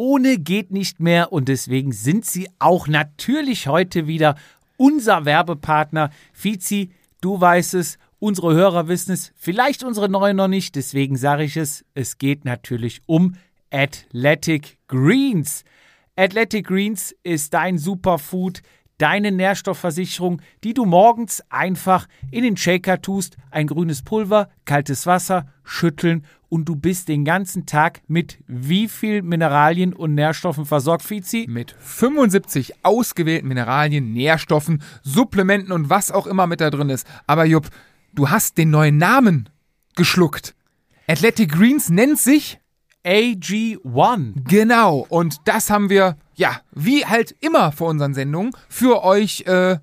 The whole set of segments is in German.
ohne geht nicht mehr und deswegen sind sie auch natürlich heute wieder unser Werbepartner. Fizi, du weißt es, unsere Hörer wissen es, vielleicht unsere Neuen noch nicht, deswegen sage ich es, es geht natürlich um Athletic Greens. Athletic Greens ist dein Superfood, deine Nährstoffversicherung, die du morgens einfach in den Shaker tust, ein grünes Pulver, kaltes Wasser, schütteln und du bist den ganzen Tag mit wie viel Mineralien und Nährstoffen versorgt, Fizi? Mit 75 ausgewählten Mineralien, Nährstoffen, Supplementen und was auch immer mit da drin ist. Aber Jupp, du hast den neuen Namen geschluckt. Athletic Greens nennt sich AG1. Genau, und das haben wir, ja, wie halt immer vor unseren Sendungen, für euch äh,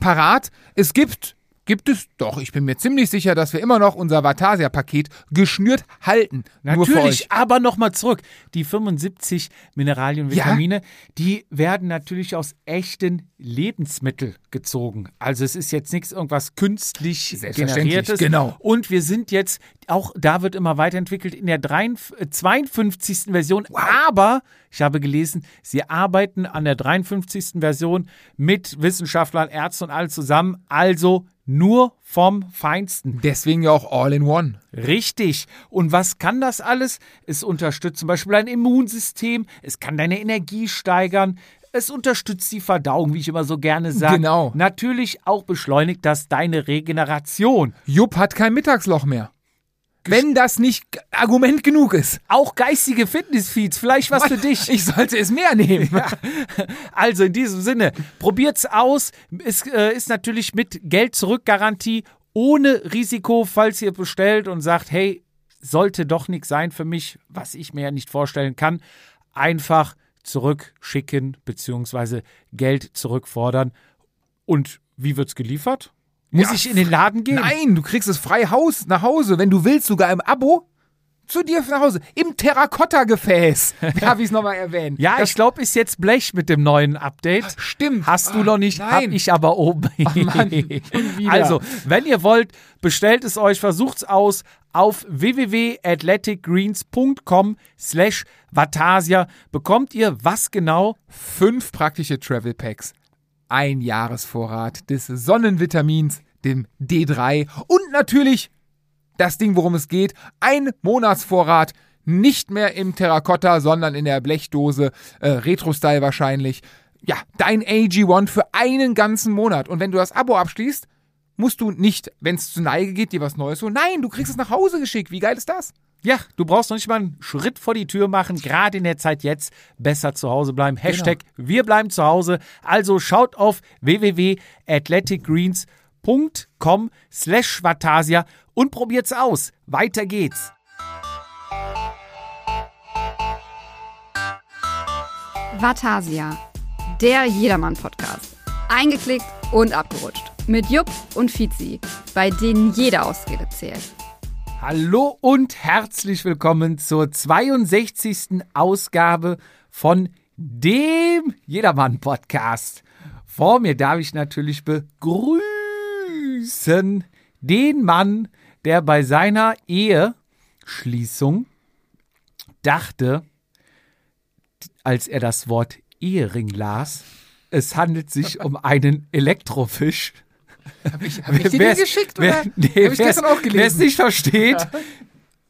parat. Es gibt gibt es doch. Ich bin mir ziemlich sicher, dass wir immer noch unser Vatasia-Paket geschnürt halten. Natürlich, aber nochmal zurück. Die 75 Mineralien und Vitamine, ja? die werden natürlich aus echten Lebensmitteln gezogen. Also es ist jetzt nichts irgendwas künstlich generiertes. Genau. Und wir sind jetzt, auch da wird immer weiterentwickelt, in der 52. Version. Wow. Aber ich habe gelesen, sie arbeiten an der 53. Version mit Wissenschaftlern, Ärzten und all zusammen. Also nur vom Feinsten. Deswegen ja auch All-in-One. Richtig. Und was kann das alles? Es unterstützt zum Beispiel dein Immunsystem, es kann deine Energie steigern, es unterstützt die Verdauung, wie ich immer so gerne sage. Genau. Natürlich auch beschleunigt das deine Regeneration. Jupp hat kein Mittagsloch mehr wenn das nicht Argument genug ist. Auch geistige Fitnessfeeds, vielleicht was für dich. Ich sollte es mehr nehmen. Ja. Also in diesem Sinne, probiert's aus. Es äh, ist natürlich mit Geld zurück Garantie, ohne Risiko, falls ihr bestellt und sagt, hey, sollte doch nichts sein für mich, was ich mir ja nicht vorstellen kann. Einfach zurückschicken bzw. Geld zurückfordern. Und wie wird's geliefert? Muss ja, ich in den Laden gehen? Nein, du kriegst es frei Haus nach Hause, wenn du willst, sogar im Abo. Zu dir nach Hause. Im Terrakotta-Gefäß. Darf ich es nochmal erwähnen? Ja, das ich glaube, ist jetzt Blech mit dem neuen Update. Stimmt. Hast du noch nicht, nein. hab ich aber oben. Oh also, wenn ihr wollt, bestellt es euch, versucht's aus auf www.athleticgreens.com slash Vatasia bekommt ihr was genau? Fünf praktische Travel Packs ein Jahresvorrat des Sonnenvitamins, dem D3 und natürlich das Ding, worum es geht, ein Monatsvorrat, nicht mehr im Terrakotta, sondern in der Blechdose, äh, Retro-Style wahrscheinlich. Ja, dein AG1 für einen ganzen Monat. Und wenn du das Abo abschließt, musst du nicht, wenn es zu Neige geht, dir was Neues holen. Nein, du kriegst es nach Hause geschickt. Wie geil ist das? Ja, du brauchst noch nicht mal einen Schritt vor die Tür machen, gerade in der Zeit jetzt besser zu Hause bleiben. Genau. Hashtag genau. wir bleiben zu Hause. Also schaut auf www.athleticgreens.com slash Vatasia und probiert's aus. Weiter geht's. Vatasia, der Jedermann-Podcast. Eingeklickt und abgerutscht. Mit Jupp und Fizi, bei denen jede Ausrede zählt. Hallo und herzlich willkommen zur 62. Ausgabe von dem Jedermann-Podcast. Vor mir darf ich natürlich begrüßen den Mann, der bei seiner Eheschließung dachte, als er das Wort Ehering las, es handelt sich um einen Elektrofisch. Habe ich, hab ich dir den geschickt? Wer, oder? Nee, Hab ich gestern auch gelesen. Wer es nicht versteht, ja.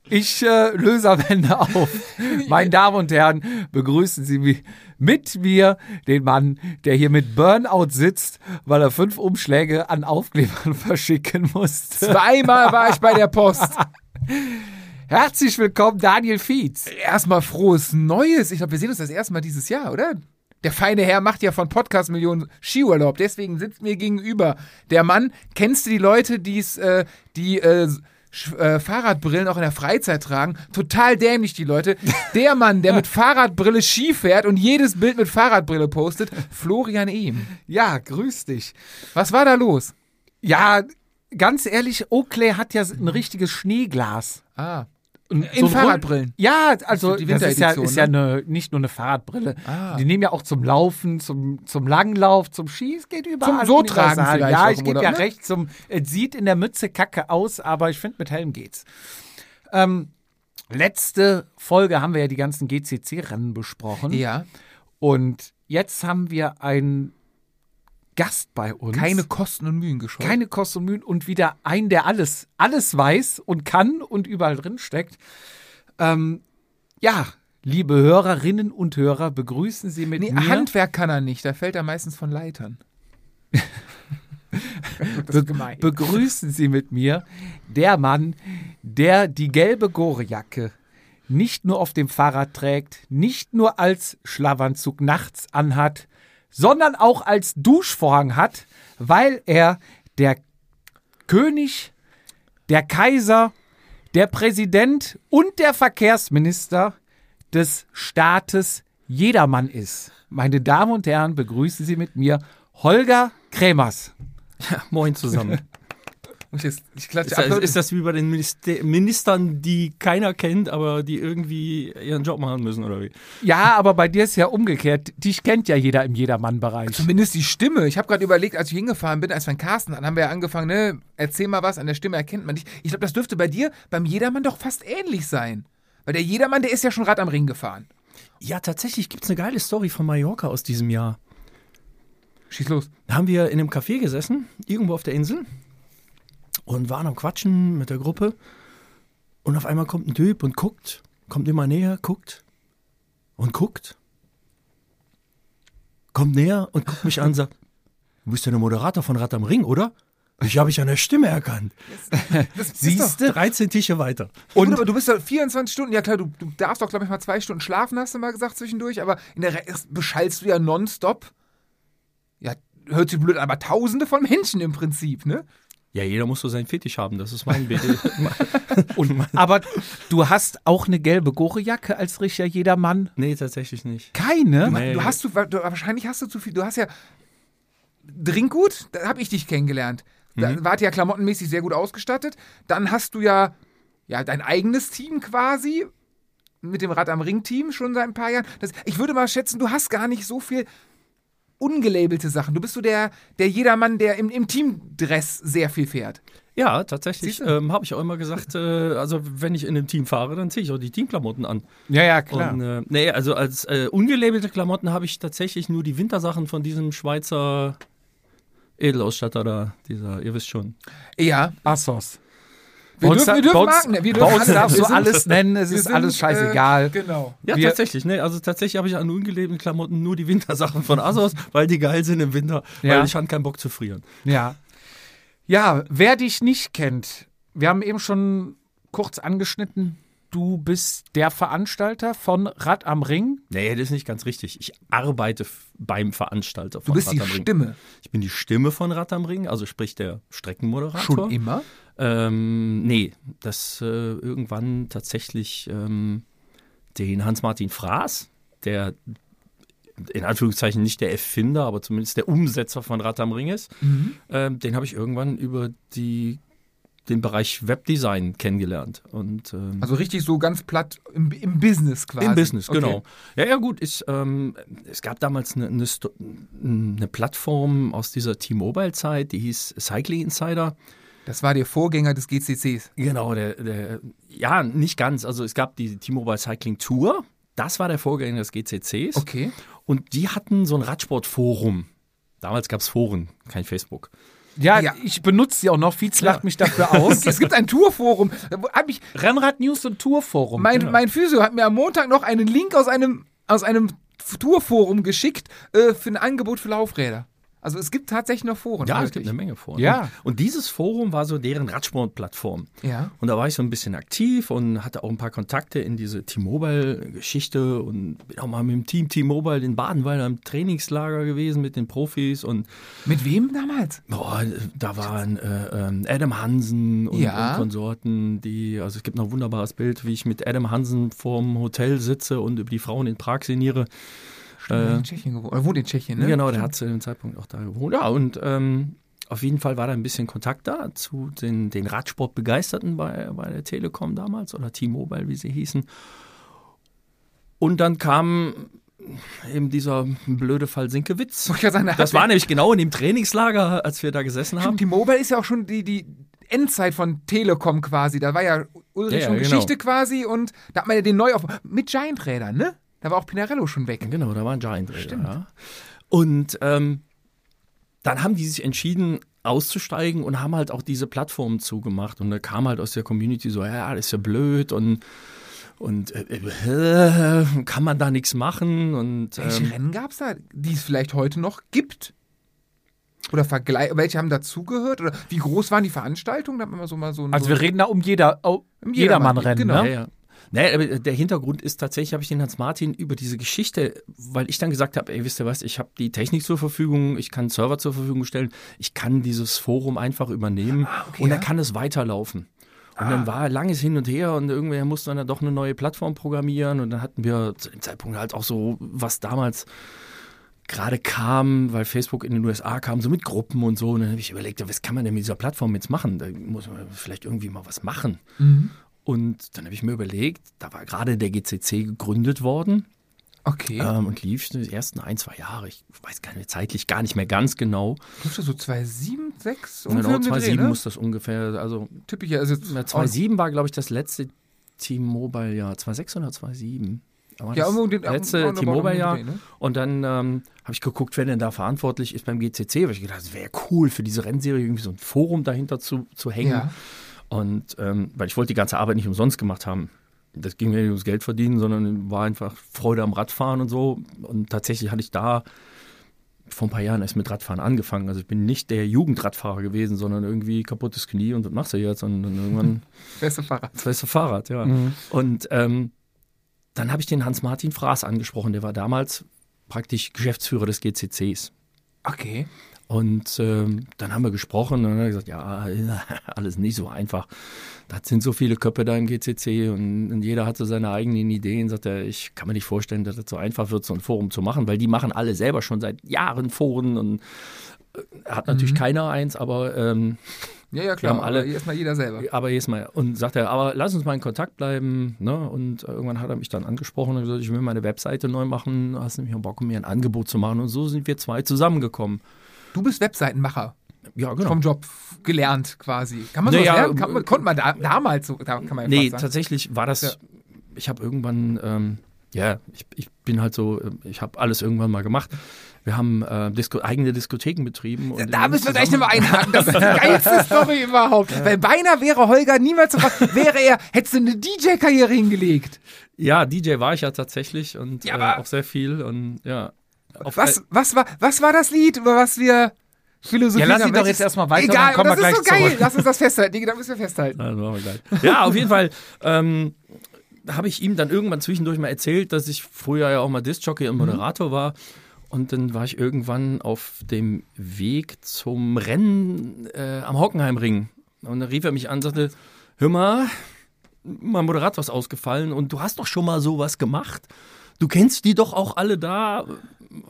ich äh, löse am Ende auf. Meine Damen und Herren, begrüßen Sie mit mir den Mann, der hier mit Burnout sitzt, weil er fünf Umschläge an Aufklebern verschicken musste. Zweimal war ich bei der Post. Herzlich willkommen, Daniel Fietz. Erstmal frohes Neues. Ich glaube, wir sehen uns das erste Mal dieses Jahr, oder? Der feine Herr macht ja von Podcast Millionen Skiurlaub, deswegen sitzt mir gegenüber. Der Mann, kennst du die Leute, die's, äh, die äh, äh, Fahrradbrillen auch in der Freizeit tragen? Total dämlich, die Leute. Der Mann, der mit Fahrradbrille Ski fährt und jedes Bild mit Fahrradbrille postet, Florian Ehm. Ja, grüß dich. Was war da los? Ja, ganz ehrlich, Oakley hat ja ein richtiges Schneeglas. Ah. In so Fahrradbrillen. Ja, also die das ist ja, ist ja ne? eine, nicht nur eine Fahrradbrille. Ah. Die nehmen ja auch zum Laufen, zum, zum Langlauf, zum. Es geht überall. Zum so tragen vielleicht Ja, ich gebe ja ne? recht. Zum, es sieht in der Mütze kacke aus, aber ich finde, mit Helm geht's. Ähm, letzte Folge haben wir ja die ganzen GCC-Rennen besprochen. Ja. Und jetzt haben wir einen Gast bei uns. Keine Kosten und Mühen gescheut. keine Kosten und Mühen und wieder einen, der alles, alles weiß und kann und überall drin steckt. Ähm, ja, liebe Hörerinnen und Hörer, begrüßen Sie mit Nee, mir. Handwerk kann er nicht, da fällt er meistens von Leitern. das ist gemein. begrüßen Sie mit mir der Mann, der die gelbe Gorejacke nicht nur auf dem Fahrrad trägt, nicht nur als Schlafanzug nachts anhat, sondern auch als Duschvorhang hat, weil er der König, der Kaiser, der Präsident und der Verkehrsminister des Staates Jedermann ist. Meine Damen und Herren, begrüßen Sie mit mir Holger Krämers. Moin zusammen. Und jetzt, ich klatsche Ist das, ist das wie bei den Minister Ministern, die keiner kennt, aber die irgendwie ihren Job machen müssen, oder wie? Ja, aber bei dir ist ja umgekehrt. Dich kennt ja jeder im Jedermann-Bereich. Zumindest die Stimme. Ich habe gerade überlegt, als ich hingefahren bin, als wir in Carsten, dann haben wir ja angefangen, ne, erzähl mal was, an der Stimme erkennt man dich. Ich glaube, das dürfte bei dir, beim Jedermann doch fast ähnlich sein. Weil der Jedermann, der ist ja schon Rad am Ring gefahren. Ja, tatsächlich gibt es eine geile Story von Mallorca aus diesem Jahr. Schieß los. Da haben wir in einem Café gesessen, irgendwo auf der Insel, und waren am Quatschen mit der Gruppe. Und auf einmal kommt ein Typ und guckt, kommt immer näher, guckt und guckt. Kommt näher und guckt mich an und sagt, du bist ja der Moderator von Rad am Ring, oder? Ich habe ich an der Stimme erkannt. Siehst du? 13 Tische weiter. Und aber du bist ja 24 Stunden, ja klar, du, du darfst doch, glaube ich, mal zwei Stunden schlafen, hast du mal gesagt zwischendurch, aber in der Re beschallst du ja nonstop. Ja, hört sich blöd an, aber tausende von Menschen im Prinzip, ne? Ja, jeder muss so seinen Fetisch haben. Das ist mein Bild. Und, aber du hast auch eine gelbe Gorejacke als richtiger Jedermann? nee, tatsächlich nicht. Keine? Nee. Du hast du, du, wahrscheinlich hast du zu viel, du hast ja Drinkgut, da habe ich dich kennengelernt. Da wart ihr ja klamottenmäßig sehr gut ausgestattet. Dann hast du ja, ja dein eigenes Team quasi mit dem Rad am Ring Team schon seit ein paar Jahren. Das, ich würde mal schätzen, du hast gar nicht so viel ungelabelte Sachen. Du bist so der, der Jedermann, der im, im Teamdress sehr viel fährt. Ja, tatsächlich. Ähm, Habe ich auch immer gesagt, äh, also wenn ich in einem Team fahre, dann ziehe ich auch die Teamklamotten an. Ja, ja, klar. Und, äh, nee, also als äh, ungelabelte Klamotten habe ich tatsächlich nur die Wintersachen von diesem Schweizer Edelausstatter da. Dieser, ihr wisst schon. Ja, Assos. Wir dürfen, wir dürfen Marken. Wir dürfen alles- darfst du alles nennen, es ist sind, alles scheißegal. Äh, genau. Ja, Wir- tatsächlich. Ne? Also tatsächlich habe ich an ungelebten Klamotten nur die Wintersachen von Asos, weil die geil sind im Winter, Ja. weil ich hatte keinen Bock zu frieren. Ja. Ja, wer dich nicht kennt, wir haben eben schon kurz angeschnitten, du bist der Veranstalter von Rad am Ring. Nee, das ist nicht ganz richtig. Ich arbeite beim Veranstalter Du von bist Rad die am Ring. Stimme. Ich bin die Stimme von Rad am Ring, also sprich der Streckenmoderator. Schon immer? Ähm, nee, das äh, irgendwann tatsächlich ähm, den Hans-Martin Fraß, der in Anführungszeichen nicht der Erfinder, aber zumindest der Umsetzer von Rad am Ring ist, ähm, den habe ich irgendwann über die, den Bereich Webdesign kennengelernt. Und ähm, Also richtig so ganz platt im, im Business quasi. im Business, Okay. genau. Ja, ja, gut. Ich, ähm, es gab damals eine, eine, eine Plattform aus dieser T-Mobile-Zeit, die hieß Cycling Insider. Das war der Vorgänger des GCCs. Genau, der, der, ja, nicht ganz. Also es gab die T-Mobile Cycling Tour. Das war der Vorgänger des GCCs. Okay. Und die hatten so ein Radsportforum. Damals gab es Foren, kein Facebook. Ja, Ja. ich benutze sie auch noch. Fietz lacht mich dafür aus. Es gibt ein Tourforum. Hab ich, Rennrad News und Tourforum. mein, mein Physio hat mir am Montag noch einen Link aus einem, aus einem Tourforum geschickt äh, für ein Angebot für Laufräder. Also es gibt tatsächlich noch Foren. Ja, es wirklich. gibt eine Menge Foren. Ja. Und dieses Forum war so deren Radsportplattform. Ja. Und da war ich so ein bisschen aktiv und hatte auch ein paar Kontakte in diese T-Mobile-Geschichte und bin auch mal mit dem Team T-Mobile in Badenweiler im Trainingslager gewesen mit den Profis und Mit wem damals? Boah, da waren äh, ähm, Adam Hansen und, Ja. und Konsorten, die, also es gibt noch ein wunderbares Bild, wie ich mit Adam Hansen vorm Hotel sitze und über die Frauen in Prag sinniere. Äh, in Tschechien gewohnt. Er wohnt in Tschechien, ne? Genau, der hat zu dem Zeitpunkt auch da gewohnt. Ja, und ähm, auf jeden Fall war da ein bisschen Kontakt da zu den, den Radsportbegeisterten bei, bei der Telekom damals oder T-Mobile, wie sie hießen. Und dann kam eben dieser blöde Fall Sinkewitz. Sagen, Das war nämlich genau in dem Trainingslager, als wir da gesessen haben. Stimmt, die Mobile ist ja auch schon die, die Endzeit von Telekom quasi. Da war ja Ulrich Ja, ja, genau. Geschichte quasi und da hat man ja den neu auf mit Giant-Rädern, ne? Da war auch Pinarello schon weg. Genau, da war ein Giant Raider. Stimmt. Ja. Und ähm, dann haben die sich entschieden, auszusteigen und haben halt auch diese Plattformen zugemacht. Und da kam halt aus der Community so, ja, das ist ja blöd und, und äh, äh, kann man da nichts machen. Und Welche ähm, Rennen gab es da, die es vielleicht heute noch gibt? Oder Vergleich, welche haben dazugehört? Oder wie groß waren die Veranstaltungen? Da hat man so mal so ein- Also so wir reden da um jeder, oh, Um Jedermann-Rennen, Jedermann, genau. ne? Ja, ja. Aber der Hintergrund ist tatsächlich, habe ich den Hans Martin über diese Geschichte, weil ich dann gesagt habe, ey, wisst ihr was, ich habe die Technik zur Verfügung, ich kann einen Server zur Verfügung stellen, ich kann dieses Forum einfach übernehmen okay, und dann ja. kann es weiterlaufen. Und dann war langes Hin und Her und irgendwer musste dann doch eine neue Plattform programmieren und dann hatten wir zu dem Zeitpunkt halt auch so, was damals gerade kam, weil Facebook in den USA kam, so mit Gruppen und so. Und dann habe ich überlegt, was kann man denn mit dieser Plattform jetzt machen? Da muss man vielleicht irgendwie mal was machen. Mhm. Und dann habe ich mir überlegt, da war gerade der GCC gegründet worden Okay. ähm, und lief die ersten ein, zwei Jahre. Ich weiß gar nicht, zeitlich gar nicht mehr ganz genau. Dürfte so 2007, 6 Genau, ungefähr um den 2007 Dreh, ne? muss das ungefähr, also ja. Also jetzt na, 2007 war, glaube ich, das letzte T-Mobile-Jahr. 2006 oder 2007? Da war Ja, das den- letzte den T-Mobile-Jahr. Dreh, ne? Und dann ähm, habe ich geguckt, wer denn da verantwortlich ist beim GCC. Weil ich gedacht, es wäre cool für diese Rennserie irgendwie so ein Forum dahinter zu, zu hängen. Ja. Und ähm, weil ich wollte die ganze Arbeit nicht umsonst gemacht haben. Das ging mir nicht ums Geld verdienen, sondern war einfach Freude am Radfahren und so. Und tatsächlich hatte ich da vor ein paar Jahren erst mit Radfahren angefangen. Also ich bin nicht der Jugendradfahrer gewesen, sondern irgendwie kaputtes Knie und was machst du jetzt? Und dann irgendwann Beste Fahrrad. beste Fahrrad, ja. Und ähm, dann habe ich den Hans-Martin Fraß angesprochen. Der war damals praktisch Geschäftsführer des GCCs. Okay. Und ähm, dann haben wir gesprochen und dann hat er gesagt, ja, alles nicht so einfach. Da sind so viele Köpfe da im GCC und, und jeder hat so seine eigenen Ideen. Sagt er, ich kann mir nicht vorstellen, dass es so einfach wird, so ein Forum zu machen, weil die machen alle selber schon seit Jahren Foren und äh, hat natürlich keiner eins, aber ähm, Ja, ja, klar. haben alle- aber erstmal jeder selber. aber jetzt mal, und sagt er, aber lass uns mal in Kontakt bleiben. Ne? Und irgendwann hat er mich dann angesprochen und gesagt, ich will meine Webseite neu machen. Hast du mich Bock, mir ein Angebot zu machen? Und so sind wir zwei zusammengekommen. Du bist Webseitenmacher. Ja, genau. Vom Job gelernt quasi. Kann man Naja, so lernen? Kann man, konnte man da, damals so, da kann man ja Nee, tatsächlich war das, Ja. ich habe irgendwann, ähm, ja, ich, ich bin halt so, äh, ich habe alles irgendwann mal gemacht. Wir haben äh, Disko eigene Diskotheken betrieben. Und Da müssen wir gleich nochmal einhaken. Das ist die geilste Story überhaupt. Weil beinahe wäre Holger niemals so wäre er, hättest du eine DJ-Karriere hingelegt. Ja, DJ war ich ja tatsächlich und Ja, äh, auch sehr viel und ja. Was, was, war, was war das Lied, über was wir philosophieren? Ja, lass ihn doch jetzt erstmal weiter, Egal, kommen das wir ist so geil. zurück. Lass uns das festhalten. Digga, da müssen wir festhalten. Machen wir gleich. Ja, auf jeden Fall ähm, habe ich ihm dann irgendwann zwischendurch mal erzählt, dass ich früher ja auch mal Disc-Jockey und Moderator war. Und dann war ich irgendwann auf dem Weg zum Rennen äh, am Hockenheimring. Und dann rief er mich an und sagte, hör mal, mein Moderator ist ausgefallen und du hast doch schon mal sowas gemacht. Du kennst die doch auch alle da,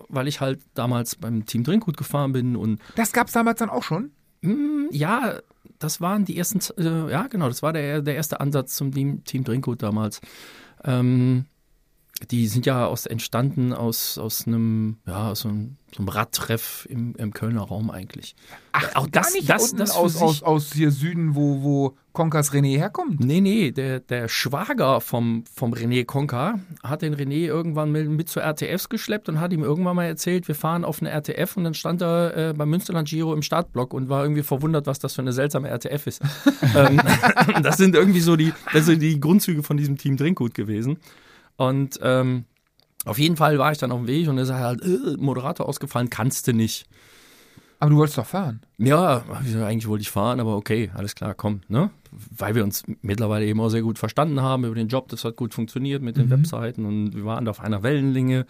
weil ich halt damals beim Team Drinkgut gefahren bin und Das gab's damals dann auch schon? Mm, Ja, das waren die ersten, äh, ja genau, das war der, der erste Ansatz zum Team, Team Drinkgut damals. Ähm, die sind ja aus, entstanden aus, aus einem, ja, aus einem, so einem Radtreff im, im Kölner Raum eigentlich. Ach, auch das- nicht das- das aus, aus, aus hier Süden, wo, wo Konkas René herkommt. Nee, nee, der, der Schwager vom, vom René Konka hat den René irgendwann mit, mit zur RTFs geschleppt und hat ihm irgendwann mal erzählt, wir fahren auf eine RTF und dann stand er äh, beim Münsterland Giro im Startblock und war irgendwie verwundert, was das für eine seltsame RTF ist. ähm, das sind irgendwie so die, das sind die Grundzüge von diesem Team Drinkgut gewesen. Und ähm, auf jeden Fall war ich dann auf dem Weg und er sagt halt, äh, Moderator ausgefallen, kannst du nicht. Aber du wolltest doch fahren. Ja, eigentlich wollte ich fahren, aber okay, alles klar, komm, ne? Weil wir uns mittlerweile eben auch sehr gut verstanden haben über den Job, das hat gut funktioniert mit den Webseiten und wir waren da auf einer Wellenlänge.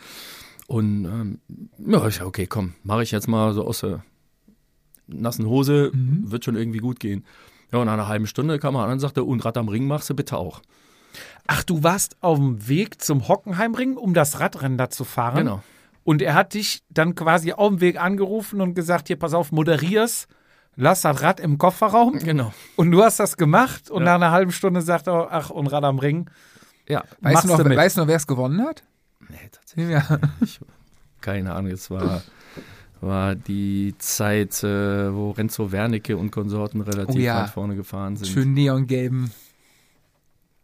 Und ähm, ja, ich sag, okay, komm, mache ich jetzt mal so aus der nassen Hose, wird schon irgendwie gut gehen. Ja, und nach einer halben Stunde kam er an und sagte, und Rad am Ring machst du bitte auch. Ach, du warst auf dem Weg zum Hockenheimring, um das Radrennen da zu fahren. Genau. Und er hat dich dann quasi auf dem Weg angerufen und gesagt, hier, pass auf, moderier's, lass das Rad im Kofferraum. Genau. Und du hast das gemacht und Ja. nach einer halben Stunde sagt er, ach, und Rad am Ring. Ja. Weißt du noch, mit. weißt du noch, wer es gewonnen hat? Nee, tatsächlich. Ja. Keine Ahnung, es war, war die Zeit, äh, wo Renzo Wernicke und Konsorten relativ Oh ja. weit vorne gefahren sind. Schön neongelben.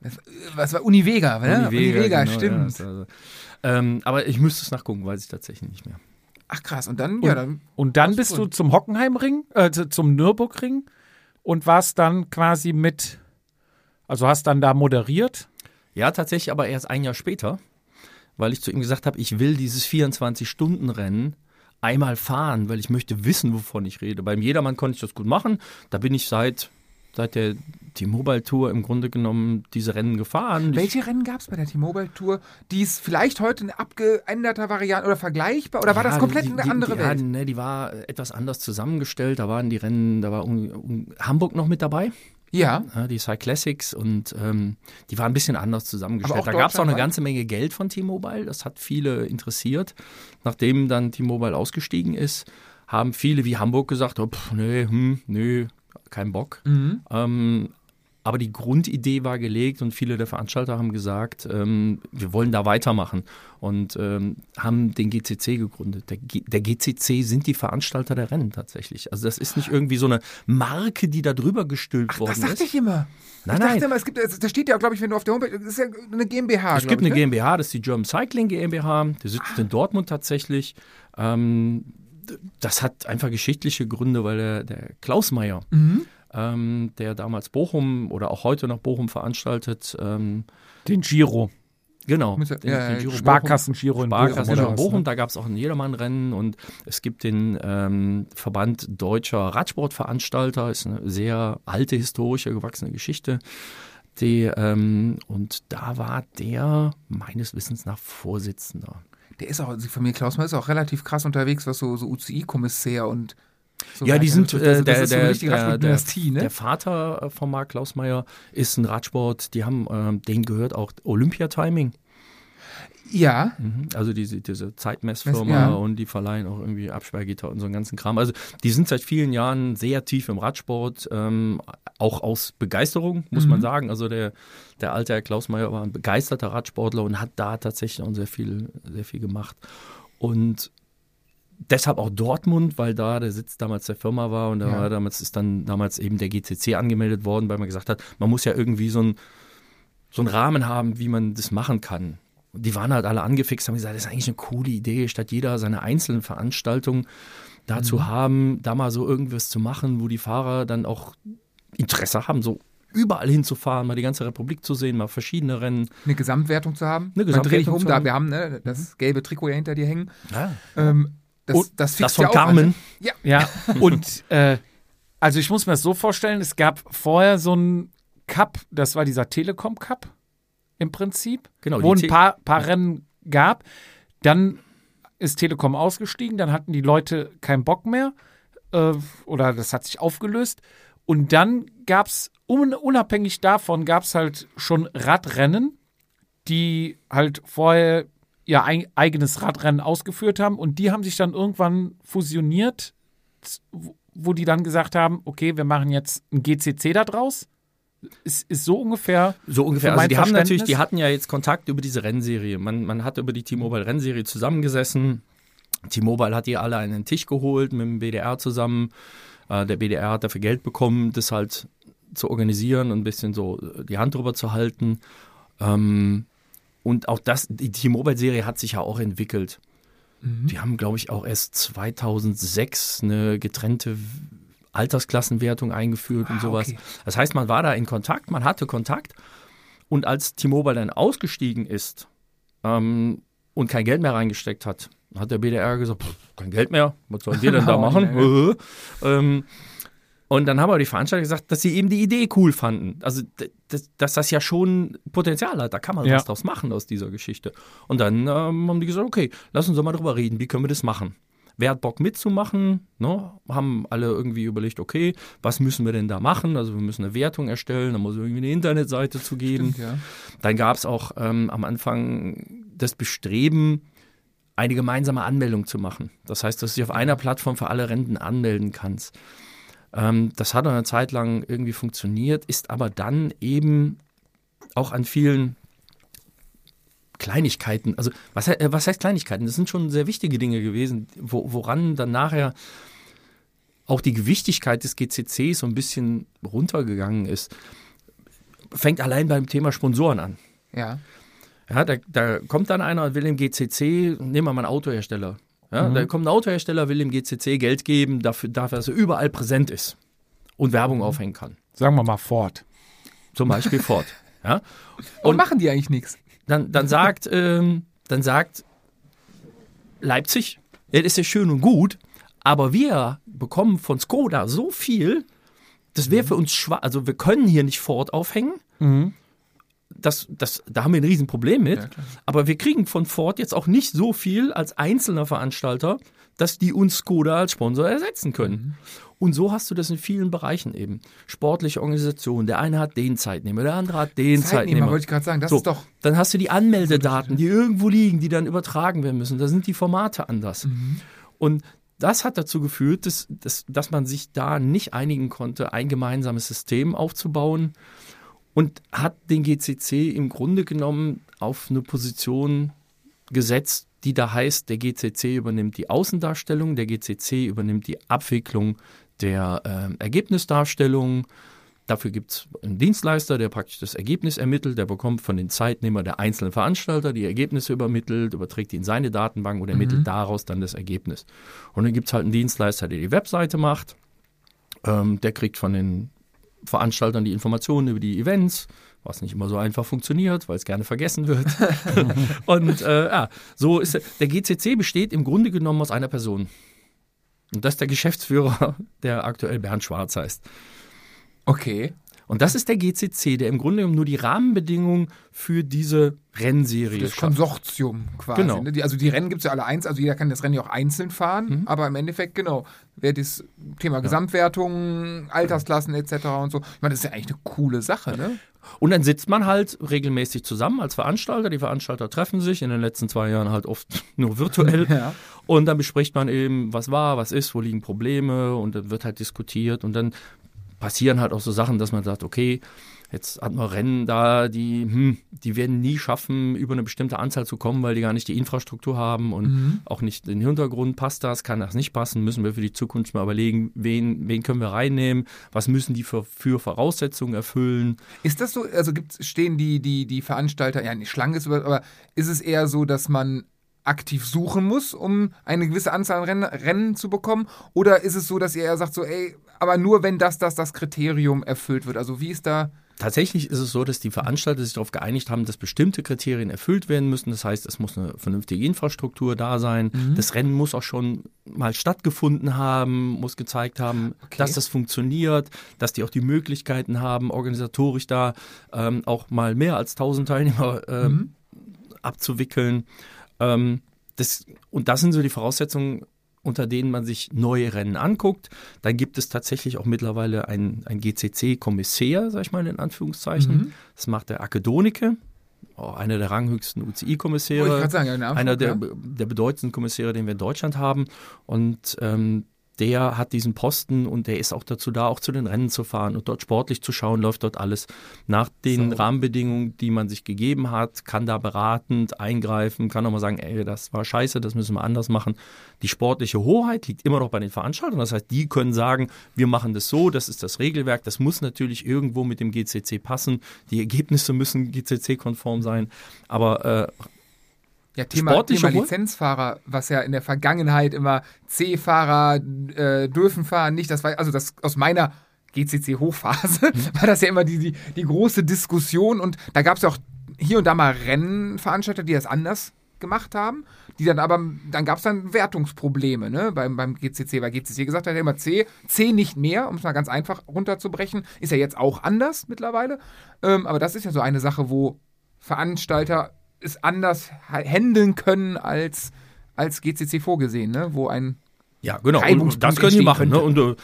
Das, was war Univega, ne? Univega, genau, stimmt. ja, also, ähm, aber ich müsste es nachgucken, weiß ich tatsächlich nicht mehr. Ach krass, und dann, ja, dann. Und dann bist du- zum Hockenheimring, äh, zu- zum Nürburgring und warst dann quasi mit, also hast dann da moderiert. Ja, tatsächlich aber erst ein Jahr später, weil ich zu ihm gesagt habe, ich will dieses 24-Stunden-Rennen einmal fahren, weil ich möchte wissen, wovon ich rede. Beim Jedermann konnte ich das gut machen. Da bin ich seit, seit der T-Mobile Tour im Grunde genommen diese Rennen gefahren. Welche Rennen gab es bei der T-Mobile Tour, die es vielleicht heute in abgeänderter Variante oder vergleichbar oder war das komplett die, eine die, andere die, Welt? Ja, ne, die war etwas anders zusammengestellt. Da waren die Rennen, da war um, um Hamburg noch mit dabei. Ja, Ja, die Cyclassics und ähm, die waren ein bisschen anders zusammengestellt. Da gab es auch eine ganze Menge Geld von T-Mobile. Das hat viele interessiert. Nachdem dann T-Mobile ausgestiegen ist, haben viele wie Hamburg gesagt, oh, pff, nee, hm, nee, kein Bock. Mhm. Ähm, aber die Grundidee war gelegt und viele der Veranstalter haben gesagt, ähm, wir wollen da weitermachen und ähm, haben den GCC gegründet. Der, G der GCC sind die Veranstalter der Rennen tatsächlich. Also das ist nicht irgendwie so eine Marke, die da drüber gestülpt Ach, worden das ist. dachte ich immer. Nein, ich dachte nein. immer, es gibt, da steht ja, glaube ich, wenn du auf der Homepage, das ist ja eine GmbH. Es gibt eine ich, ne? GmbH, das ist die German Cycling GmbH, die sitzt in Dortmund tatsächlich. Ähm, das hat einfach geschichtliche Gründe, weil der, der Klaus Meyer, Mhm. Ähm, der damals Bochum oder auch heute noch Bochum veranstaltet, ähm, Den Giro. genau, ja- den, ja, Giro Sparkassen-Giro in Sparkassen Bochum. was, Bochum, ne? da gab es auch ein Jedermann-Rennen und es gibt den ähm, Verband Deutscher Radsportveranstalter, ist eine sehr alte, historische, gewachsene Geschichte. Die, ähm, und da war der meines Wissens nach Vorsitzender. Der ist auch, also von mir, Klaus Mann ist auch relativ krass unterwegs, was so, so UCI-Kommissär und so Ja, die sind, betrifft. äh, Also der, das ist so der, der, der, Radsport-Dynastie, ne? der Vater äh, von Marc Klausmeier ist ein Radsport, die haben, ähm, denen gehört auch Olympia-Timing. ja, Mhm. Also diese, diese Zeitmessfirma Ja. und die verleihen auch irgendwie Absperrgitter und so einen ganzen Kram. Also die sind seit vielen Jahren sehr tief im Radsport, ähm, auch aus Begeisterung, muss Mhm. man sagen. Also der, der alte Herr Klausmeier war ein begeisterter Radsportler und hat da tatsächlich auch sehr viel, sehr viel gemacht. Und deshalb auch Dortmund, weil da der Sitz damals der Firma war und da Ja. war damals ist dann damals eben der GCC angemeldet worden, weil man gesagt hat, man muss ja irgendwie so ein so einen Rahmen haben, wie man das machen kann. Und die waren halt alle angefixt, haben gesagt, das ist eigentlich eine coole Idee, statt jeder seine einzelnen Veranstaltungen da Mhm. zu haben, da mal so irgendwas zu machen, wo die Fahrer dann auch Interesse haben, so überall hinzufahren, mal die ganze Republik zu sehen, mal verschiedene Rennen. eine Gesamtwertung zu haben. Eine Man dreht Gesamtwertung um, zu da, haben. Mhm. wir haben ne, das gelbe Trikot ja hinter dir hängen. Ja. Ähm, das, Und das, Das von ja Carmen. Ja, Ja, und äh, also ich muss mir das so vorstellen, es gab vorher so einen Cup, das war dieser Telekom Cup im Prinzip, Genau, wo ein paar, paar Rennen gab. Dann ist Telekom ausgestiegen, dann hatten die Leute keinen Bock mehr äh, oder das hat sich aufgelöst. Und dann gab es, un unabhängig davon, gab es halt schon Radrennen, die halt vorher ihr ei- eigenes Radrennen ausgeführt haben und die haben sich dann irgendwann fusioniert, wo- die dann gesagt haben, okay, wir machen jetzt ein GCC da draus. Ist, ist so ungefähr. So ungefähr. Also die haben natürlich, die hatten ja jetzt Kontakt über diese Rennserie. Man, man hat über die T-Mobile Rennserie zusammengesessen. T-Mobile hat die alle an den Tisch geholt mit dem BDR zusammen. Äh, der BDR hat dafür Geld bekommen, das halt zu organisieren und ein bisschen so die Hand drüber zu halten. Ähm, und auch das, die T-Mobile-Serie hat sich ja auch entwickelt. Die haben, glaube ich, auch erst 2006 eine getrennte Altersklassenwertung eingeführt und Ah, sowas. okay. Das heißt, man war da in Kontakt, man hatte Kontakt. Und als T-Mobile dann ausgestiegen ist ähm, und kein Geld mehr reingesteckt hat, hat der BDR gesagt, "Pff, kein Geld mehr, was sollen wir denn da machen? ähm, und dann haben aber die Veranstalter gesagt, dass sie eben die Idee cool fanden. Also, dass das ja schon Potenzial hat. Da kann man Ja. was draus machen aus dieser Geschichte. Und dann ähm, haben die gesagt, okay, lass uns doch mal drüber reden. Wie können wir das machen? Wer hat Bock mitzumachen? Ne? Haben alle irgendwie überlegt, okay, was müssen wir denn da machen? Also wir müssen eine Wertung erstellen, da muss irgendwie eine Internetseite zu geben. Stimmt, ja. Dann gab es auch ähm, am Anfang das Bestreben, eine gemeinsame Anmeldung zu machen. Das heißt, dass du dich auf einer Plattform für alle Renten anmelden kannst. Ähm, das hat eine Zeit lang irgendwie funktioniert, ist aber dann eben auch an vielen Kleinigkeiten, also was, äh, was heißt Kleinigkeiten? Das sind schon sehr wichtige Dinge gewesen, wo, woran dann nachher auch die Gewichtigkeit des GCCs so ein bisschen runtergegangen ist. fängt allein beim Thema Sponsoren an. Ja. Ja, da, da kommt dann einer und will dem GCC, nehmen wir mal einen Autohersteller. Ja, Da kommt ein Autohersteller, will dem GCC Geld geben, dafür, dafür, dass er überall präsent ist und Werbung aufhängen kann. Sagen wir mal Ford. Zum Beispiel Ford. Ja? Und Und machen die eigentlich nichts? dann, dann sagt, ähm, dann sagt Leipzig, ja, das ist ja schön und gut, aber wir bekommen von Skoda so viel, das wäre für uns schwach. Also wir können hier nicht Ford aufhängen. Das, das, da haben wir ein Riesenproblem mit. aber wir kriegen von Ford jetzt auch nicht so viel als einzelner Veranstalter, dass die uns Skoda als Sponsor ersetzen können. Und so hast du das in vielen Bereichen eben. Sportliche Organisationen, der eine hat den Zeitnehmer, der andere hat den Zeitnehmer, Zeitnehmer. wollte ich gerade sagen. Das So, ist doch. dann hast du die Anmeldedaten, die irgendwo liegen, die dann übertragen werden müssen. Da sind die Formate anders. Und das hat dazu geführt, dass, dass, dass man sich da nicht einigen konnte, ein gemeinsames System aufzubauen und hat den GCC im Grunde genommen auf eine Position gesetzt, die da heißt, der GCC übernimmt die Außendarstellung, der GCC übernimmt die Abwicklung der äh, Ergebnisdarstellung. Dafür gibt es einen Dienstleister, der praktisch das Ergebnis ermittelt, der bekommt von den Zeitnehmer der einzelnen Veranstalter die Ergebnisse übermittelt, überträgt die in seine Datenbank und ermittelt daraus dann das Ergebnis. Und dann gibt es halt einen Dienstleister, der die Webseite macht, ähm, der kriegt von den Veranstaltern die Informationen über die Events, was nicht immer so einfach funktioniert, weil es gerne vergessen wird. und äh, ja, so ist der, der GCC besteht im Grunde genommen aus einer Person. Und das ist der Geschäftsführer, der aktuell Bernd Schwarz heißt. Okay. Und das ist der GCC, der im Grunde genommen nur die Rahmenbedingungen für diese Rennserie Das schafft. Konsortium quasi. Genau. Ne? Die, also die Rennen gibt es ja alle eins, also jeder kann das Rennen ja auch einzeln fahren, Mhm. aber im Endeffekt, genau, wer das Thema Gesamtwertung, Altersklassen etc. und so, ich meine, das ist ja eigentlich eine coole Sache, ne? Und dann sitzt man halt regelmäßig zusammen als Veranstalter. Die Veranstalter treffen sich in den letzten zwei Jahren halt oft nur virtuell. Ja. Und dann bespricht man eben, was war, was ist, wo liegen Probleme und dann wird halt diskutiert und dann passieren halt auch so Sachen, dass man sagt, okay, jetzt hat man Rennen da, die, hm, die werden nie schaffen, über eine bestimmte Anzahl zu kommen, weil die gar nicht die Infrastruktur haben und auch nicht den Hintergrund. Passt das, kann das nicht passen, müssen wir für die Zukunft mal überlegen, wen, wen können wir reinnehmen, was müssen die für, für Voraussetzungen erfüllen. Ist das so, also gibt's, stehen die, die, die Veranstalter, ja, nicht Schlange ist, über- aber ist es eher so, dass man aktiv suchen muss, um eine gewisse Anzahl an Rennen, Rennen zu bekommen? Oder ist es so, dass ihr eher sagt, so, ey, aber nur wenn das, das, das Kriterium erfüllt wird? Also wie ist da, Tatsächlich ist es so, dass die Veranstalter sich darauf geeinigt haben, dass bestimmte Kriterien erfüllt werden müssen. Das heißt, es muss eine vernünftige Infrastruktur da sein. Das Rennen muss auch schon mal stattgefunden haben, muss gezeigt haben, dass das funktioniert, dass die auch die Möglichkeiten haben, organisatorisch da ähm, auch mal mehr als 1000 Teilnehmer ähm, abzuwickeln. Ähm, das, und das sind so die Voraussetzungen, unter denen man sich neue Rennen anguckt. Dann gibt es tatsächlich auch mittlerweile ein, ein GCC-Kommissär, sag ich mal in Anführungszeichen. Das macht der Akedonike, auch einer der ranghöchsten UCI-Kommissäre, Anfang, einer der, ja. der bedeutendsten Kommissäre, den wir in Deutschland haben. Und ähm, der hat diesen Posten und der ist auch dazu da, auch zu den Rennen zu fahren und dort sportlich zu schauen, läuft dort alles nach den So. Rahmenbedingungen, die man sich gegeben hat, kann da beratend eingreifen, kann auch mal sagen, ey, das war scheiße, das müssen wir anders machen. Die sportliche Hoheit liegt immer noch bei den Veranstaltern, das heißt, die können sagen, wir machen das so, das ist das Regelwerk, das muss natürlich irgendwo mit dem GCC passen, die Ergebnisse müssen GCC-konform sein, aber äh, Ja, Thema, Thema? Lizenzfahrer, was ja in der Vergangenheit immer C-Fahrer äh, dürfen fahren, nicht. Das war also das aus meiner GCC-Hochphase war das ja immer die, die, die große Diskussion und da gab es ja auch hier und da mal Rennveranstalter, die das anders gemacht haben, die dann aber, dann gab es dann Wertungsprobleme ne, beim, beim GCC, weil GCC gesagt hat ja immer C, C nicht mehr, um es mal ganz einfach runterzubrechen, ist ja jetzt auch anders mittlerweile, ähm, aber das ist ja so eine Sache, wo Veranstalter es anders ha- handeln können als, als GCC vorgesehen, ne? wo ein Ja, genau. Und, das können die machen. Ne? Und äh,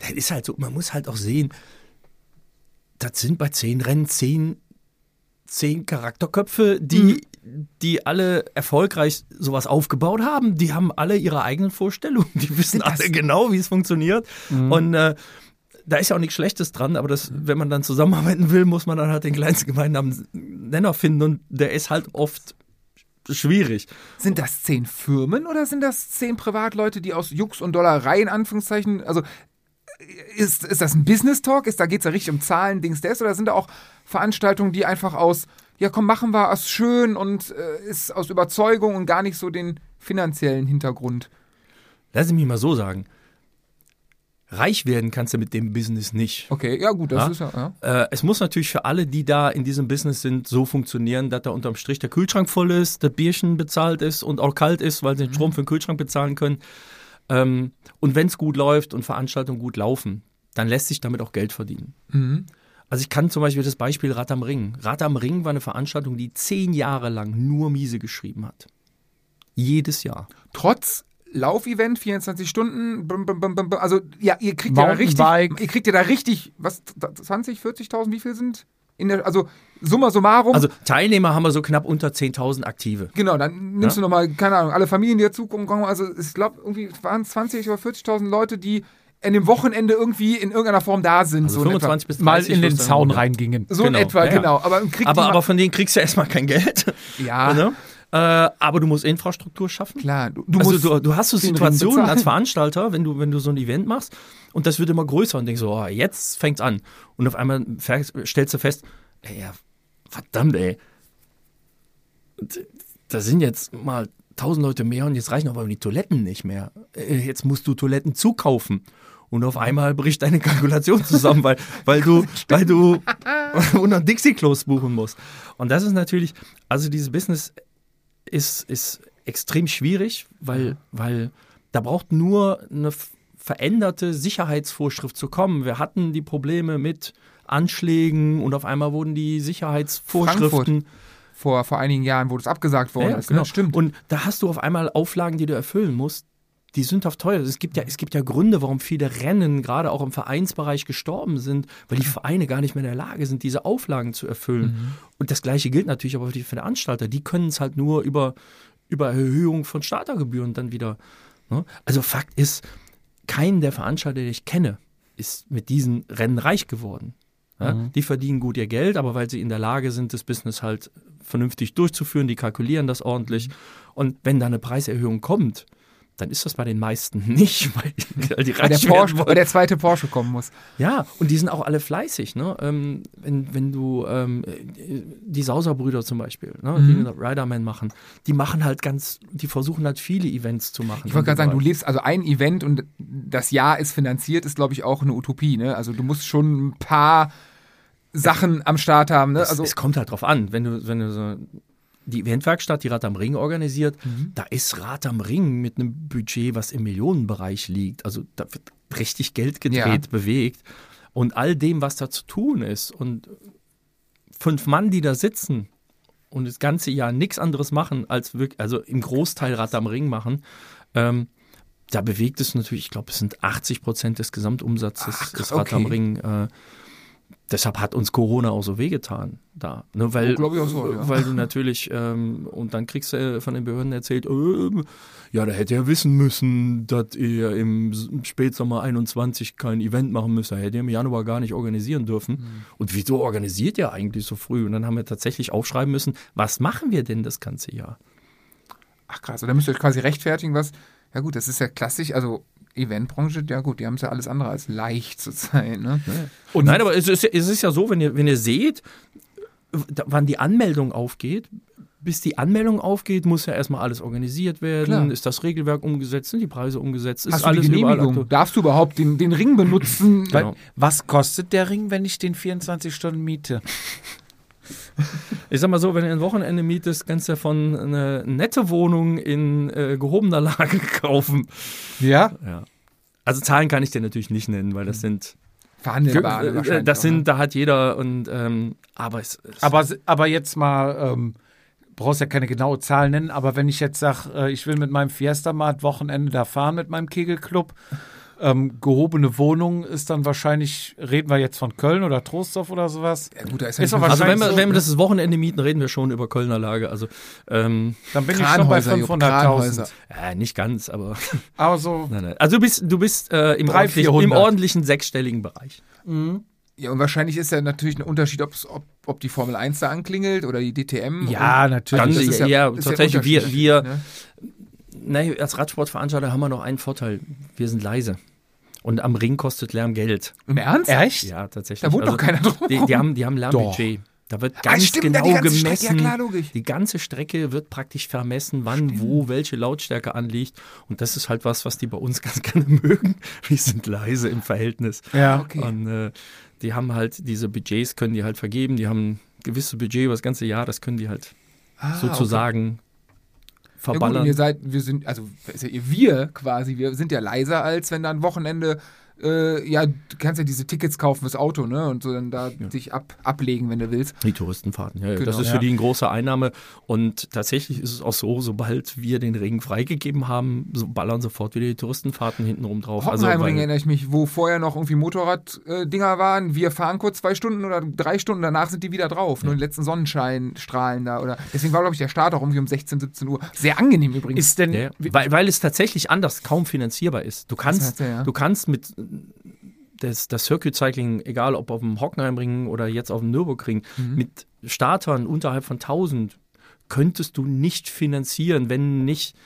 das ist halt so, man muss halt auch sehen, das sind bei zehn Rennen zehn, zehn Charakterköpfe, die, die alle erfolgreich sowas aufgebaut haben. Die haben alle ihre eigenen Vorstellungen. Die wissen das- alle genau, wie es funktioniert. Und äh, da ist ja auch nichts Schlechtes dran, aber das, wenn man dann zusammenarbeiten will, muss man dann halt den kleinsten gemeinsamen Nenner finden und der ist halt oft schwierig. Sind das zehn Firmen oder sind das zehn Privatleute, die aus Jux und Dollerei in Anführungszeichen, also ist, ist das ein Business Talk? Ist, da geht es ja richtig um Zahlen, Dings, des? Oder sind da auch Veranstaltungen, die einfach aus, ja komm, machen wir aus schön und äh, ist aus Überzeugung und gar nicht so den finanziellen Hintergrund? Lass mich mal so sagen. Reich werden kannst du mit dem Business nicht. Okay, ja gut, das Ja? ist ja. ja. Äh, es muss natürlich für alle, die da in diesem Business sind, so funktionieren, dass da unterm Strich der Kühlschrank voll ist, das Bierchen bezahlt ist und auch kalt ist, weil sie den Strom für den Kühlschrank bezahlen können. Ähm, und wenn es gut läuft und Veranstaltungen gut laufen, dann lässt sich damit auch Geld verdienen. Mhm. Also ich kann zum Beispiel das Beispiel Rad am Ring. Rad am Ring war eine Veranstaltung, die zehn Jahre lang nur Miese geschrieben hat. Jedes Jahr. Trotz Laufevent, 24 Stunden, bum, bum, bum, also ja, ihr kriegt ja da richtig, ihr kriegt ja da richtig, was, 20, 40.000, wie viel sind? In der, also summa summarum, Also Teilnehmer haben wir so knapp unter 10.000 Aktive. Genau, dann nimmst Ja? du nochmal, keine Ahnung, alle Familien, die dazukommen. Also ich glaube, irgendwie waren es 20 oder 40.000 Leute, die an dem Wochenende irgendwie in irgendeiner Form da sind. Also so in 25 bis 30 Mal in den Zaun reingingen. So Genau, in etwa, ja, genau. Aber, kriegt Aber, die aber von denen kriegst du erstmal kein Geld. ja, Ne? Äh, aber du musst Infrastruktur schaffen. klar. Du, du also musst du, du hast so Situationen als Veranstalter, wenn du, wenn du so ein Event machst und das wird immer größer und denkst so, oh, jetzt fängt's an. Und auf einmal stellst du fest, ey, ja, verdammt, ey. Da sind jetzt mal tausend Leute mehr und jetzt reichen aber die Toiletten nicht mehr. Äh, Jetzt musst du Toiletten zukaufen. Und auf einmal bricht deine Kalkulation zusammen, weil, weil du, weil du 100 Dixie-Klos buchen musst. Und das ist natürlich, also dieses Business ist, ist extrem schwierig, weil, weil da braucht nur eine veränderte Sicherheitsvorschrift zu kommen. Wir hatten die Probleme mit Anschlägen und auf einmal wurden die Sicherheitsvorschriften. vor, vor einigen Jahren, wo das abgesagt worden Ja, ist. genau. Ne? Stimmt. Und da hast du auf einmal Auflagen, die du erfüllen musst. Die sündhaft teuer. Es gibt ja, es gibt ja Gründe, warum viele Rennen gerade auch im Vereinsbereich gestorben sind, weil die Vereine gar nicht mehr in der Lage sind, diese Auflagen zu erfüllen. Und das Gleiche gilt natürlich aber für die Veranstalter. Die können es halt nur über, über Erhöhung von Startergebühren dann wieder. Ne? Also Fakt ist, kein der Veranstalter, den ich kenne, ist mit diesen Rennen reich geworden. Ja? Die verdienen gut ihr Geld, aber weil sie in der Lage sind, das Business halt vernünftig durchzuführen, die kalkulieren das ordentlich. Und wenn da eine Preiserhöhung kommt, dann ist das bei den meisten nicht, weil die weil, der Porsche, weil der zweite Porsche kommen muss. Ja, und die sind auch alle fleißig. Ne? Ähm, wenn, wenn du ähm, äh, die Sauser-Brüder zum Beispiel, ne? die den Riderman machen, die machen halt ganz, die versuchen halt viele Events zu machen. Ich wollte gerade sagen, du lebst, also ein Event und das Jahr ist finanziert, ist, glaube ich, auch eine Utopie. Ne? Also du musst schon ein paar Sachen am Start haben. Ne? Es, Also, es kommt halt drauf an, wenn du, wenn du so die Eventwerkstatt, die Rad am Ring organisiert, Mhm. da ist Rad am Ring mit einem Budget, was im Millionenbereich liegt. Also da wird richtig Geld gedreht, Ja. bewegt. Und all dem, was da zu tun ist. Und fünf Mann, die da sitzen und das ganze Jahr nichts anderes machen, als wirklich, also im Großteil Rad am Ring machen, ähm, da bewegt es natürlich, ich glaube, es sind 80 Prozent des Gesamtumsatzes Ach, ist Rad am okay. Ring. Äh, deshalb hat uns Corona auch so wehgetan da. Ne, weil, Oh, glaub ich auch so, ja. weil du natürlich, ähm, und dann kriegst du äh, von den Behörden erzählt, ähm, ja, da hätte er wissen müssen, dass ihr im Spätsommer 21 kein Event machen müsst. Da hätte ihr im Januar gar nicht organisieren dürfen. Mhm. Und wieso organisiert ihr eigentlich so früh? Und dann haben wir tatsächlich aufschreiben müssen, was machen wir denn das ganze Jahr? ach krass, und da müsst ihr euch quasi rechtfertigen, was. Ja gut, das ist ja klassisch, also Eventbranche, ja gut, die haben es ja alles andere als leicht zurzeit. Ne? Und Nein, aber es ist, es ist ja so, wenn ihr, wenn ihr seht, da- wann die Anmeldung aufgeht, bis die Anmeldung aufgeht, muss ja erstmal alles organisiert werden. Klar. Ist das Regelwerk umgesetzt? Sind die Preise umgesetzt? Ist Hast du alles Genehmigung? Darfst du überhaupt den, den Ring benutzen? Genau. Was kostet der Ring, wenn ich den 24 Stunden miete? Ich sag mal so, wenn du ein Wochenende mietest, kannst du davon eine nette Wohnung in äh, gehobener Lage kaufen. Ja. Ja. Also Zahlen kann ich dir natürlich nicht nennen, weil das sind, Verhandelbar äh, wahrscheinlich. das sind, ne? da hat jeder und ähm, aber es, es Aber, aber jetzt mal, ähm, brauchst ja keine genaue Zahl nennen, aber wenn ich jetzt sage, äh, ich will mit meinem Fiesta mal Wochenende da fahren mit meinem Kegelclub, ähm, gehobene Wohnung ist dann wahrscheinlich, reden wir jetzt von Köln oder Trostorf oder sowas, Ja, gut, da ist ja Ist also wenn wir, so, wenn wir ne? das Wochenende mieten, reden wir schon über Kölner Lage. Also ähm, dann bin ich schon bei Kranhäuser, Jupp, 500.000. Kranhäuser. äh, nicht ganz, aber Aber so, nein, nein. Also du bist, du bist äh, im, Drei, ordentlichen, im 400. ordentlichen sechsstelligen Bereich. Ja, und wahrscheinlich ist ja natürlich ein Unterschied, ob, ob die Formel 1 da anklingelt oder die DTM. ja, und, natürlich. Ganz das ist sicher, ja, tatsächlich, wir- wir- Ne? Nee, als Radsportveranstalter haben wir noch einen Vorteil. Wir sind leise. Und am Ring kostet Lärm Geld. Im Ernst? Echt? Ja, tatsächlich. Da wohnt doch keiner drum. Die, die, haben, die haben Lärmbudget. Da wird ganz Ah, stimmt, ja, genau die ganze Strecke, gemessen. ja klar, logisch. Die ganze Strecke wird praktisch vermessen, wann, wo, welche Lautstärke anliegt. Und das ist halt was, was die bei uns ganz gerne mögen. Wir sind leise im Verhältnis. Ja. Okay. Und äh, die haben halt diese Budgets, können die halt vergeben. Die haben ein gewisses Budget über das ganze Jahr, das können die halt Ah, sozusagen Ja gut, verballern. ihr seid, wir sind, also wir quasi, wir sind ja leiser, als wenn da ein Wochenende, äh, ja, du kannst ja diese Tickets kaufen fürs Auto, ne? Und so dann da dich ab, ablegen, wenn du willst. Die Touristenfahrten, ja, ja. Genau. das ist Ja. für die eine große Einnahme. Und tatsächlich ist es auch so, sobald wir den Ring freigegeben haben, so ballern sofort wieder die Touristenfahrten hintenrum drauf. Hockenheimring weil- erinnere ich mich, wo vorher noch irgendwie Motorrad-Dinger waren. Wir fahren kurz zwei Stunden oder drei Stunden, danach sind die wieder drauf. Nur die letzten Sonnenscheinstrahlen da. Oder deswegen war, glaube ich, der Start auch irgendwie um 16, 17 Uhr. Sehr angenehm übrigens. Ist denn, Ja, ja. weil, weil es tatsächlich anders kaum finanzierbar ist. Du kannst, heißt ja, ja. du kannst mit das, das Circuit Cycling, egal ob auf dem Hockenheimring oder jetzt auf dem Nürburgring, Mhm. mit Startern unterhalb von 1000 könntest du nicht finanzieren, wenn nicht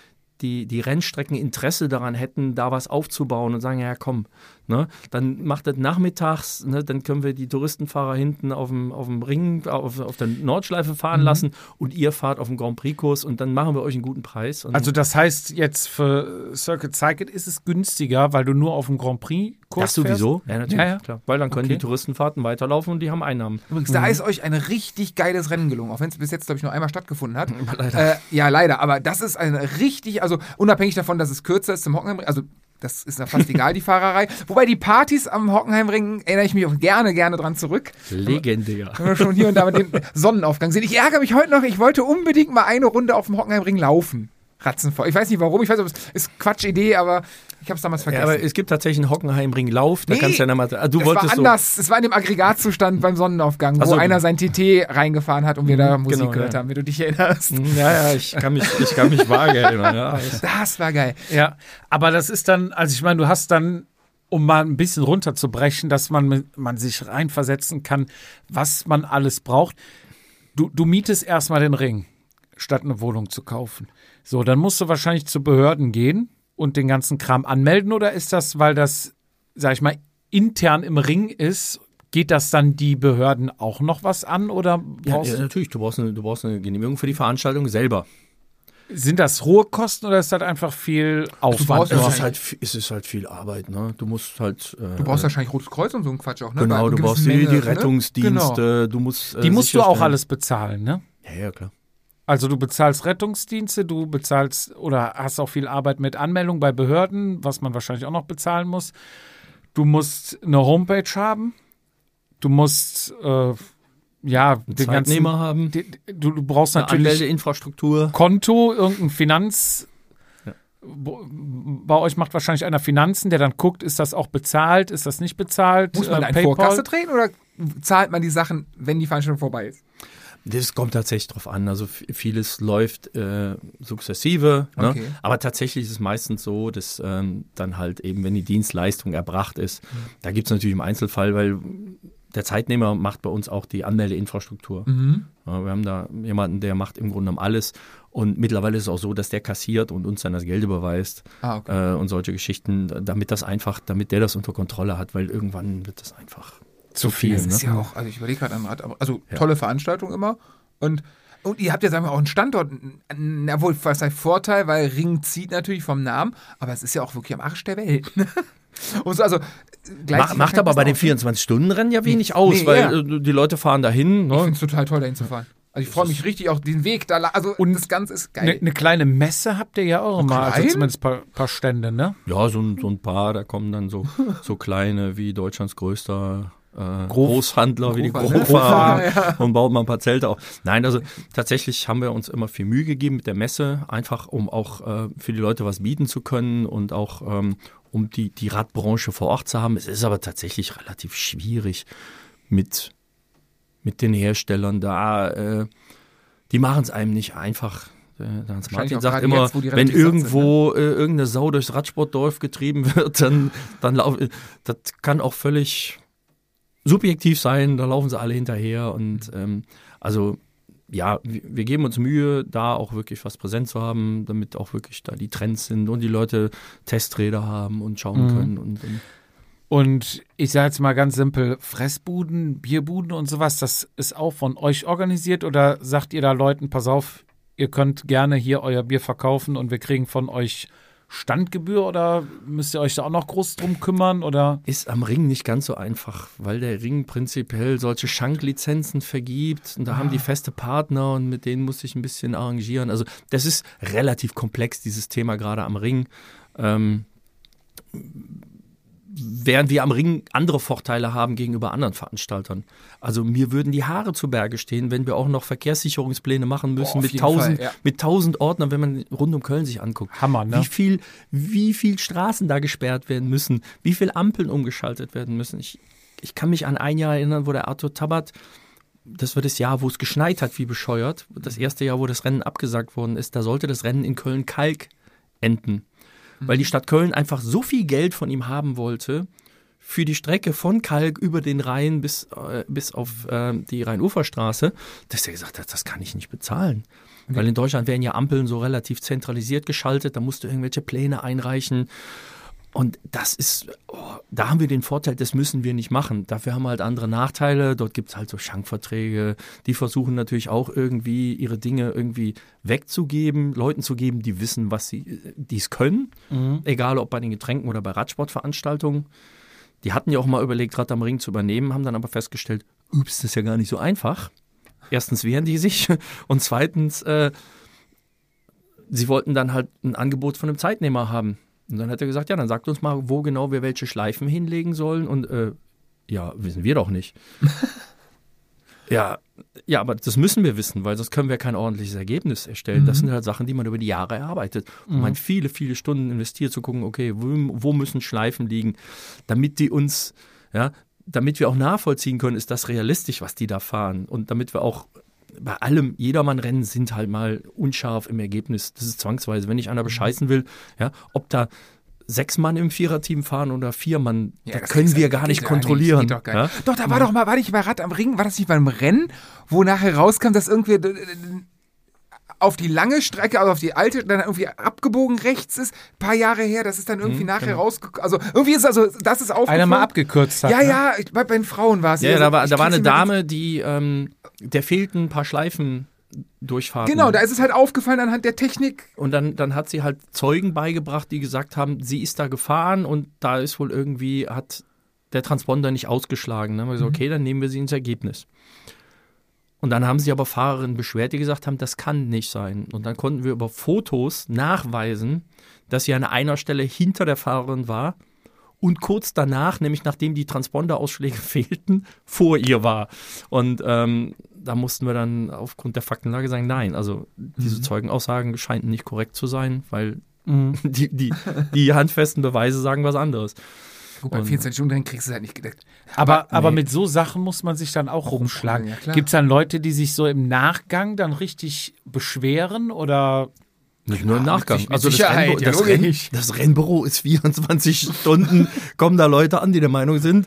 die, die Rennstrecken Interesse daran hätten, da was aufzubauen und sagen, ja komm, ne, dann macht das nachmittags, ne, dann können wir die Touristenfahrer hinten auf dem, auf dem Ring, auf, auf der Nordschleife Mhm. fahren lassen und ihr fahrt auf dem Grand Prix-Kurs und dann machen wir euch einen guten Preis. Und also das heißt jetzt für Circuit Cycle ist es günstiger, weil du nur auf dem Grand Prix Kurs das sowieso, ja natürlich, Ja, ja. klar. Weil dann können Okay. die Touristenfahrten weiterlaufen und die haben Einnahmen. Übrigens, da ist euch ein richtig geiles Rennen gelungen, auch wenn es bis jetzt, glaube ich, nur einmal stattgefunden hat. Leider. Äh, ja, leider, aber das ist ein richtig, also unabhängig davon, dass es kürzer ist zum Hockenheimring, also das ist ja fast egal, die Fahrerei. Wobei die Partys am Hockenheimring erinnere ich mich auch gerne, gerne dran zurück. Legendär. Wenn wir schon hier und da mit dem Sonnenaufgang sehen. Ich ärgere mich heute noch, ich wollte unbedingt mal eine Runde auf dem Hockenheimring laufen. Ratzenvoll. Ich weiß nicht warum, ich weiß, ob es ist Quatschidee, aber ich habe es damals Ja, vergessen. aber es gibt tatsächlich einen Hockenheimring-Lauf, da Nee, kannst du ja dann mal. Ah, du wolltest war anders. Es war in dem Aggregatzustand beim Sonnenaufgang, wo so. einer sein TT reingefahren hat und wir da Musik genau, gehört ja. haben, wenn du dich erinnerst. so. Ja, ja, ich kann mich, ich kann mich vage erinnern. Ja. Das war geil. Ja, aber das ist dann, also ich meine, du hast dann, um mal ein bisschen runterzubrechen, dass man, man sich reinversetzen kann, was man alles braucht. Du, du mietest erstmal den Ring, statt eine Wohnung zu kaufen. So, dann musst du wahrscheinlich zu Behörden gehen und den ganzen Kram anmelden oder ist das, weil das, sag ich mal, intern im Ring ist, geht das dann die Behörden auch noch was an oder Ja, brauchst, ja, natürlich, du brauchst, eine, du brauchst eine Genehmigung für die Veranstaltung selber. sind das hohe Kosten oder ist das einfach viel Aufwand? brauchst Es Ja. ist, halt, es ist halt viel Arbeit, ne? Du musst halt. Äh, Du brauchst wahrscheinlich Rotes Kreuz und so einen Quatsch auch, ne? Genau, du brauchst gewissen die, die Menge, ne? Rettungsdienste, du musst. Äh, die musst du auch alles bezahlen, ne? Ja, ja, klar. Also du bezahlst Rettungsdienste, du bezahlst oder hast auch viel Arbeit mit Anmeldung bei Behörden, was man wahrscheinlich auch noch bezahlen muss. Du musst eine Homepage haben. Du musst äh, ja Einen den ganzen, haben, die- du, du brauchst eine natürlich Anmeldeinfrastruktur. Konto, irgendein Finanz. Ja. Bei euch macht wahrscheinlich einer Finanzen, der dann guckt, ist das auch bezahlt, ist das nicht bezahlt? Muss man Äh, in PayPal? Vorkasse treten oder zahlt man die Sachen, wenn die Veranstaltung vorbei ist? Das kommt tatsächlich drauf an. Also vieles läuft äh, sukzessive. Ne? Okay. Aber tatsächlich ist es meistens so, dass ähm, dann halt eben, wenn die Dienstleistung erbracht ist, da gibt es natürlich im Einzelfall, weil der Zeitnehmer macht bei uns auch die Anmeldeinfrastruktur. Ja, wir haben da jemanden, der macht im Grunde genommen alles. Und mittlerweile ist es auch so, dass der kassiert und uns dann das Geld überweist Ah, okay. äh, und solche Geschichten, damit das einfach, damit der das unter Kontrolle hat, weil irgendwann wird das einfach zu viel. Das Ne? ist ja auch, also ich überlege gerade an Rad, aber also Ja. tolle Veranstaltung immer. Und, und ihr habt ja, sagen wir, auch einen Standort, na wohl, was heißt Vorteil, weil Ring zieht natürlich vom Namen, aber es ist ja auch wirklich am Arsch der Welt. Und so, also, Macht, macht aber bei den 24-Stunden-Rennen ja wenig aus, Nee, weil ja. äh, die Leute fahren dahin. Ich Ne? finde es total toll, dahin zu fahren. Also ich freue mich richtig auch den Weg da, also Und das Ganze ist Eine geil. ne kleine Messe habt ihr ja auch immer, also zumindest ein paar, paar Stände, ne? Ja, so ein, so ein paar, da kommen dann so, so kleine wie Deutschlands größter äh, Großhandler wie die? Grofa Ja. und baut mal ein paar Zelte auf. Nein, also tatsächlich haben wir uns immer viel Mühe gegeben mit der Messe, einfach um auch äh, für die Leute was bieten zu können und auch ähm, um die, die Radbranche vor Ort zu haben. Es ist aber tatsächlich relativ schwierig mit, mit den Herstellern da. Äh, die machen es einem nicht einfach. Der Hans Martin sagt immer, jetzt, wenn satt sind, ne? irgendwo äh, irgendeine Sau durchs Radsportdorf getrieben wird, dann, dann lauf, das kann auch völlig subjektiv sein, da laufen sie alle hinterher und ähm, also ja, wir, wir geben uns Mühe, da auch wirklich was präsent zu haben, damit auch wirklich da die Trends sind und die Leute Testräder haben und schauen Mhm. können und, und Und ich sage jetzt mal ganz simpel, Fressbuden, Bierbuden und sowas, das ist auch von euch organisiert oder sagt ihr da Leuten, pass auf, ihr könnt gerne hier euer Bier verkaufen und wir kriegen von euch Standgebühr oder müsst ihr euch da auch noch groß drum kümmern oder? Ist am Ring nicht ganz so einfach, weil der Ring prinzipiell solche Schanklizenzen vergibt und da haben die feste Partner und mit denen muss ich ein bisschen arrangieren. Also das ist relativ komplex, dieses Thema gerade am Ring. Ähm, während wir am Ring andere Vorteile haben gegenüber anderen Veranstaltern. Also mir würden die Haare zu Berge stehen, wenn wir auch noch Verkehrssicherungspläne machen müssen Boah, mit tausend, Fall, ja. mit tausend Ordnern, wenn man rund um Köln sich anguckt. Hammer, ne? Wie viel, wie viel Straßen da gesperrt werden müssen, wie viel Ampeln umgeschaltet werden müssen. Ich, ich kann mich an ein Jahr erinnern, wo der Arthur Tabat das war das Jahr, wo es geschneit hat, wie bescheuert. Das erste Jahr, wo das Rennen abgesagt worden ist, da sollte das Rennen in Köln-Kalk enden. Weil die Stadt Köln einfach so viel Geld von ihm haben wollte für die Strecke von Kalk über den Rhein bis, äh, bis auf äh, die Rhein-Ufer-Straße, dass er gesagt hat, das kann ich nicht bezahlen. Weil in Deutschland werden ja Ampeln so relativ zentralisiert geschaltet, da musst du irgendwelche Pläne einreichen. Und das ist, oh, da haben wir den Vorteil, das müssen wir nicht machen. Dafür haben wir halt andere Nachteile. Dort gibt es halt so Schankverträge. Die versuchen natürlich auch irgendwie ihre Dinge irgendwie wegzugeben, Leuten zu geben, die wissen, was sie, die es können. Egal ob bei den Getränken oder bei Radsportveranstaltungen. Die hatten ja auch mal überlegt, Rad am Ring zu übernehmen, haben dann aber festgestellt, ups, das ist ja gar nicht so einfach. Erstens wehren die sich und zweitens, äh, sie wollten dann halt ein Angebot von einem Zeitnehmer haben. Und dann hat er gesagt, ja, dann sagt uns mal, wo genau wir welche Schleifen hinlegen sollen. Und äh, ja, wissen wir doch nicht. ja, ja, aber das müssen wir wissen, weil sonst können wir kein ordentliches Ergebnis erstellen. Das sind halt Sachen, die man über die Jahre erarbeitet. Und man viele, viele Stunden investiert, zu gucken, okay, wo, wo müssen Schleifen liegen, damit die uns, ja, damit wir auch nachvollziehen können, ist das realistisch, was die da fahren. Und damit wir auch bei allem, Jedermann-Rennen sind halt mal unscharf im Ergebnis. Das ist zwangsweise. Wenn ich einer bescheißen will, ja, ob da sechs Mann im Viererteam fahren oder vier Mann, Ja, da das können wir gar nicht ja kontrollieren. Gar nicht. ja? doch, da war doch mal, war nicht bei Rad am Ring, war das nicht beim Rennen, wo nachher rauskam, dass irgendwie auf die lange Strecke, also auf die alte, dann irgendwie abgebogen rechts ist, ein paar Jahre her, das ist dann irgendwie nachher rausgekommen. Also irgendwie ist also, das ist aufgefallen. Einer mal abgekürzt hat. Ja, ne? ja, bei, bei den Frauen war es. Ja, Also, da war, da war eine Dame, die, ähm, der fehlten ein paar Schleifen durchfahrten. Genau, da ist es halt aufgefallen anhand der Technik. Und dann, dann hat sie halt Zeugen beigebracht, die gesagt haben, sie ist da gefahren und da ist wohl irgendwie, hat der Transponder nicht ausgeschlagen. Dann haben wir gesagt, okay, dann nehmen wir sie ins Ergebnis. Und dann haben sie aber Fahrerinnen beschwert, die gesagt haben, das kann nicht sein. Und dann konnten wir über Fotos nachweisen, dass sie an einer Stelle hinter der Fahrerin war und kurz danach, nämlich nachdem die Transponderausschläge fehlten, vor ihr war. Und ähm, da mussten wir dann aufgrund der Faktenlage sagen, nein, also diese Zeugenaussagen scheinen nicht korrekt zu sein, weil die, die, die handfesten Beweise sagen was anderes. Gut, bei Und- 24 Stunden Rennen kriegst du es halt nicht gedeckt. Aber, aber nee. mit so Sachen muss man sich dann auch rumschlagen. Ja. Gibt es dann Leute, die sich so im Nachgang dann richtig beschweren oder Nicht nur im Nachgang. mit also das, ja, das, Renn, das Rennbüro ist 24 Stunden, kommen da Leute an, die der Meinung sind,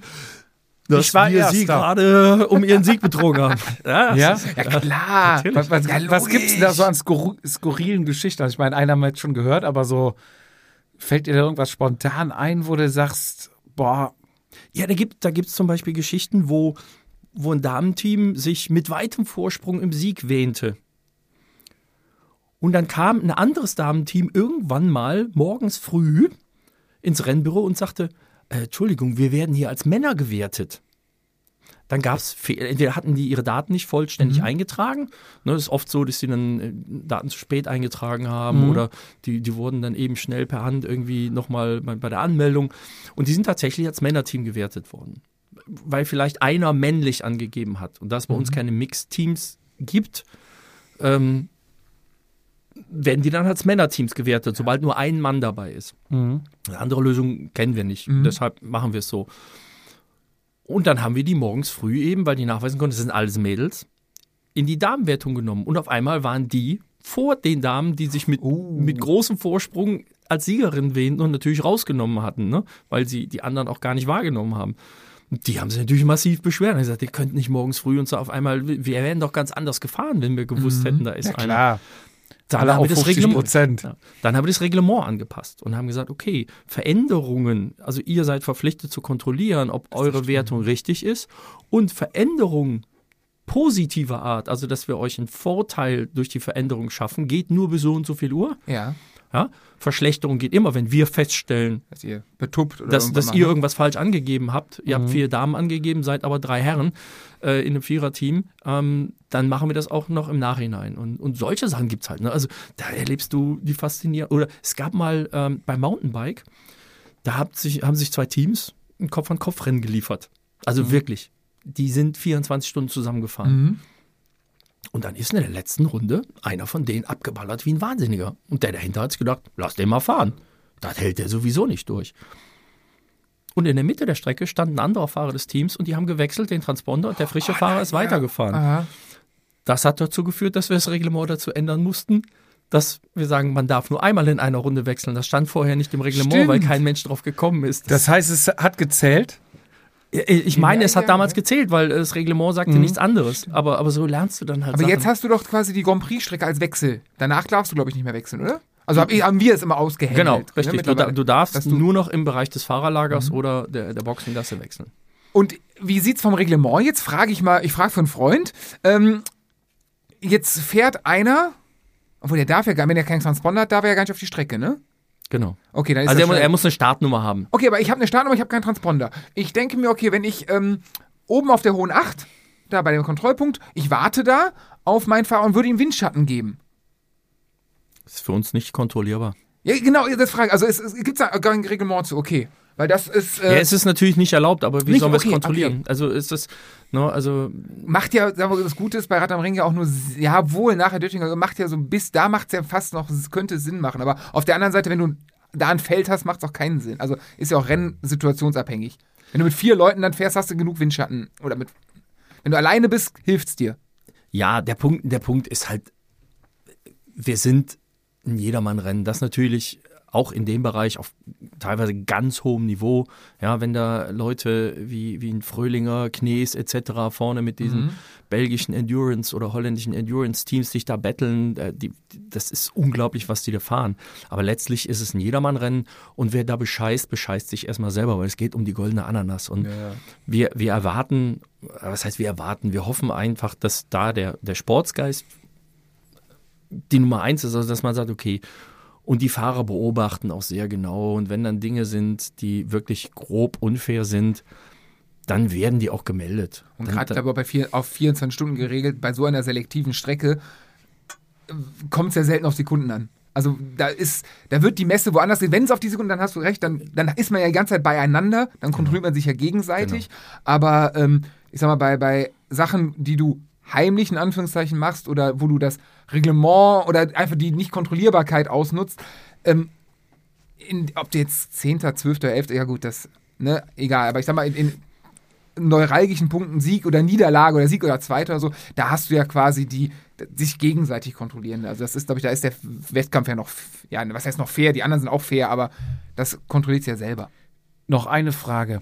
dass Ich war wir sie gerade um ihren Sieg betrogen haben. Ja, Ja? Ja, klar. Natürlich. Was, was, Ja, was gibt's denn da so an skor skurrilen Geschichten? Also ich meine, einer haben wir jetzt schon gehört, aber so fällt dir da irgendwas spontan ein, wo du sagst, boah, Ja, da gibt da gibt's zum Beispiel Geschichten, wo, wo ein Damenteam sich mit weitem Vorsprung im Sieg wähnte. Und dann kam ein anderes Damenteam irgendwann mal morgens früh ins Rennbüro und sagte, äh, Entschuldigung, wir werden hier als Männer gewertet. Dann gab es, entweder hatten die ihre Daten nicht vollständig eingetragen. Ne, das ist oft so, dass sie dann äh, Daten zu spät eingetragen haben oder die, die wurden dann eben schnell per Hand irgendwie nochmal bei, bei der Anmeldung. Und die sind tatsächlich als Männerteam gewertet worden. Weil vielleicht einer männlich angegeben hat. Und da es bei uns keine Mixteams gibt, ähm, werden die dann als Männerteams gewertet, sobald nur ein Mann dabei ist. Eine andere Lösung kennen wir nicht. Deshalb machen wir es so. Und dann haben wir die morgens früh eben, weil die nachweisen konnten, das sind alles Mädels, in die Damenwertung genommen. Und auf einmal waren die vor den Damen, die sich mit, mit großem Vorsprung als Siegerin wähnten und natürlich rausgenommen hatten, ne? weil sie die anderen auch gar nicht wahrgenommen haben. Und die haben sich natürlich massiv beschwert und gesagt, ihr könnt nicht morgens früh und so auf einmal, wir wären doch ganz anders gefahren, wenn wir gewusst hätten, da ist ja einer. klar. Dann haben wir das 50 Reglement, ja, dann haben wir das Reglement angepasst und haben gesagt, okay, Veränderungen, also ihr seid verpflichtet zu kontrollieren, ob eure Wertung richtig ist und Veränderungen positiver Art, also dass wir euch einen Vorteil durch die Veränderung schaffen, geht nur bis so und so viel Uhr. Ja, Ja? Verschlechterung geht immer, wenn wir feststellen, dass ihr betuppt oder dass, dass ihr ne? irgendwas falsch angegeben habt. Ihr habt vier Damen angegeben, seid aber drei Herren äh, in einem Viererteam. Ähm, dann machen wir das auch noch im Nachhinein. Und, und solche Sachen gibt es halt. Ne? Also da erlebst du die faszinierend. Oder es gab mal ähm, beim Mountainbike, da hat sich, haben sich zwei Teams ein Kopf-an-Kopf-Rennen geliefert. Also wirklich. Die sind 24 Stunden zusammengefahren. Mhm. Und dann ist in der letzten Runde einer von denen abgeballert wie ein Wahnsinniger. Und der dahinter hat sich gedacht, lass den mal fahren. Das hält der sowieso nicht durch. Und in der Mitte der Strecke stand ein anderer Fahrer des Teams und die haben gewechselt, den Transponder, und der frische Fahrer ist weitergefahren. Aha. Das hat dazu geführt, dass wir das Reglement dazu ändern mussten, dass wir sagen, man darf nur einmal in einer Runde wechseln. Das stand vorher nicht im Reglement, Stimmt. weil kein Mensch drauf gekommen ist. Das heißt, es hat gezählt. Ich meine, Ja, es hat ja, damals ja. gezählt, weil das Reglement sagte nichts anderes. Aber, aber so lernst du dann halt Aber Sachen. jetzt hast du doch quasi die Grand Prix-Strecke als Wechsel. Danach darfst du, glaube ich, nicht mehr wechseln, oder? Also hab ich, haben wir es immer ausgehängt. Genau, ne, richtig. Du, da, mittlerweile. du darfst Dass du- Mhm. nur noch im Bereich des Fahrerlagers oder der, der Boxengasse wechseln. Und wie sieht's vom Reglement jetzt? Frage ich mal, ich frage für einen Freund. Ähm, jetzt fährt einer, obwohl der darf ja gar, wenn er keinen Transponder hat, darf er ja gar nicht auf die Strecke, ne? Genau. Okay, dann ist Also er, er muss eine Startnummer haben. Okay, aber ich habe eine Startnummer, ich habe keinen Transponder. Ich denke mir, okay, wenn ich ähm, oben auf der hohen 8, da bei dem Kontrollpunkt, ich warte da auf meinen Fahrer und würde ihm Windschatten geben. Das ist für uns nicht kontrollierbar. Ja, genau, das frage ich. Also es, es gibt da gar ein Reglement zu, okay. Weil das ist, Ja, äh, es ist natürlich nicht erlaubt, aber wie Nicht? sollen wir es Okay, kontrollieren? Also ist das, ne, also macht ja, sagen wir, das Gute ist bei Rad am Ring ja auch nur, ja, wohl nachher Döttinger macht ja so bis da macht es ja fast noch, es könnte Sinn machen. Aber auf der anderen Seite, wenn du da ein Feld hast, macht es auch keinen Sinn. Also ist ja auch Rennsituationsabhängig. Wenn du mit vier Leuten dann fährst, hast du genug Windschatten. Oder mit, wenn du alleine bist, hilft's dir. ja, der Punkt, der Punkt ist halt, wir sind ein Jedermann-Rennen. Das natürlich auch in dem Bereich auf teilweise ganz hohem Niveau. Ja, wenn da Leute wie, wie ein Fröhlinger, Knees etc. vorne mit diesen belgischen Endurance oder holländischen Endurance-Teams sich da betteln, äh, die, das ist unglaublich, was die da fahren. Aber letztlich ist es ein Jedermann-Rennen und wer da bescheißt, bescheißt sich erstmal selber, weil es geht um die goldene Ananas. Und wir, wir erwarten, was heißt wir erwarten, wir hoffen einfach, dass da der, der Sportsgeist die Nummer eins ist, also dass man sagt, okay, und die Fahrer beobachten auch sehr genau und wenn dann Dinge sind, die wirklich grob unfair sind, dann werden die auch gemeldet. Und gerade aber bei vier, auf 24 Stunden geregelt, bei so einer selektiven Strecke, kommt es ja selten auf Sekunden an. Also da ist, da wird die Messe woanders gehen. Wenn es auf die Sekunden, dann hast du recht, dann, dann ist man ja die ganze Zeit beieinander, dann kontrolliert man sich ja gegenseitig. Aber ähm, ich sag mal, bei, bei Sachen, die du heimlich in Anführungszeichen machst oder wo du das Reglement oder einfach die Nicht-Kontrollierbarkeit ausnutzt, ähm, in, ob du jetzt 10., 12., 11., ja gut, das, ne, egal, aber ich sag mal, in, in neuralgischen Punkten Sieg oder Niederlage oder Sieg oder Zweiter oder so, da hast du ja quasi die sich gegenseitig kontrollieren. Also das ist, glaube ich, da ist der Wettkampf ja noch, ja, was heißt noch fair? Die anderen sind auch fair, aber das kontrolliert ja selber. Noch eine Frage.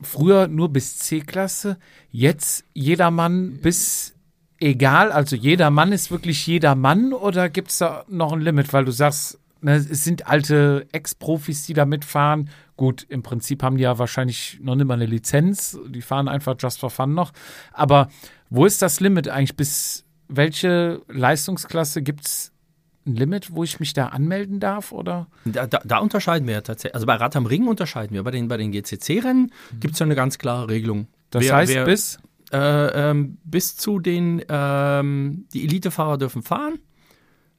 Früher nur bis C-Klasse, jetzt jedermann bis egal, also jeder Mann ist wirklich jeder Mann oder gibt es da noch ein Limit, weil du sagst, ne, es sind alte Ex-Profis, die da mitfahren. Gut, im Prinzip haben die ja wahrscheinlich noch nicht mal eine Lizenz, die fahren einfach just for fun noch. Aber wo ist das Limit eigentlich? Bis welche Leistungsklasse gibt es ein Limit, wo ich mich da anmelden darf? Oder? Da, da, da unterscheiden wir ja tatsächlich. Also bei Rad am Ring unterscheiden wir. Bei den, bei den GCC-Rennen gibt es ja eine ganz klare Regelung. Das Wer- heißt, wer- bis Äh, ähm, bis zu den, ähm, die Elitefahrer dürfen fahren.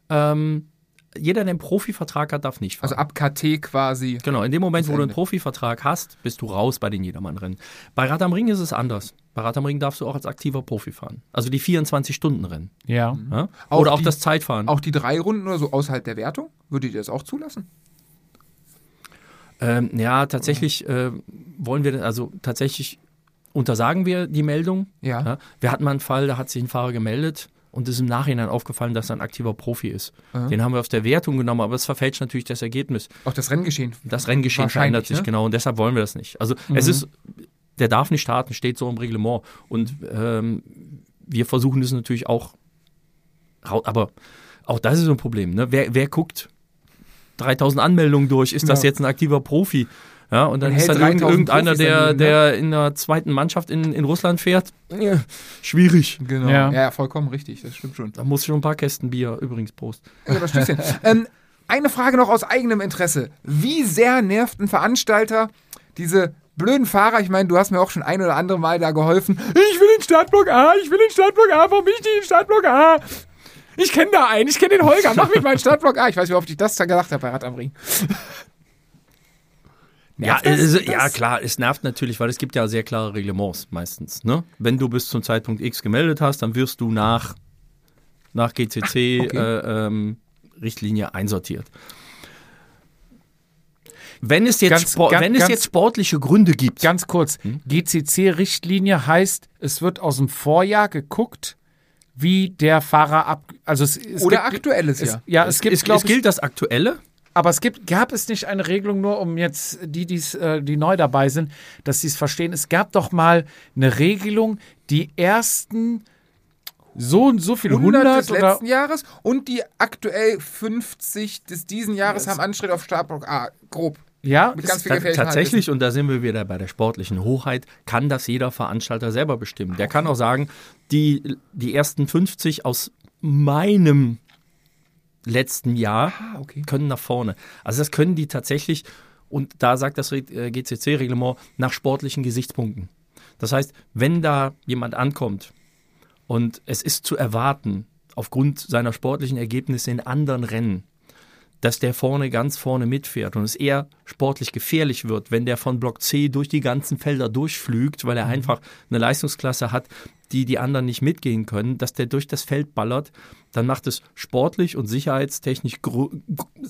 Ähm, jeder, der einen Profivertrag hat, darf nicht fahren. Also ab KT quasi. Genau, in dem Moment, wo du einen. Profivertrag hast, bist du raus bei den Jedermannrennen. Bei Rad am Ring ist es anders. Bei Rad am Ring darfst du auch als aktiver Profi fahren. Also die 24-Stunden-Rennen. ja. Ja? Auch Oder auch die- das Zeitfahren. Auch die drei Runden oder so außerhalb der Wertung? Würdet ihr das auch zulassen? Ähm, ja, tatsächlich äh, wollen wir, also tatsächlich untersagen wir die Meldung. Ja. Ja? Wir hatten mal einen Fall, da hat sich ein Fahrer gemeldet und es ist im Nachhinein aufgefallen, dass er ein aktiver Profi ist. Aha. Den haben wir aus der Wertung genommen, aber es verfälscht natürlich das Ergebnis. Auch das Renngeschehen. Das Renngeschehen verändert sich ne? genau und deshalb wollen wir das nicht. Also es ist, der darf nicht starten, steht so im Reglement und ähm, wir versuchen das natürlich auch, aber auch das ist so ein Problem. Ne? Wer, wer guckt 3000 Anmeldungen durch? Ist das Ja. jetzt ein aktiver Profi? Ja, und dann Und ist dann irgend, 3000 irgendeiner, der, ne? der in der zweiten Mannschaft in, in Russland fährt. Ja, schwierig. Genau. Ja. Ja. vollkommen richtig, das stimmt schon. Da muss ich schon ein paar Kästen Bier, übrigens, Prost. Ähm, eine Frage noch aus eigenem Interesse. Wie sehr nervt ein Veranstalter diese blöden Fahrer? Ich meine, du hast mir auch schon ein oder andere Mal da geholfen. Ich will den Startblock A, ich will den Startblock A, warum bin ich nicht in den Startblock A? Ich kenne da einen, ich kenne den Holger, mach mich mal in Startblock A. Ich weiß, wie oft ich das da gesagt habe bei Rad am Ring. Ja, das? Das- ja, klar, es nervt natürlich, weil es gibt ja sehr klare Reglements meistens. Ne? Wenn du bis zum Zeitpunkt X gemeldet hast, dann wirst du nach, nach GCC Ah, okay. äh, ähm, Richtlinie einsortiert. Wenn es jetzt, Ganz- ganz- wenn es ganz- jetzt sportliche Gründe gibt, Ganz kurz, GCC-Richtlinie heißt, es wird aus dem Vorjahr geguckt, wie der Fahrer ab... Also es, es Oder gibt, aktuelles es, Jahr. Ja, es, es, gibt, es, es gilt das Aktuelle. Aber es gibt, gab es nicht eine Regelung, nur um jetzt die, die's, äh, die neu dabei sind, dass sie es verstehen. Es gab doch mal eine Regelung, die ersten so und so viele 100 hundert des oder letzten Jahres und die aktuell 50 des diesen Jahres haben Anschritt auf Startblock A. Grob. ja, tatsächlich, und da sind wir wieder bei der sportlichen Hoheit, kann das jeder Veranstalter selber bestimmen. Der kann auch sagen, die, die ersten 50 aus meinem letzten Jahr Ah, okay. können nach vorne. Also das können die tatsächlich, und da sagt das äh, GCC-Reglement, nach sportlichen Gesichtspunkten. Das heißt, wenn da jemand ankommt und es ist zu erwarten, aufgrund seiner sportlichen Ergebnisse in anderen Rennen, dass der vorne ganz vorne mitfährt und es eher sportlich gefährlich wird, wenn der von Block C durch die ganzen Felder durchflügt, weil er einfach eine Leistungsklasse hat, die die anderen nicht mitgehen können, dass der durch das Feld ballert, dann macht es sportlich und sicherheitstechnisch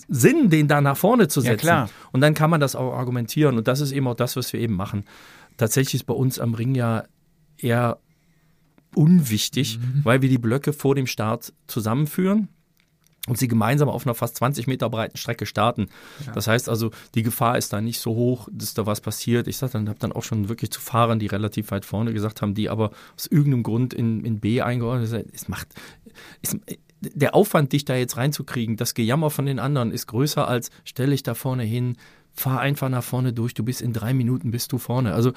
Sinn, den da nach vorne zu Ja, setzen. klar. Und dann kann man das auch argumentieren und das ist eben auch das, was wir eben machen. Tatsächlich ist bei uns am Ring ja eher unwichtig, weil wir die Blöcke vor dem Start zusammenführen und sie gemeinsam auf einer fast 20 Meter breiten Strecke starten. Das heißt also, die Gefahr ist da nicht so hoch, dass da was passiert. Ich sag dann, habe dann auch schon wirklich zu Fahrern, die relativ weit vorne gesagt haben, die aber aus irgendeinem Grund in, in B eingeordnet sind. Es macht, es, der Aufwand, dich da jetzt reinzukriegen, das Gejammer von den anderen ist größer als stell dich da vorne hin, fahr einfach nach vorne durch, du bist in drei Minuten bist du vorne. Also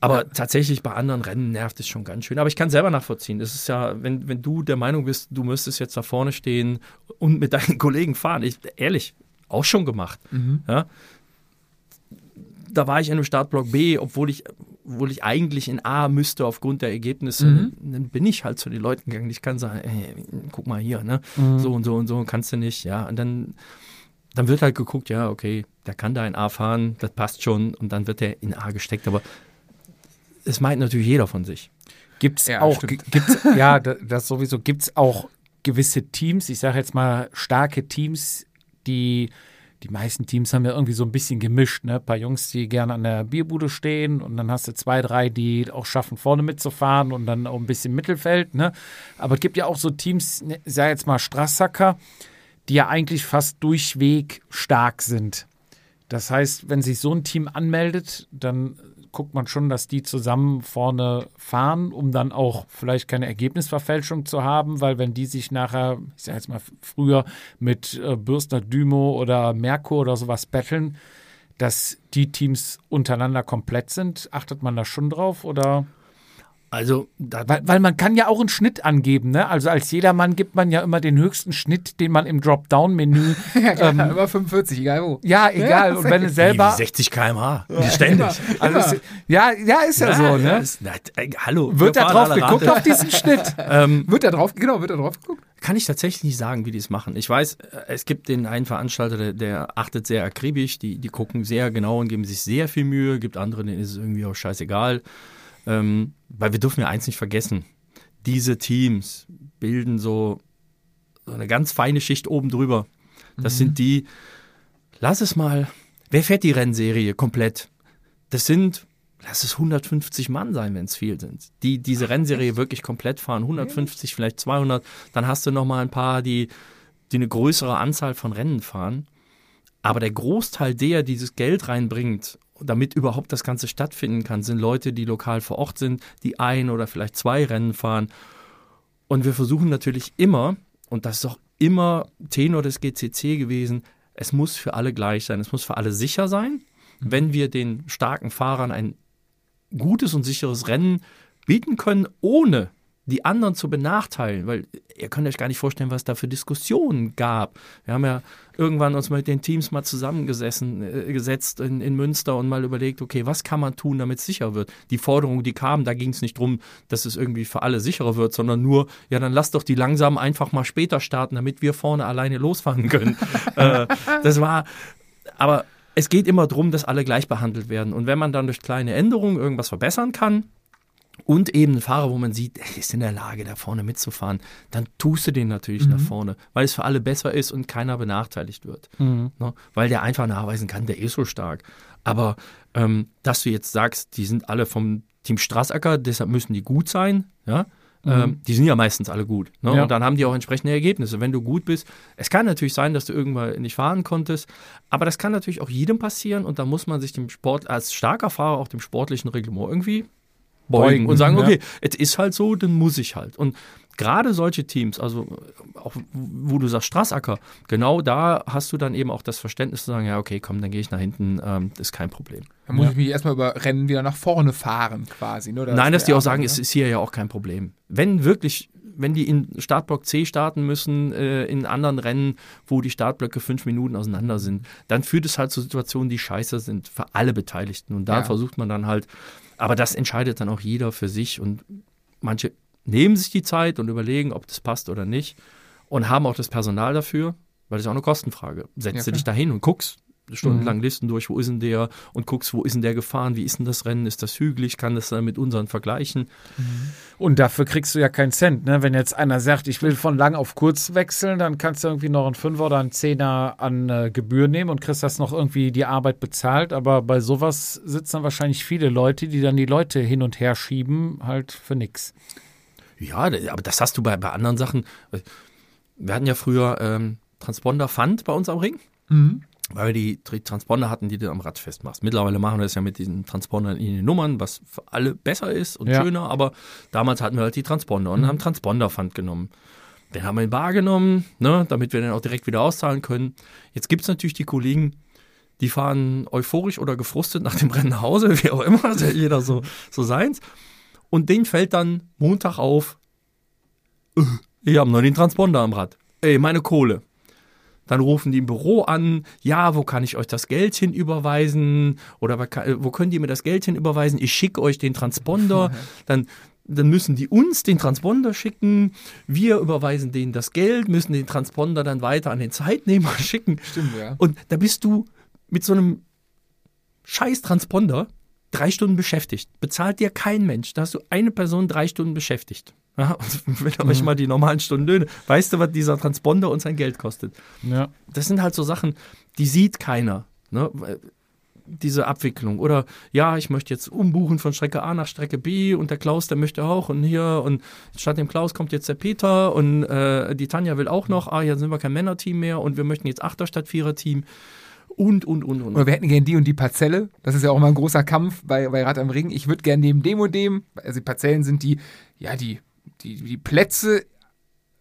aber tatsächlich bei anderen Rennen nervt es schon ganz schön. Aber ich kann selber nachvollziehen. Es ist ja, wenn, wenn du der Meinung bist, du müsstest jetzt da vorne stehen und mit deinen Kollegen fahren, ich, ehrlich, auch schon gemacht. Ja? Da war ich in einem Startblock B, obwohl ich, obwohl ich eigentlich in A müsste aufgrund der Ergebnisse. Dann bin ich halt zu den Leuten gegangen. Ich kann sagen, ey, guck mal hier, ne? so und so und so kannst du nicht. Ja, und dann dann wird halt geguckt, ja, okay, der kann da in A fahren, das passt schon und dann wird der in A gesteckt, aber es meint natürlich jeder von sich. Gibt es Ja, auch, gibt's, ja, da- das sowieso, gibt es auch gewisse Teams, ich sage jetzt mal starke Teams, die, die meisten Teams haben ja irgendwie so ein bisschen gemischt, ne? Ein paar Jungs, die gerne an der Bierbude stehen und dann hast du zwei, drei, die auch schaffen, vorne mitzufahren und dann auch ein bisschen Mittelfeld, ne? Aber es gibt ja auch so Teams, ne, ich sag jetzt mal Strassacker, die ja eigentlich fast durchweg stark sind. Das heißt, wenn sich so ein Team anmeldet, dann guckt man schon, dass die zusammen vorne fahren, um dann auch vielleicht keine Ergebnisverfälschung zu haben, weil wenn die sich nachher, ich sag jetzt mal früher mit äh, Bürstner Dymo oder Merkur oder sowas betteln, dass die Teams untereinander komplett sind, achtet man da schon drauf oder? Also, da, Weil, weil man kann ja auch einen Schnitt angeben, ne? Also als jedermann gibt man ja immer den höchsten Schnitt, den man im Dropdown-Menü. Ja, ähm, über 45, egal wo. ja, egal. Und wenn du selber. 60 km/h, ständig. Also es, ja, ja, ist ja, so, ne? ist- na, äh, hallo. Wird wir da drauf geguckt auf diesen Schnitt? ähm, Wird da drauf, genau, wird da drauf geguckt? kann ich tatsächlich nicht sagen, wie die es machen. Ich weiß, äh, es gibt den einen Veranstalter, der, der achtet sehr akribisch, die, die gucken sehr genau und geben sich sehr viel Mühe, gibt andere, denen ist es irgendwie auch scheißegal. Ähm, weil wir dürfen ja eins nicht vergessen, diese Teams bilden so, so eine ganz feine Schicht oben drüber. Das sind die, lass es mal, wer fährt die Rennserie komplett? Das sind, lass es 150 Mann sein, wenn es viel sind, die diese Rennserie wirklich komplett fahren. 150, vielleicht 200. Dann hast du noch mal ein paar, die, die eine größere Anzahl von Rennen fahren. Aber der Großteil der, die dieses Geld reinbringt, damit überhaupt das Ganze stattfinden kann, sind Leute, die lokal vor Ort sind, die ein oder vielleicht zwei Rennen fahren. Und wir versuchen natürlich immer, und das ist auch immer Tenor des GCC gewesen, es muss für alle gleich sein, es muss für alle sicher sein. Wenn wir den starken Fahrern ein gutes und sicheres Rennen bieten können, ohne die anderen zu benachteilen, weil ihr könnt euch gar nicht vorstellen, was da für Diskussionen gab. Wir haben ja irgendwann uns mit den Teams mal zusammengesessen, äh, gesetzt in, in Münster und mal überlegt, okay, was kann man tun, damit es sicher wird? Die Forderungen, die kamen, da ging es nicht drum, dass es irgendwie für alle sicherer wird, sondern nur, ja, dann lasst doch die langsam einfach mal später starten, damit wir vorne alleine losfahren können. äh, das war, aber es geht immer darum, dass alle gleich behandelt werden. Und wenn man dann durch kleine Änderungen irgendwas verbessern kann, und eben ein Fahrer, wo man sieht, er ist in der Lage, da vorne mitzufahren, dann tust du den natürlich Mhm. nach vorne, weil es für alle besser ist und keiner benachteiligt wird. Mhm. Ne? Weil der einfach nachweisen kann, der ist so stark. Aber ähm, dass du jetzt sagst, die sind alle vom Team Strassacker, deshalb müssen die gut sein, ja. Ähm, die sind ja meistens alle gut. Ne? Mhm. Ja. Und dann haben die auch entsprechende Ergebnisse. Wenn du gut bist, es kann natürlich sein, dass du irgendwann nicht fahren konntest, aber das kann natürlich auch jedem passieren und da muss man sich dem Sport als starker Fahrer auch dem sportlichen Reglement irgendwie beugen, Beugen, und sagen, okay, es ist halt so, dann muss ich halt. Und gerade solche Teams, also auch wo du sagst Strassacker, genau da hast du dann eben auch das Verständnis zu sagen, ja, okay, komm, dann gehe ich nach hinten, ähm, das ist kein Problem. Da muss Ja. ich mich erstmal über Rennen wieder nach vorne fahren, quasi. Ne? Oder Nein, dass die auch sagen, Arbeit, es ne? ist hier ja auch kein Problem. Wenn wirklich, wenn die in Startblock C starten müssen, äh, in anderen Rennen, wo die Startblöcke fünf Minuten auseinander sind, dann führt es halt zu Situationen, die scheiße sind für alle Beteiligten. Und da Ja. versucht man dann halt, aber das entscheidet dann auch jeder für sich und manche nehmen sich die Zeit und überlegen, ob das passt oder nicht und haben auch das Personal dafür, weil das ist auch eine Kostenfrage. Setzt Ja, du dich dahin und guckst stundenlang Listen durch, wo ist denn der und guckst, wo ist denn der gefahren, wie ist denn das Rennen, ist das hügelig, kann das dann mit unseren vergleichen. Und dafür kriegst du ja keinen Cent. Ne? Wenn jetzt einer sagt, ich will von lang auf kurz wechseln, dann kannst du irgendwie noch einen Fünfer oder einen Zehner an äh, Gebühr nehmen und kriegst das noch irgendwie die Arbeit bezahlt. Aber bei sowas sitzen dann wahrscheinlich viele Leute, die dann die Leute hin und her schieben, halt für nix. Ja, aber das hast du bei, bei anderen Sachen. Wir hatten ja früher ähm, Transponder Pfand bei uns am Ring, Mhm. Weil wir die, Transponder hatten, die du am Rad festmachst. Mittlerweile machen wir das ja mit diesen Transpondern in den Nummern, was für alle besser ist und Ja. schöner, aber damals hatten wir halt die Transponder und haben Transponder Pfand genommen. Den haben wir in Bar genommen, ne, damit wir den auch direkt wieder auszahlen können. Jetzt gibt es natürlich die Kollegen, die fahren euphorisch oder gefrustet nach dem Rennen nach Hause, wie auch immer, ja jeder so, so seins. Und denen fällt dann Montag auf, äh, ich habe noch den Transponder am Rad. Ey, meine Kohle. Dann rufen die im Büro an, ja, wo kann ich euch das Geld hin überweisen? Oder wo könnt ihr mir das Geld hin überweisen? Ich schicke euch den Transponder. Dann, dann müssen die uns den Transponder schicken. Wir überweisen denen das Geld, müssen den Transponder dann weiter an den Zeitnehmer schicken. Stimmt, ja. Und da bist du mit so einem scheiß Transponder drei Stunden beschäftigt. Bezahlt dir kein Mensch. Da hast du eine Person drei Stunden beschäftigt. Ja, und wenn ihr euch mal die normalen Stundenlöhne, weißt du, was dieser Transponder uns sein Geld kostet? Ja. Das sind halt so Sachen, die sieht keiner. Ne? Diese Abwicklung. Oder ja, ich möchte jetzt umbuchen von Strecke A nach Strecke B und der Klaus, der möchte auch und hier und statt dem Klaus kommt jetzt der Peter und äh, die Tanja will auch noch, ah, jetzt sind wir kein Männerteam mehr und wir möchten jetzt Achter statt Vierer-Team und, und, und, und. Oder wir hätten gerne die und die Parzelle. Das ist ja auch mal ein großer Kampf bei, bei Rad am Ring. Ich würde gerne neben dem und dem, also die Parzellen sind die, ja, die, die, die Plätze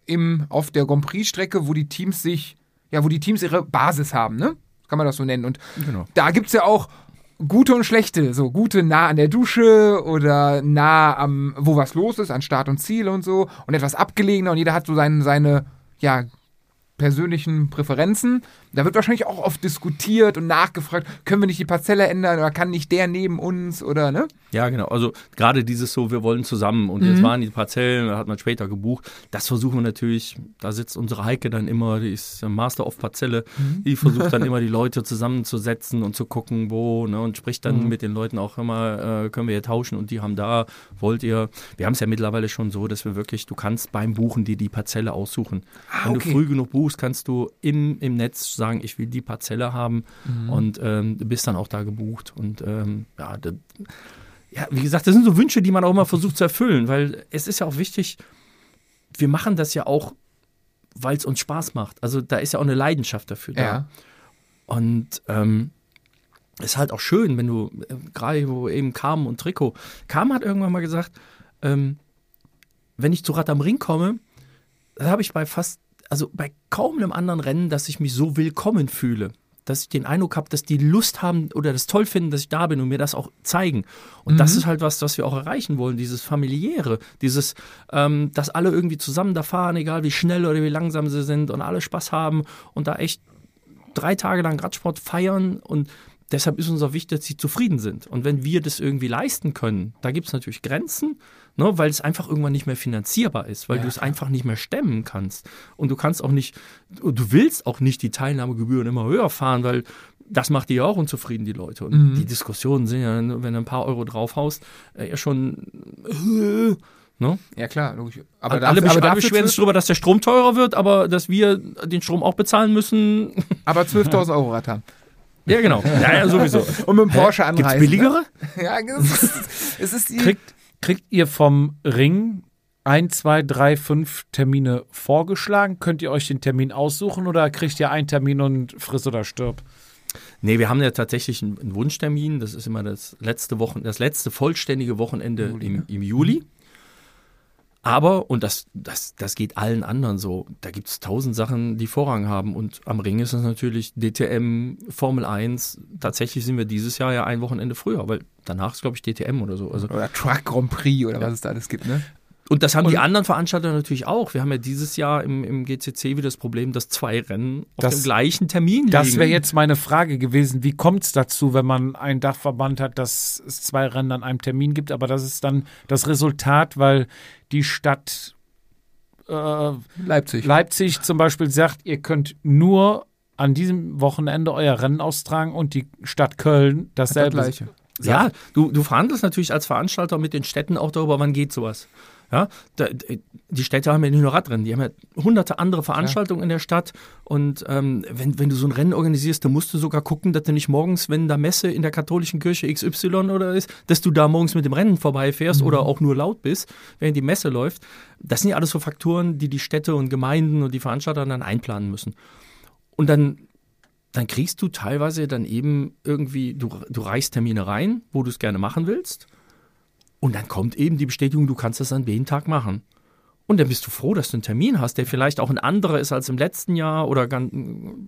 im, auf der Grand Prix-Strecke, wo die Teams sich, ja, wo die Teams ihre Basis haben, ne? Kann man das so nennen. Und Genau. da gibt es ja auch gute und schlechte. So gute nah an der Dusche oder nah am, wo was los ist, an Start und Ziel und so. Und etwas abgelegener und jeder hat so seine, seine ja, persönlichen Präferenzen. Da wird wahrscheinlich auch oft diskutiert und nachgefragt, können wir nicht die Parzelle ändern oder kann nicht der neben uns oder ne? Ja, genau. Also gerade dieses so, wir wollen zusammen und jetzt waren die Parzellen, da hat man später gebucht. Das versuchen wir natürlich, da sitzt unsere Heike dann immer, die ist Master of Parzelle, die versucht dann immer die Leute zusammenzusetzen und zu gucken, wo, ne, und spricht dann mit den Leuten auch immer, äh, können wir hier tauschen und die haben da, wollt ihr. Wir haben es ja mittlerweile schon so, dass wir wirklich, du kannst beim Buchen dir die Parzelle aussuchen. Wenn okay. du früh genug buchst, kannst du im, im Netz sagen, ich will die Parzelle haben und ähm, du bist dann auch da gebucht und ähm, ja, da, ja, wie gesagt, das sind so Wünsche, die man auch immer versucht zu erfüllen, weil es ist ja auch wichtig, wir machen das ja auch, weil es uns Spaß macht. Also da ist ja auch eine Leidenschaft dafür da. Ja. Und ähm, ist halt auch schön, wenn du, äh, gerade wo eben Carmen und Trikot, Carmen hat irgendwann mal gesagt, ähm, wenn ich zu Rad am Ring komme, das habe ich bei fast also bei kaum einem anderen Rennen, dass ich mich so willkommen fühle. Dass ich den Eindruck habe, dass die Lust haben oder das toll finden, dass ich da bin und mir das auch zeigen. Und das ist halt was, was wir auch erreichen wollen, dieses familiäre, dieses, ähm, dass alle irgendwie zusammen da fahren, egal wie schnell oder wie langsam sie sind und alle Spaß haben und da echt drei Tage lang Radsport feiern und deshalb ist uns auch wichtig, dass sie zufrieden sind. Und wenn wir das irgendwie leisten können, da gibt es natürlich Grenzen, ne, weil es einfach irgendwann nicht mehr finanzierbar ist, weil Ja, du es einfach nicht mehr stemmen kannst. Und du kannst auch nicht, du willst auch nicht die Teilnahmegebühren immer höher fahren, weil das macht die ja auch unzufrieden, die Leute. Und Mhm. die Diskussionen sind ja, wenn du ein paar Euro draufhaust, äh, ja schon. Äh, ne? Ja, klar, logisch. Aber, alle, dafür, alle, aber, beschweren sich 12, darüber, dass der Strom teurer wird, aber dass wir den Strom auch bezahlen müssen. aber 12.000 Euro Rad haben. Ja, genau. Ja, ja, sowieso. Und mit dem Porsche Gibt's anreisen. billigere? Ne? Ja, es ist, es ist die. Kriegt, kriegt ihr vom Ring ein, zwei, drei, fünf Termine vorgeschlagen? Könnt ihr euch den Termin aussuchen oder kriegt ihr einen Termin und friss oder stirb? Nee, wir haben ja tatsächlich einen, einen Wunschtermin. Das ist immer das letzte Wochen, das letzte vollständige Wochenende Juli, im, ne? im Juli. Aber, und das, das, das geht allen anderen so, da gibt es tausend Sachen, die Vorrang haben. Und am Ring ist es natürlich DTM, Formel 1. Tatsächlich sind wir dieses Jahr ja ein Wochenende früher, weil danach ist, glaube ich, DTM oder so. Also, Oder Truck Grand Prix oder was es da alles gibt, ne? Und das haben Und- die anderen Veranstalter natürlich auch. Wir haben ja dieses Jahr im, im GCC wieder das Problem, dass zwei Rennen auf Das- dem gleichen Termin Das liegen. wäre jetzt meine Frage gewesen. Wie kommt es dazu, wenn man einen Dachverband hat, dass es zwei Rennen an einem Termin gibt? Aber das ist dann das Resultat, weil die Stadt äh, Leipzig. Leipzig zum Beispiel sagt, ihr könnt nur an diesem Wochenende euer Rennen austragen und die Stadt Köln das dasselbe. gleiche. Ja, du, du verhandelst natürlich als Veranstalter mit den Städten auch darüber, wann geht sowas. Ja, da, die Städte haben ja nicht nur Radrennen, die haben ja hunderte andere Veranstaltungen in der Stadt. Und ähm, wenn, wenn du so ein Rennen organisierst, dann musst du sogar gucken, dass du nicht morgens, wenn da Messe in der katholischen Kirche XY oder ist, dass du da morgens mit dem Rennen vorbeifährst oder auch nur laut bist, während die Messe läuft. Das sind ja alles so Faktoren, die die Städte und Gemeinden und die Veranstalter dann einplanen müssen. Und dann dann kriegst du teilweise dann eben irgendwie, du, du reichst Termine rein, wo du es gerne machen willst. Und dann kommt eben die Bestätigung, du kannst das an dem Tag machen. Und dann bist du froh, dass du einen Termin hast, der vielleicht auch ein anderer ist als im letzten Jahr oder in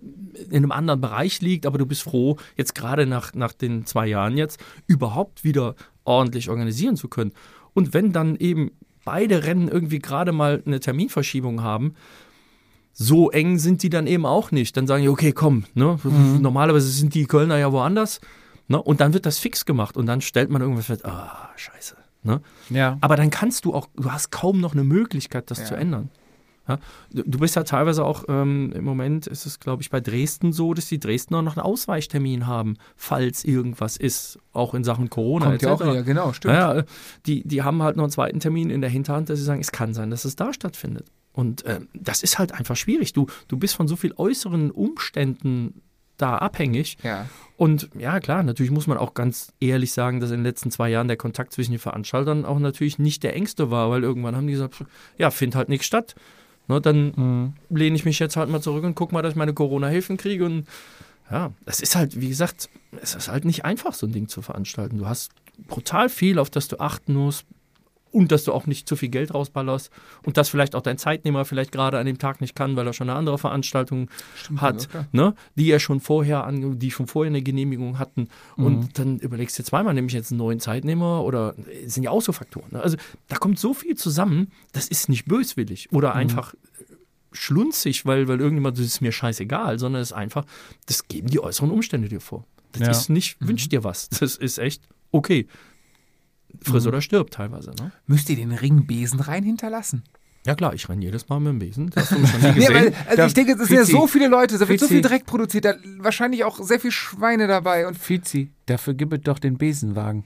einem anderen Bereich liegt, aber du bist froh, jetzt gerade nach, nach den zwei Jahren jetzt überhaupt wieder ordentlich organisieren zu können. Und wenn dann eben beide Rennen irgendwie gerade mal eine Terminverschiebung haben, so eng sind die dann eben auch nicht. Dann sagen die, okay, komm, ne? normalerweise sind die Kölner ja woanders. Ne? Und dann wird das fix gemacht und dann stellt man irgendwas fest, ah, scheiße. Ne? Ja. Aber dann kannst du auch, du hast kaum noch eine Möglichkeit, das Ja. zu ändern. Ja? Du bist ja teilweise auch, ähm, im Moment ist es, glaube ich, bei Dresden so, dass die Dresdner noch einen Ausweichtermin haben, falls irgendwas ist, auch in Sachen Corona. Kommt ja auch wieder, genau, stimmt. Ja, ja, die, die haben halt noch einen zweiten Termin in der Hinterhand, dass sie sagen, es kann sein, dass es da stattfindet. Und ähm, das ist halt einfach schwierig. Du, du bist von so viel äußeren Umständen da abhängig. Ja. Und ja, klar, natürlich muss man auch ganz ehrlich sagen, dass in den letzten zwei Jahren der Kontakt zwischen den Veranstaltern auch natürlich nicht der engste war, weil irgendwann haben die gesagt, ja, findet halt nichts statt. Ne, dann Mhm. lehne ich mich jetzt halt mal zurück und guck mal, dass ich meine Corona-Hilfen kriege. Und ja, das ist halt, wie gesagt, es ist halt nicht einfach, so ein Ding zu veranstalten. Du hast brutal viel, auf das du achten musst und dass du auch nicht zu viel Geld rausballerst und dass vielleicht auch dein Zeitnehmer vielleicht gerade an dem Tag nicht kann, weil er schon eine andere Veranstaltung hat, ja, klar. ne, die ja schon vorher an, die schon vorher eine Genehmigung hatten. Und dann überlegst du zweimal, nehme ich jetzt einen neuen Zeitnehmer oder es sind ja auch so Faktoren. Ne? Also da kommt so viel zusammen, das ist nicht böswillig oder einfach schlunzig, weil, weil irgendjemand, das ist mir scheißegal, sondern es ist einfach, das geben die äußeren Umstände dir vor. Das Ja. ist nicht, wünsch dir was. Das ist echt okay. Friss oder stirb teilweise. Ne? Müsst ihr den Ringbesen rein hinterlassen? Ja klar, ich renne jedes Mal mit dem Besen. Das hast du noch nie gesehen. weil, also ich denke, es sind ja so viele Leute, da wird so viel Dreck produziert, da wahrscheinlich auch sehr viel Schweine dabei und Fizi, dafür gib es doch den Besenwagen.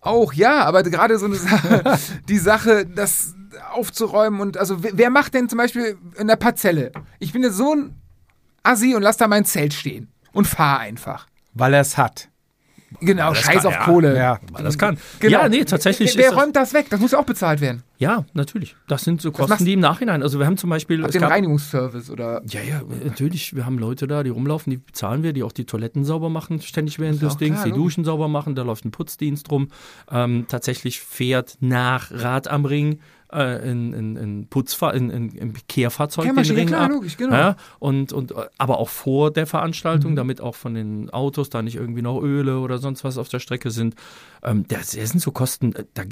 auch, ja, aber gerade so eine Sache, die Sache, das aufzuräumen und also wer, wer macht denn zum Beispiel in der Parzelle? Ich bin jetzt so ein Assi und lass da mein Zelt stehen und fahr einfach. Weil er es hat. Genau, das scheiß kann- auf ja. Kohle. Ja. Das kann. Genau. Ja, nee, tatsächlich Wer, wer das, räumt das weg? Das muss ja auch bezahlt werden. Ja, natürlich. Das sind so Kosten, die im Nachhinein. Also wir haben zum Beispiel. Habt es ihr einen Reinigungsservice oder ja, ja, natürlich. Wir haben Leute da, die rumlaufen, die bezahlen wir, die auch die Toiletten sauber machen, ständig während des Dings, klar, die. Duschen sauber machen, da läuft ein Putzdienst rum. Ähm, tatsächlich fährt nach Rad am Ring äh, in, in, in Putzfahr in, in, im Kehrfahrzeug den Ring klar, ab. logisch, genau. Ja, und, und, aber auch vor der Mhm. Veranstaltung, damit auch von den Autos da nicht irgendwie noch Öle oder sonst was auf der Strecke sind. Ähm, das, das sind so Kosten, äh, da,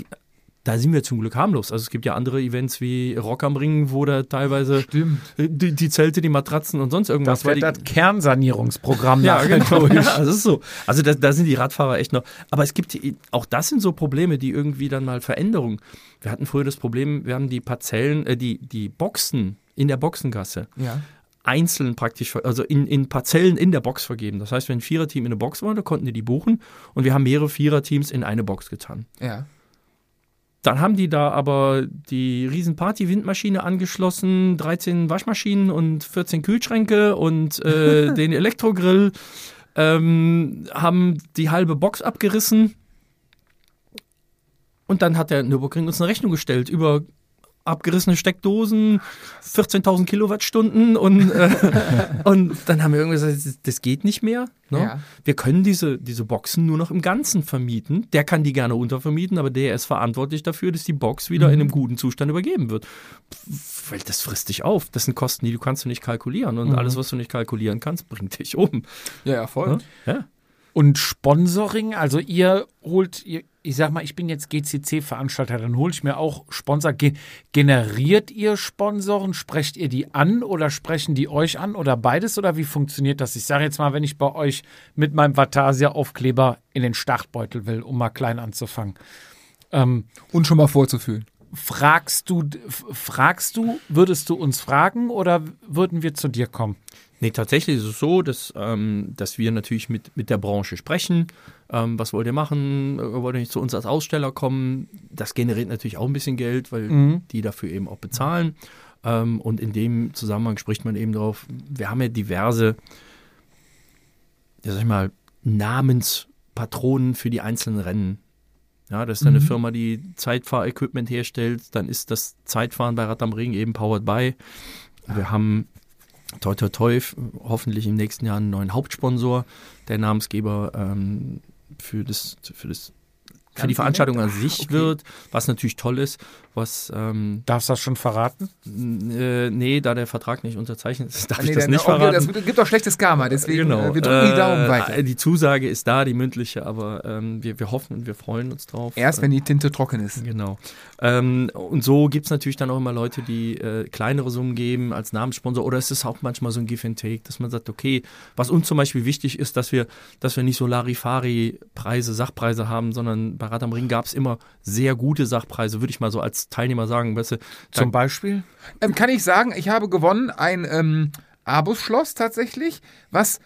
da sind wir zum Glück harmlos. Also es gibt ja andere Events wie Rock am Ring, wo da teilweise Stimmt. äh, die, die Zelte, die Matratzen und sonst irgendwas. Das weil das die, Kernsanierungsprogramm ja, genau. Ja, das ist so. Also da, da sind die Radfahrer echt noch. Aber es gibt auch das sind so Probleme, die irgendwie dann mal Veränderungen. Wir hatten früher das Problem, wir haben die Parzellen, äh, die, die Boxen in der Boxengasse Ja. einzeln praktisch, also in, in Parzellen in der Box vergeben. Das heißt, wenn ein Viererteam in eine Box war, dann konnten die die buchen und wir haben mehrere Viererteams in eine Box getan. Ja. Dann haben die da aber die riesen Party-Windmaschine angeschlossen, 13 Waschmaschinen und 14 Kühlschränke und äh, den Elektrogrill, ähm, haben die halbe Box abgerissen. Und dann hat der Nürburgring uns eine Rechnung gestellt über abgerissene Steckdosen, 14.000 Kilowattstunden und, äh, und dann haben wir irgendwie gesagt, das- geht nicht mehr. Ne? Ja. Wir können diese, diese Boxen nur noch im Ganzen vermieten. Der kann die gerne untervermieten, aber der ist verantwortlich dafür, dass die Box wieder in einem guten Zustand übergeben wird. Pff, Weil das frisst dich auf. Das sind Kosten, die du kannst du nicht kalkulieren. Und alles, was du nicht kalkulieren kannst, bringt dich um. Ja, ja, voll. Ja? Und Sponsoring, also ihr holt, ihr, ich sag mal, ich bin jetzt GCC-Veranstalter, dann hole ich mir auch Sponsor. Ge generiert ihr Sponsoren? Sprecht ihr die an oder sprechen die euch an oder beides? Oder wie funktioniert das? Ich sage jetzt mal, wenn ich bei euch mit meinem Vatasia-Aufkleber in den Startbeutel will, um mal klein anzufangen. Ähm, Und schon mal vorzufühlen. fragst du, fragst du, würdest du uns fragen oder würden wir zu dir kommen? Nee, tatsächlich ist es so, dass, ähm, dass wir natürlich mit, mit der Branche sprechen. Ähm, was wollt ihr machen? Äh, Wollt ihr nicht zu uns als Aussteller kommen? Das generiert natürlich auch ein bisschen Geld, weil die dafür eben auch bezahlen. Ähm, und in dem Zusammenhang spricht man eben drauf, wir haben ja diverse, ja, sag ich mal, Namenspatronen für die einzelnen Rennen. Ja, das ist dann eine Firma, die Zeitfahrequipment herstellt. Dann ist das Zeitfahren bei Rad am Ring eben powered by. Wir haben toi toi toi, hoffentlich im nächsten Jahr einen neuen Hauptsponsor, der Namensgeber ähm, für das, für das für die Veranstaltung an sich Okay. wird, was natürlich toll ist, was ähm, Darfst du das schon verraten? äh, nee, da der Vertrag nicht unterzeichnet ist, darf Nee, ich das nicht verraten. Das gibt doch schlechtes Karma, deswegen genau. äh, wir drücken die Daumen Äh, weiter. Die Zusage ist da, die mündliche, aber ähm, wir, wir hoffen und wir freuen uns drauf. Erst wenn die Tinte trocken ist. Genau. Ähm, und so gibt es natürlich dann auch immer Leute, die äh, kleinere Summen geben als Namenssponsor. Oder es ist auch manchmal so ein Give and Take, dass man sagt, okay, was uns zum Beispiel wichtig ist, dass wir, dass wir nicht so Larifari-Preise, Sachpreise haben, sondern bei Rad am Ring gab es immer sehr gute Sachpreise, würde ich mal so als Teilnehmer sagen. Weißt du, da, Zum Beispiel? Ähm, kann ich sagen, ich habe gewonnen ein ähm, Abus-Schloss tatsächlich, was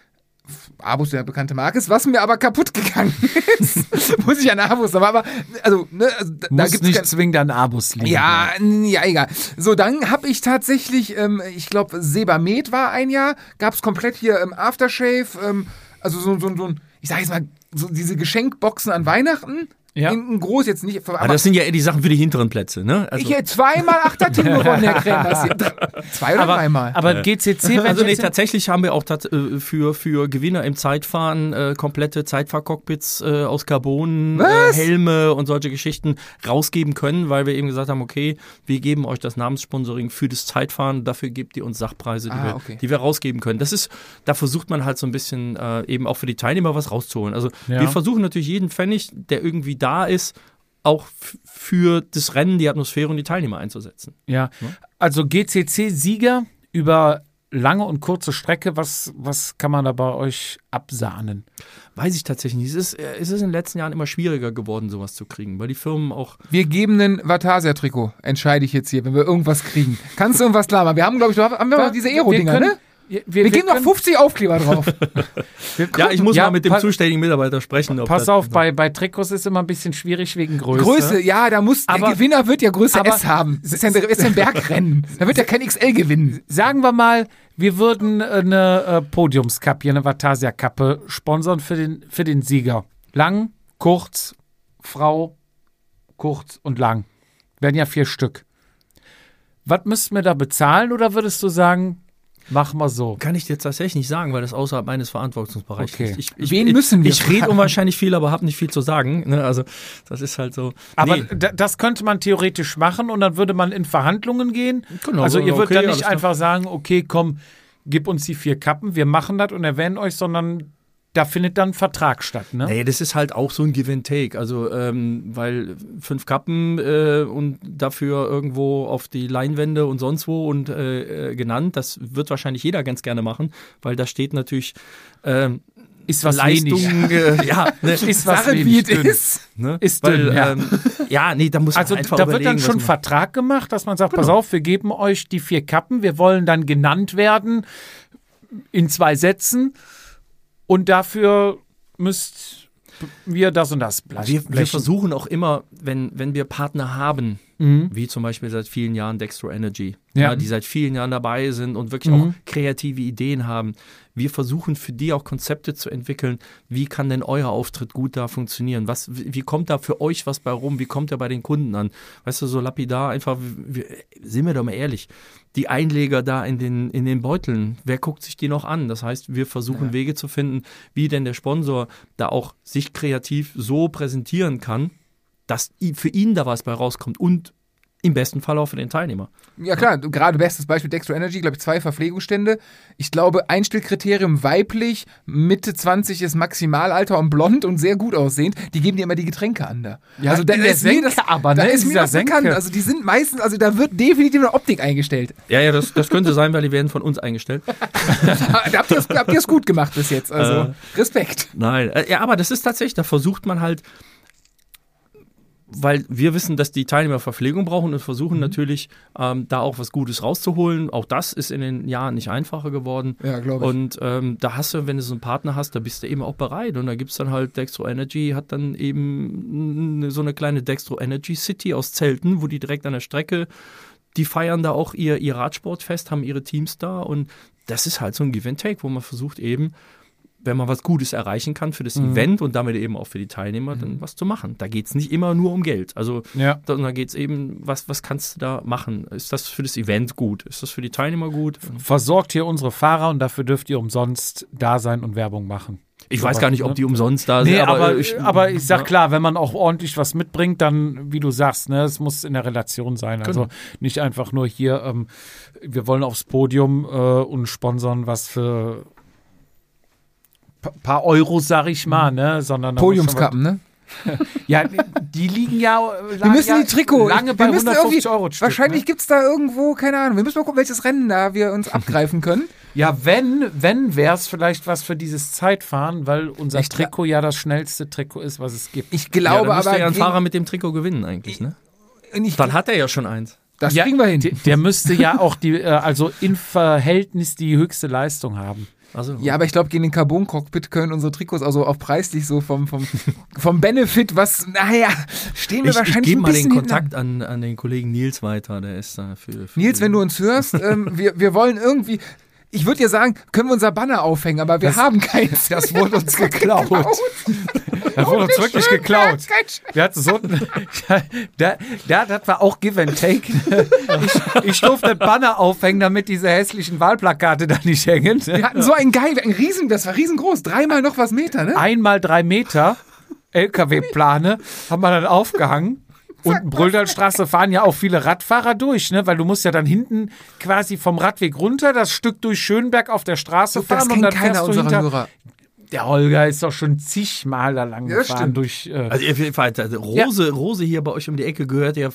Abus der bekannte Marke ist, was mir aber kaputt gegangen ist. Muss ich an Abus, aber, aber also, ne, also da, da Muss gibt's nicht kein, zwingend an Abus liegen. Ja, ja, egal. So, dann habe ich tatsächlich, ähm, ich glaube, Sebamed war ein Jahr, gab es komplett hier ähm, Aftershave, ähm, also so, so, so ein, ich sage jetzt mal, so diese Geschenkboxen an Weihnachten. Ja. In, groß jetzt nicht. aber das sind ja eher die Sachen für die hinteren Plätze, ne? Also, ich hätte zweimal Achterteam gewonnen, Herr Kremers. Zwei oder aber, dreimal. aber GCC, also nee, tatsächlich haben wir auch tat, äh, für, für Gewinner im Zeitfahren äh, komplette Zeitfahrcockpits äh, aus Carbon, äh? Helme und solche Geschichten rausgeben können, weil wir eben gesagt haben, okay, wir geben euch das Namenssponsoring für das Zeitfahren, dafür gebt ihr uns Sachpreise, die, Ah, wir, okay. die wir rausgeben können. Das ist, da versucht man halt so ein bisschen äh, eben auch für die Teilnehmer was rauszuholen. Also Ja. wir versuchen natürlich jeden Pfennig, der irgendwie da ist, auch für das Rennen, die Atmosphäre und die Teilnehmer einzusetzen. Ja, also GCC-Sieger über lange und kurze Strecke, was, was kann man da bei euch absahnen? Weiß ich tatsächlich nicht. Es ist, äh, es ist in den letzten Jahren immer schwieriger geworden, sowas zu kriegen, weil die Firmen auch. Wir geben ein Vatasia-Trikot, entscheide ich jetzt hier, wenn wir irgendwas kriegen. Kannst du irgendwas klar machen? Wir haben, glaube ich, haben wir noch diese Aero-Dinger, ne? Wir, Wir, geben noch 50 Aufkleber drauf. Ja, ich muss Ja, mal mit dem zuständigen Mitarbeiter sprechen. Ob Pass auf, bei, bei Trikots ist immer ein bisschen schwierig wegen Größe. Größe, ja, da muss, Aber- der Gewinner wird ja Größe aber- S haben. Das ist ja ein, das ist ja ein Bergrennen. Da wird ja kein XL gewinnen. Sagen wir mal, wir würden äh, eine äh, Podiumskappe, hier eine Vatasia-Kappe sponsern für den, für den Sieger. Lang, kurz, Frau, kurz und lang. Werden ja vier Stück. Was müssten wir da bezahlen oder würdest du sagen, Machen wir so. Kann ich dir tatsächlich nicht sagen, weil das außerhalb meines Verantwortungsbereichs Okay. liegt. Ich, ich, Wen ich, müssen wir Ich rede unwahrscheinlich viel, aber habe nicht viel zu sagen. Ne? Also das ist halt so. Aber Nee. da- das könnte man theoretisch machen und dann würde man in Verhandlungen gehen. Genau, also ihr würdet okay, dann alles nicht einfach sagen, okay, komm, gib uns die vier Kappen, wir machen das und erwähnen euch, sondern da findet dann Vertrag statt, ne? Nee, das ist halt auch so ein Give and Take. Also, ähm, weil fünf Kappen äh, und dafür irgendwo auf die Leinwände und sonst wo und äh, äh, genannt, das wird wahrscheinlich jeder ganz gerne machen, weil da steht natürlich ähm, Ist was Leistung. wenig. Äh, ja, ne, Ist was Sache, wie es ist. ne? Ist weil, dünn, ja. Ähm, ja, nee, da muss man Also einfach da wird dann schon Vertrag gemacht, dass man sagt, pass auf, wir geben euch die vier Kappen, wir wollen dann genannt werden in zwei Sätzen und dafür müsst wir das und das blech- Wir, wir versuchen auch immer, wenn, wenn wir Partner haben, Mhm. wie zum Beispiel seit vielen Jahren Dextro Energy, Ja. ja. die seit vielen Jahren dabei sind und wirklich Mhm. auch kreative Ideen haben. Wir versuchen für die auch Konzepte zu entwickeln. Wie kann denn euer Auftritt gut da funktionieren? Was, wie kommt da für euch was bei rum? Wie kommt er bei den Kunden an? Weißt du, so lapidar einfach, wir, sind wir doch mal ehrlich, die Einleger da in den, in den Beuteln, wer guckt sich die noch an? Das heißt, wir versuchen Wege zu finden, wie denn der Sponsor da auch sich kreativ so präsentieren kann, dass für ihn da was bei rauskommt und im besten Fall auch für den Teilnehmer. Ja klar, gerade bestes Beispiel Dextro Energy, glaube ich, zwei Verpflegungsstände. Ich glaube, Einstellkriterium weiblich, Mitte 20 ist Maximalalter und blond und sehr gut aussehend. Die geben dir immer die Getränke an da. Ja, also da ist mir Senke das, aber, da ne, ist mir das bekannt. Also die sind meistens, also da wird definitiv eine Optik eingestellt. Ja, ja, das, das könnte sein, weil die werden von uns eingestellt. da habt ihr es gut gemacht bis jetzt. Also Respekt. Nein, äh, ja, aber das ist tatsächlich, da versucht man halt, weil wir wissen, dass die Teilnehmer Verpflegung brauchen und versuchen natürlich, ähm, da auch was Gutes rauszuholen. Auch das ist in den Jahren nicht einfacher geworden. Ja, glaube ich. Und ähm, da hast du, wenn du so einen Partner hast, da bist du eben auch bereit. Und da gibt es dann halt Dextro Energy, hat dann eben so eine kleine Dextro Energy City aus Zelten, wo die direkt an der Strecke, die feiern da auch ihr, ihr Radsportfest, haben ihre Teams da. Und das ist halt so ein Give and Take, wo man versucht eben, wenn man was Gutes erreichen kann für das Mhm. Event und damit eben auch für die Teilnehmer, dann was zu machen. Da geht es nicht immer nur um Geld. Also Ja. da, da geht es eben, was, was kannst du da machen? Ist das für das Event gut? Ist das für die Teilnehmer gut? Versorgt hier unsere Fahrer und dafür dürft ihr umsonst da sein und Werbung machen. Ich weiß gar nicht, ob die umsonst da sind, Nee, aber, ich, aber ich sag ja. klar, wenn man auch ordentlich was mitbringt, dann, wie du sagst, ne, es muss in der Relation sein. Also Genau. nicht einfach nur hier, ähm, wir wollen aufs Podium äh, und sponsern was für paar Euro, sag ich mal, ne, sondern Podiumskappen, ne? Ja, die liegen ja, Wir müssen ja die Trikot. lange bei wir müssen 150 irgendwie, Euro. Stück, Wahrscheinlich Ne? gibt es da irgendwo, keine Ahnung. Wir müssen mal gucken, welches Rennen da wir uns abgreifen können. Ja, wenn, wenn wäre es vielleicht was für dieses Zeitfahren, weil unser ja. Trikot ja das schnellste Trikot ist, was es gibt. Ich Ja, glaube dann müsste aber. ja ein Fahrer mit dem Trikot gewinnen eigentlich, ne? ich, Dann hat er ja schon eins. das ja, kriegen wir hin. Der, der müsste ja auch die, äh, also im Verhältnis die höchste Leistung haben. Also, Ja, aber ich glaube, gegen den Carbon-Cockpit können unsere Trikots also auch preislich so vom, vom, vom Benefit, was, naja, stehen wir ich, ich wahrscheinlich gebe ein mal bisschen den hinten an. Kontakt an, an den Kollegen Nils weiter, der ist da für. für Nils, wenn du uns hörst, ähm, wir, wir wollen irgendwie, ich würde dir sagen, können wir unser Banner aufhängen, aber wir haben keins. Das wurde uns geklaut. Das wurde uns wirklich Schön, geklaut. Wir hatten so da, da, das war auch Give and Take. Ich, ich durfte das Banner aufhängen, damit diese hässlichen Wahlplakate da nicht hängen. Wir hatten so ein geil, ein riesen, das war riesengroß, dreimal noch was Meter, ne? Einmal drei Meter LKW-Plane haben wir dann aufgehangen. Und Brüldalstraße fahren ja auch viele Radfahrer durch, ne? Weil du musst ja dann hinten quasi vom Radweg runter das Stück durch Schönberg auf der Straße Das fahren und kennt dann keiner fährst du hinter. Hörer. Der Holger ist doch schon zigmal da lang Ja, gefahren stimmt. durch. Äh, Also auf jeden Fall, also Rose, Rose hier bei euch um die Ecke gehört ja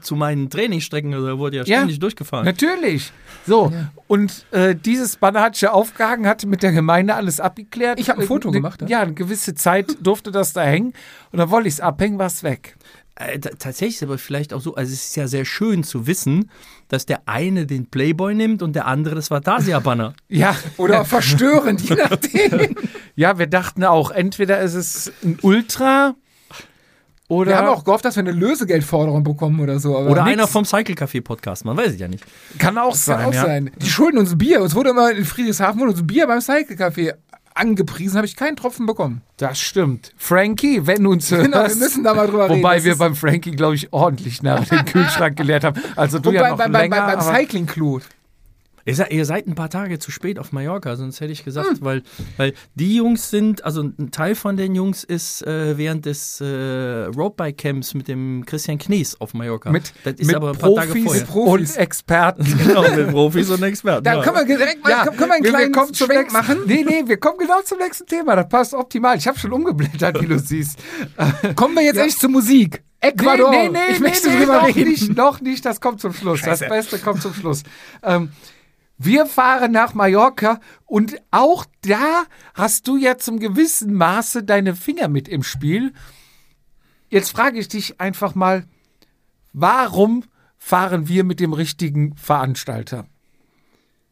zu meinen Trainingsstrecken, also da wurde ja Ja. ständig durchgefahren. Natürlich. So, und äh, dieses ja aufgehangen, hatte mit der Gemeinde alles abgeklärt. Ich hab ein Foto Äh, gemacht, ja. Ja, eine gewisse Zeit durfte das da hängen. Und dann wollte ich es abhängen, war es weg. Äh, tatsächlich ist aber vielleicht auch so, also es ist ja sehr schön zu wissen, dass der eine den Playboy nimmt und der andere das Vatasia-Banner. Ja, Oder verstörend, je nachdem. ja, wir dachten auch, entweder ist es ein Ultra oder. Wir haben auch gehofft, dass wir eine Lösegeldforderung bekommen oder so. Aber Oder nix. einer vom Cycle Café Podcast, man weiß es ja nicht. kann auch Das sein. kann auch ja. sein. Die schulden uns Bier. Uns wurde immer in Friedrichshafen wurde uns Bier beim Cycle Café angepriesen, habe ich keinen Tropfen bekommen. Das stimmt. Frankie, wenn du uns hörst. Genau, wir müssen da mal drüber reden. Wobei wir beim Frankie, glaube ich, ordentlich nach den Kühlschrank geleert haben. Also du Wobei, ja noch beim, länger, beim, beim aber- Cycling Clou. Ihr seid, ihr seid ein paar Tage zu spät auf Mallorca, sonst hätte ich gesagt, weil, weil die Jungs sind, also ein Teil von den Jungs ist äh, während des äh, Roadbike Camps mit dem Christian Knies auf Mallorca. Mit, das ist mit aber ein paar Tage Profis, vorher. Profis. und Experten. genau, mit Profis und Experten. Da ja. können wir direkt mal, Ja, können, wir einen wir- wir kleinen kommen zum Schwenk nächsten- machen. Nee, nee, wir kommen genau zum nächsten Thema. Das passt optimal. Ich habe schon umgeblättert, wie du siehst. Kommen wir jetzt echt zur Musik. Ecuador. Nee, nee, nee, ich möchte nee, nee, drüber noch reden. Nicht, noch nicht, das kommt zum Schluss. Scheiße. Das Beste kommt zum Schluss. Ähm, wir fahren nach Mallorca und auch da hast du ja zum gewissen Maße deine Finger mit im Spiel. Jetzt frage ich dich einfach mal, warum fahren wir mit dem richtigen Veranstalter?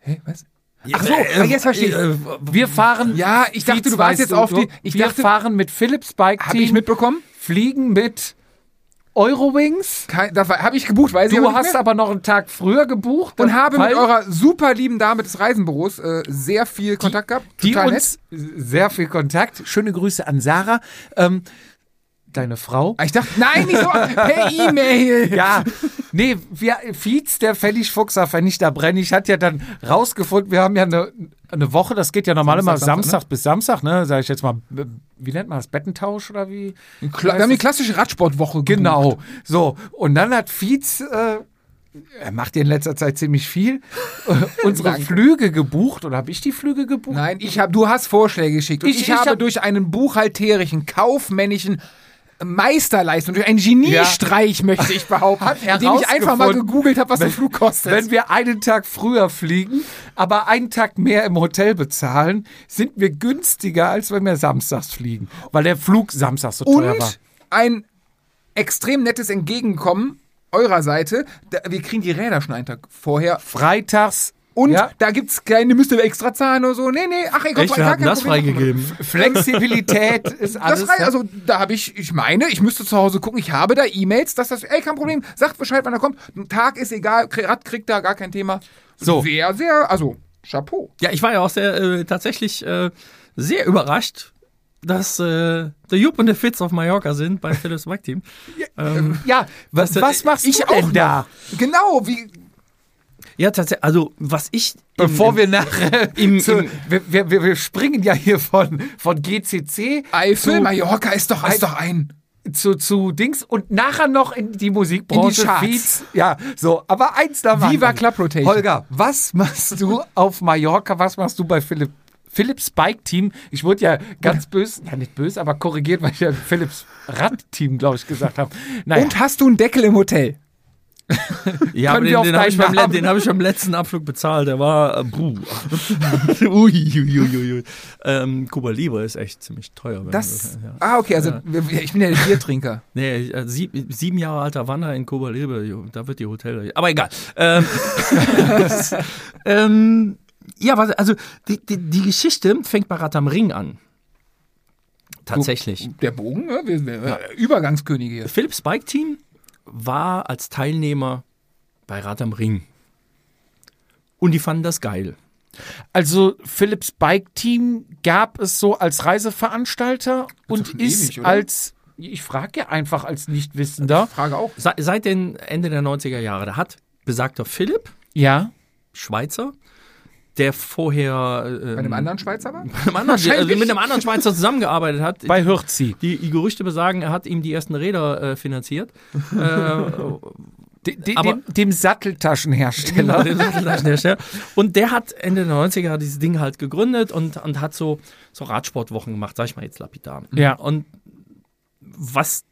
Hä, was? Ach so, ah, jetzt verstehe ich. Äh, Wir fahren. Ja, ich dachte, du warst jetzt auf die. Ich wir dachte, fahren mit Philips Bike habe ich Team, mitbekommen? fliegen mit Eurowings. Da habe ich gebucht, ich Du aber hast mehr. aber noch einen Tag früher gebucht und habe mit weil eurer super lieben Dame des Reisenbüros äh, sehr viel Kontakt gehabt. die Total uns sehr viel Kontakt. Schöne Grüße an Sarah. Ähm, deine Frau. Ah, Ich dachte, nein, nicht so per E-Mail. Ja, nee, wir, Fietz, der Pfennigfuchser, Vernichter Brennig, hat ja dann rausgefunden, wir haben ja eine, eine Woche, das geht ja normal immer Samstag, Samstag, Samstag, bis Samstag, ne, sag ich jetzt mal, wie nennt man das, Bettentausch oder wie? Kla- Wir haben die klassische Radsportwoche gebucht. Genau, so, und dann hat Fietz, äh, er macht ja in letzter Zeit ziemlich viel, unsere. Flüge gebucht, oder habe ich die Flüge gebucht? Nein, ich habe, du hast Vorschläge geschickt. Ich- ich, ich habe hab- durch einen buchhalterischen, kaufmännischen Meisterleistung, durch einen Geniestreich, möchte ich behaupten, indem ich einfach mal gegoogelt habe, was der Flug kostet. Wenn wir einen Tag früher fliegen, aber einen Tag mehr im Hotel bezahlen, sind wir günstiger, als wenn wir samstags fliegen. Weil der Flug samstags so teuer war. Und ein extrem nettes Entgegenkommen eurer Seite. Wir kriegen die Räder schon einen Tag vorher. Freitags Und Ja. da gibt's keine, müsst ihr extra zahlen oder so. Nee, nee, ach, ich Echt, wir hatten das freigegeben. Freigegeben. ist alles. Das frei, ja. also da habe ich, ich meine, ich müsste zu Hause gucken, ich habe da E-Mails, dass das, ey, kein Problem, sagt Bescheid, wann er kommt. Ein Tag ist egal, Rad kriegt da gar kein Thema. So. Sehr, sehr, also, Chapeau. Ja, ich war ja auch sehr, äh, tatsächlich äh, sehr überrascht, dass äh, der Jupp und der Fitz auf Mallorca sind beim Philips Bike Team. Ähm, ja, was, Das- was machst ich du auch denn da? Genau, wie, ja, tatsächlich, also was ich. Bevor im, wir nachher im- zu, im- wir, wir, wir springen ja hier von, von GCC Eifel, zu, Mallorca ist doch, ist doch ein. zu, zu Dings und nachher noch in die Musikbranche. In die Charts. Feeds. Ja, so, aber eins da Viva Club Rotation. Holger, was machst du auf Mallorca? Was machst du bei Philipp? Philips Bike Team, ich wurde ja ganz böse, ja nicht böse, aber korrigiert, weil ich ja Philips Rad-Team, glaube ich, gesagt habe. Naja, Und hast du einen Deckel im Hotel? Ja, aber Können den, den habe ich, beim hab ich beim letzten Abflug bezahlt. Der war. Äh, puh. ui, ui, ui, ui. Ähm, Cuba Libre ist echt ziemlich teuer. Das, ja. ah, okay, also wir- ich bin ja der Biertrinker. Nee, äh, sieb, sieben Jahre alter Wanner in Cuba Libre, da wird die Hotel. Aber egal. Ähm, ähm, ja, also die, die, die Geschichte fängt bei Rat am Ring an. Tatsächlich. Der Bogen, ne? wir, Übergangskönige hier. Philips Bike Team war als Teilnehmer bei Rad am Ring. Und die fanden das geil. also Philips Bike Team gab es so als Reiseveranstalter und ist ewig, als, ich frage ja einfach als Nichtwissender, Frage auch. Se, seit den Ende der 90er Jahre, da hat besagter Philipp, ja, Schweizer, der vorher ähm, Bei einem anderen Schweizer war? einem anderen, also mit einem anderen Schweizer zusammengearbeitet hat. bei Hürzi. Die, die Gerüchte besagen, er hat ihm die ersten Räder äh, finanziert. äh, De, de, Aber- dem, dem Satteltaschenhersteller. den Satteltaschenhersteller. und der hat Ende der 90er dieses Ding halt gegründet und, und hat so, so Radsportwochen gemacht, sag ich mal jetzt lapidar. Ja. Und was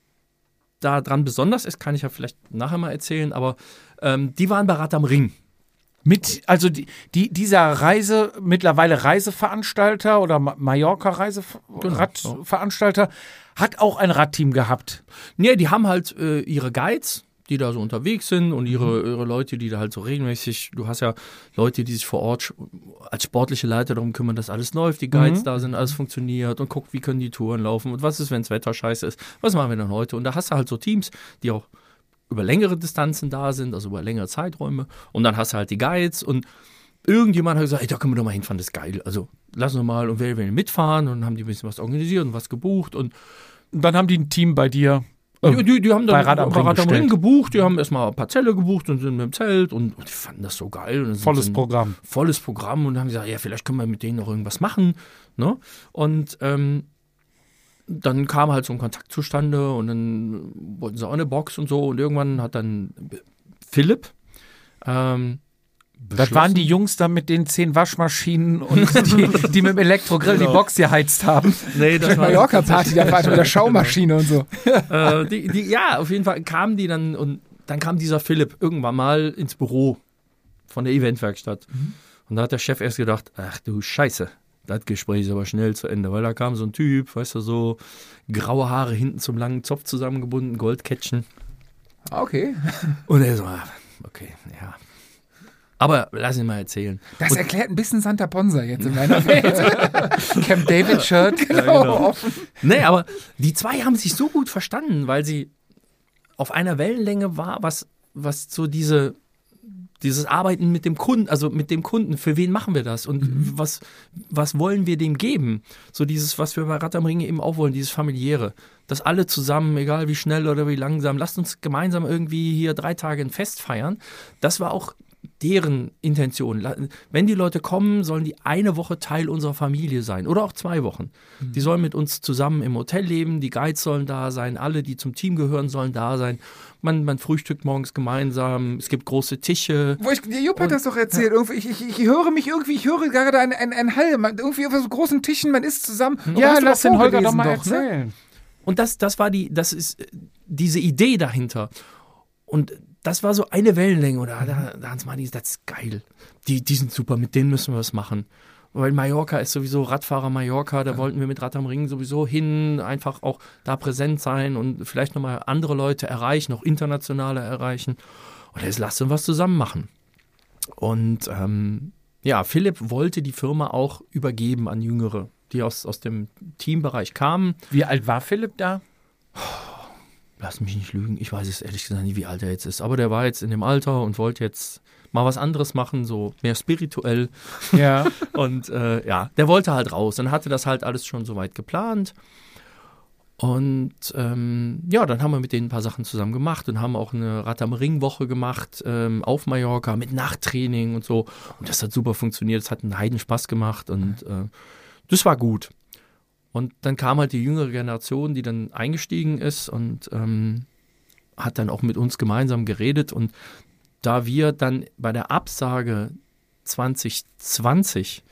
da dran besonders ist, kann ich ja vielleicht nachher mal erzählen, aber ähm, die waren bei Rad am Ring. Mit, also die, die, dieser Reise, mittlerweile Reiseveranstalter oder Ma- Mallorca Reiseveranstalter, hat auch ein Radteam gehabt. Nee, die haben halt äh, ihre Guides, die da so unterwegs sind und ihre, ihre Leute, die da halt so regelmäßig, du hast ja Leute, die sich vor Ort als sportliche Leiter darum kümmern, dass alles läuft, die Guides da sind, alles funktioniert und guckt, wie können die Touren laufen und was ist, wenn das Wetter scheiße ist, was machen wir dann heute? Und da hast du halt so Teams, die auch über längere Distanzen da sind, also über längere Zeiträume und dann hast du halt die Guides und irgendjemand hat gesagt, ey, da können wir doch mal hinfahren, das ist geil. Also lass uns mal und wer will mitfahren und dann haben die ein bisschen was organisiert und was gebucht und Und dann haben die ein Team bei dir Die, die, die haben dann bei Rad am Rad am Ring gebucht, die haben erstmal ein paar Zelle gebucht und sind mit dem Zelt und, und die fanden das so geil. Volles sie- Programm. volles Programm und haben gesagt, ja, vielleicht können wir mit denen noch irgendwas machen. Ne? Und ähm, dann kam halt so ein Kontakt zustande und dann wollten sie auch eine Box und so und irgendwann hat dann Philipp ähm, Das waren die Jungs da mit den zehn Waschmaschinen und die, die mit dem Elektrogrill die Box geheizt haben. Nee, das war Mallorca-Party, da war mit der Schaumaschine und so. äh, die, die, ja, auf jeden Fall kamen die dann und dann kam dieser Philipp irgendwann mal ins Büro von der Eventwerkstatt. Und da hat der Chef erst gedacht, ach du Scheiße, das Gespräch ist aber schnell zu Ende, weil da kam so ein Typ, weißt du, so graue Haare hinten zum langen Zopf zusammengebunden, Goldkettchen. Okay. Und er so, ah, okay, ja. Aber lass ihn mal erzählen. Das erklärt ein bisschen Santa Ponsa jetzt in meiner Welt. Camp David Shirt, genau. Nee, aber die zwei haben sich so gut verstanden, weil sie auf einer Wellenlänge war, was, was so diese, dieses Arbeiten mit dem Kunden, also mit dem Kunden, für wen machen wir das und was, was wollen wir dem geben? So dieses, was wir bei Rad am Ring eben auch wollen, dieses familiäre. Dass alle zusammen, egal wie schnell oder wie langsam, lasst uns gemeinsam irgendwie hier drei Tage ein Fest feiern. Das war auch deren Intention. Wenn die Leute kommen, sollen die eine Woche Teil unserer Familie sein oder auch zwei Wochen. Die sollen mit uns zusammen im Hotel leben, die Guides sollen da sein, alle, die zum Team gehören, sollen da sein. Man, man frühstückt morgens gemeinsam, es gibt große Tische. Wo ich, der Jupp hat das doch erzählt. Irgendwie, ich, ich, ich höre mich irgendwie, ich höre gerade ein, ein, ein Hall. Man, irgendwie auf so großen Tischen, man isst zusammen. Und Ja, lass den Holger doch mal ne? erzählen. Und das, das war die, das ist äh, diese Idee dahinter. Und das war so eine Wellenlänge. Oder da, da Hans Martin, das ist geil. Die, die sind super, mit denen müssen wir was machen. Weil Mallorca ist sowieso Radfahrer Mallorca, da wollten wir mit Rad am Ring sowieso hin, einfach auch da präsent sein und vielleicht nochmal andere Leute erreichen, auch internationale erreichen. Und jetzt lasst uns was zusammen machen. Und ähm, ja, Philipp wollte die Firma auch übergeben an Jüngere, die aus, aus dem Teambereich kamen. Wie alt war Philipp da? Lass mich nicht lügen, ich weiß es ehrlich gesagt nicht, wie alt er jetzt ist. Aber der war jetzt in dem Alter und wollte jetzt mal was anderes machen, so mehr spirituell. Ja. Und äh, ja, der wollte halt raus und hatte das halt alles schon soweit geplant. Und ähm, ja, dann haben wir mit denen ein paar Sachen zusammen gemacht und haben auch eine Rad am Ring Woche gemacht ähm, auf Mallorca mit Nachttraining und so. Und das hat super funktioniert, es hat einen Heiden Spaß gemacht und äh, das war gut. Und dann kam halt die jüngere Generation, die dann eingestiegen ist und ähm, hat dann auch mit uns gemeinsam geredet. Und da wir dann bei der Absage 2020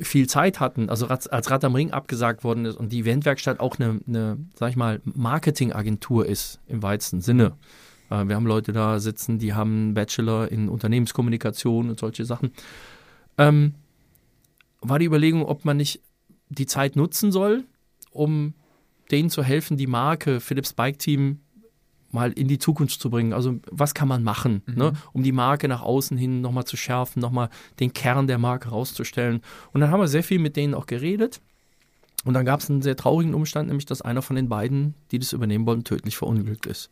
viel Zeit hatten, also als Rad am Ring abgesagt worden ist und die Eventwerkstatt auch eine, eine sag ich mal, Marketingagentur ist im weitesten Sinne. Äh, Wir haben Leute da sitzen, die haben einen Bachelor in Unternehmenskommunikation und solche Sachen. Ähm, war die Überlegung, ob man nicht die Zeit nutzen soll, um denen zu helfen, die Marke Philips Bike Team mal in die Zukunft zu bringen. Also was kann man machen, ne, um die Marke nach außen hin nochmal zu schärfen, nochmal den Kern der Marke rauszustellen. Und dann haben wir sehr viel mit denen auch geredet. Und dann gab es einen sehr traurigen Umstand, nämlich dass einer von den beiden, die das übernehmen wollten, tödlich verunglückt ist.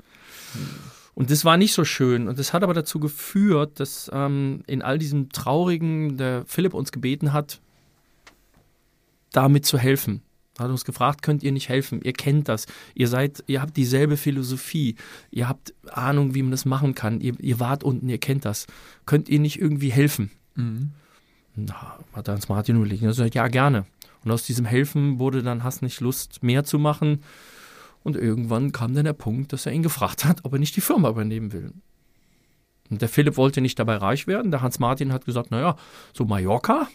Und das war nicht so schön. Und das hat aber dazu geführt, dass ähm, in all diesem Traurigen der Philipp uns gebeten hat, damit zu helfen. Er hat uns gefragt, könnt ihr nicht helfen? Ihr kennt das. Ihr seid, ihr habt dieselbe Philosophie. Ihr habt Ahnung, wie man das machen kann. Ihr, ihr wart unten, ihr kennt das. Könnt ihr nicht irgendwie helfen? Na, hat Hans Martin überlegt. Er gesagt, ja, gerne. Und aus diesem Helfen wurde dann Hass nicht Lust, mehr zu machen. Und irgendwann kam dann der Punkt, dass er ihn gefragt hat, ob er nicht die Firma übernehmen will. Und der Philipp wollte nicht dabei reich werden. Der Hans Martin hat gesagt, naja, so Mallorca,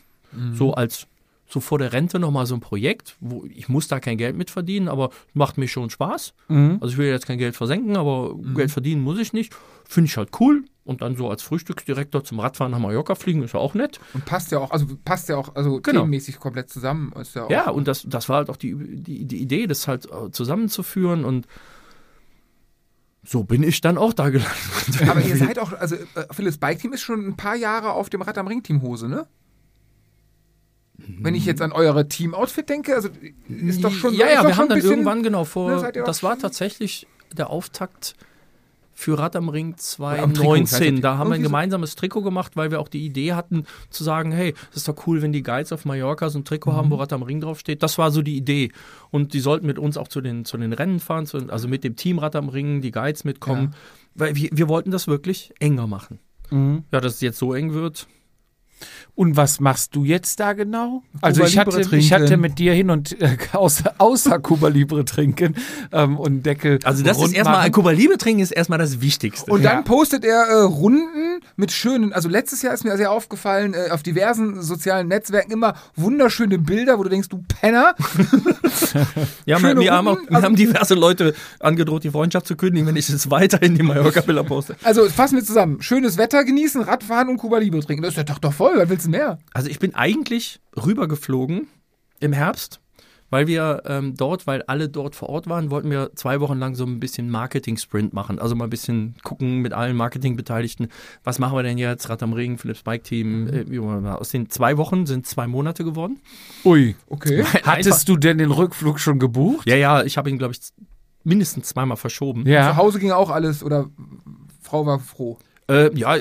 so als so vor der Rente nochmal so ein Projekt, wo ich muss da kein Geld mit verdienen, aber macht mir schon Spaß. Also ich will jetzt kein Geld versenken, aber Geld verdienen muss ich nicht. Finde ich halt cool. Und dann so als Frühstücksdirektor zum Radfahren nach Mallorca fliegen, ist ja auch nett. Und passt ja auch, also passt ja auch, also Genau. themenmäßig komplett zusammen. Ist ja, auch, Ja, und das, das war halt auch die, die, die Idee, das halt äh, zusammenzuführen und so bin ich dann auch da gelandet. Aber ihr seid auch, also äh, Philips Bike Team ist schon ein paar Jahre auf dem Rad am Ring Team Hose, ne? Wenn ich jetzt an eure Team-Outfit denke, also ist doch schon ja, ja, wir haben dann bisschen, irgendwann genau vor, ne, ihr auch das war tatsächlich der Auftakt für Rad am Ring am Trikot, 2019. Da haben wir ein gemeinsames Trikot gemacht, weil wir auch die Idee hatten zu sagen, hey, das ist doch cool, wenn die Guides auf Mallorca so ein Trikot haben, Mhm. wo Rad am Ring draufsteht. Das war so die Idee. Und die sollten mit uns auch zu den, zu den Rennen fahren, zu, also mit dem Team Rad am Ring, die Guides mitkommen. Weil wir, wir wollten das wirklich enger machen. Mhm. Ja, dass es jetzt so eng wird. Und was machst du jetzt da genau? Also Cuba ich hatte, ich hatte mit dir hin und äh, außer, außer Cuba Libre trinken ähm, und Deckel. Also das ist erstmal, machen. ein Cuba Libre trinken ist erstmal das Wichtigste. Und Ja. dann postet er äh, Runden mit schönen, also letztes Jahr ist mir sehr aufgefallen, äh, auf diversen sozialen Netzwerken immer wunderschöne Bilder, wo du denkst, du Penner. Ja, wir, wir, haben auch, wir also- haben diverse Leute angedroht, die Freundschaft zu kündigen, wenn ich es weiterhin die Mallorca-Bilder poste. Also fassen wir zusammen. Schönes Wetter genießen, Radfahren und Cuba Libre trinken. Das ist der Tag doch voll, was willst du mehr? Also ich bin eigentlich rübergeflogen im Herbst, weil wir ähm, dort, weil alle dort vor Ort waren, wollten wir zwei Wochen lang so ein bisschen Marketing-Sprint machen. Also mal ein bisschen gucken mit allen Marketingbeteiligten, was machen wir denn jetzt? Rad am Ring, Philips Bike Team. Äh, wie wollen wir- aus den zwei Wochen sind zwei Monate geworden. Ui. Okay. Hattest du denn den Rückflug schon gebucht? Ja, ja, ich habe ihn, glaube ich, mindestens zweimal verschoben. Zu Ja. Hause ging auch alles oder Frau war froh. Äh, ja,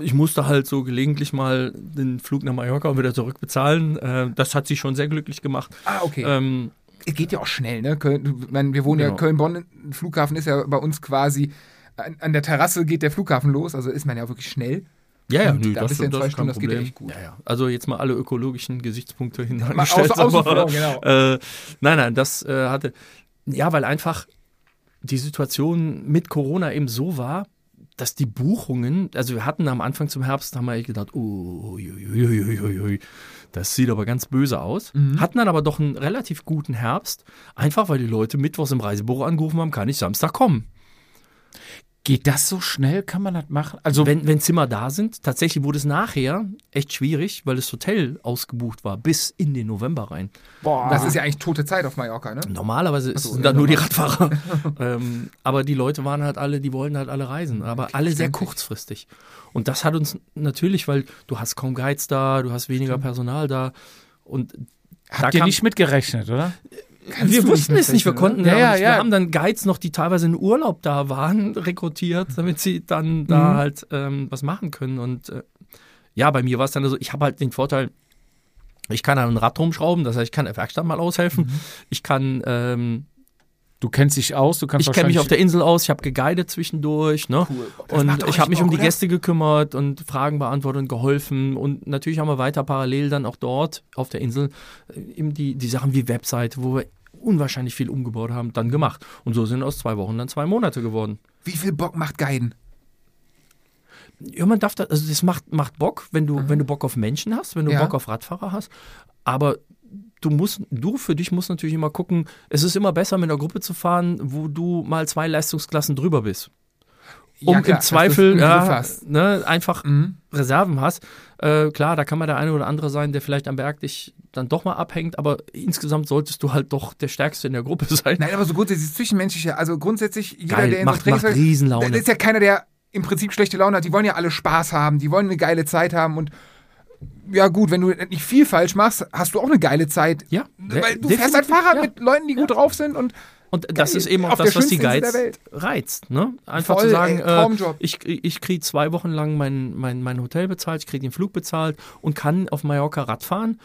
ich musste halt so gelegentlich mal den Flug nach Mallorca und wieder zurückbezahlen. Äh, das hat sie schon sehr glücklich gemacht. Ah, okay. Ähm, Es geht ja auch schnell, ne? Köln, meine, wir wohnen ja Genau. Köln-Bonn, Flughafen ist ja bei uns quasi an, an der Terrasse geht der Flughafen los, also ist man ja wirklich schnell. ja, ja, nö, da das, bist du in zwei Stunden, das geht ja echt gut. Ja, ja. Also jetzt mal alle ökologischen Gesichtspunkte Mal hingestellt. außen, aber, genau. äh, nein, nein, das äh, hatte, ja, weil einfach die Situation mit Corona eben so war, dass die Buchungen, also wir hatten am Anfang zum Herbst, haben wir gedacht, oh, ui, ui, ui, ui, ui, ui, das sieht aber ganz böse aus. Mhm. Hatten dann aber doch einen relativ guten Herbst, einfach weil die Leute mittwochs im Reisebüro angerufen haben, kann ich Samstag kommen. Geht das so schnell? Kann man das machen? Also Wenn, wenn Zimmer da sind, tatsächlich wurde es nachher echt schwierig, weil das Hotel ausgebucht war, bis in den November rein. boah, Das ist ja eigentlich tote Zeit auf Mallorca, ne? Normalerweise ist so, sind ja, da nur die Radfahrer. ähm, aber die Leute waren halt alle, die wollten halt alle reisen, aber alle sehr kurzfristig. Und das hat uns natürlich, weil du hast kaum Guides da, du hast weniger Personal da und habt da ihr kam- nicht mitgerechnet, oder? Kannst wir wussten nicht es nicht, wir konnten Ja, ja, nicht. ja. Wir haben dann Guides noch, die teilweise in Urlaub da waren, rekrutiert, damit sie dann da Mhm. halt ähm, was machen können. Und äh, ja, bei mir war es dann so, ich habe halt den Vorteil, ich kann an ein Rad rumschrauben, das heißt, ich kann der Werkstatt mal aushelfen. Mhm. Ich kann, ähm, Du kennst dich aus, du kannst ich kenne mich auf der Insel aus, ich habe geguidet zwischendurch, ne? Cool. Und ich habe mich um die oder? Gäste gekümmert und Fragen beantwortet und geholfen. Und natürlich haben wir weiter parallel dann auch dort auf der Insel äh, eben die, die Sachen wie Website, wo wir unwahrscheinlich viel umgebaut haben, dann gemacht. Und so sind aus zwei Wochen dann zwei Monate geworden. Wie viel Bock macht Guiden? Ja, man darf das, also das macht, macht Bock, wenn du, wenn du Bock auf Menschen hast, wenn du Ja. Bock auf Radfahrer hast. Aber du musst, du für dich musst natürlich immer gucken, es ist immer besser, mit einer Gruppe zu fahren, wo du mal zwei Leistungsklassen drüber bist. Um Ja, klar, im Zweifel ja, ne, einfach Mhm. Reserven hast. Äh, klar, da kann man der eine oder andere sein, der vielleicht am Berg dich dann doch mal abhängt, aber insgesamt solltest du halt doch der Stärkste in der Gruppe sein. Nein, aber so grundsätzlich das Zwischenmenschliche, also grundsätzlich jeder, Geil, der in macht- so macht Riesenlaune. Das ist ja keiner, der im Prinzip schlechte Laune hat. Die wollen ja alle Spaß haben, die wollen eine geile Zeit haben und ja gut, wenn du nicht viel falsch machst, hast du auch eine geile Zeit. Ja, Weil du fährst halt Fahrrad ja. mit Leuten, die gut drauf sind und Und das Geil. ist eben auch das, was die Guides reizt. Ne? Einfach Voll, zu sagen, ey, äh, ich, ich kriege zwei Wochen lang mein, mein, mein Hotel bezahlt, ich kriege den Flug bezahlt und kann auf Mallorca Rad fahren.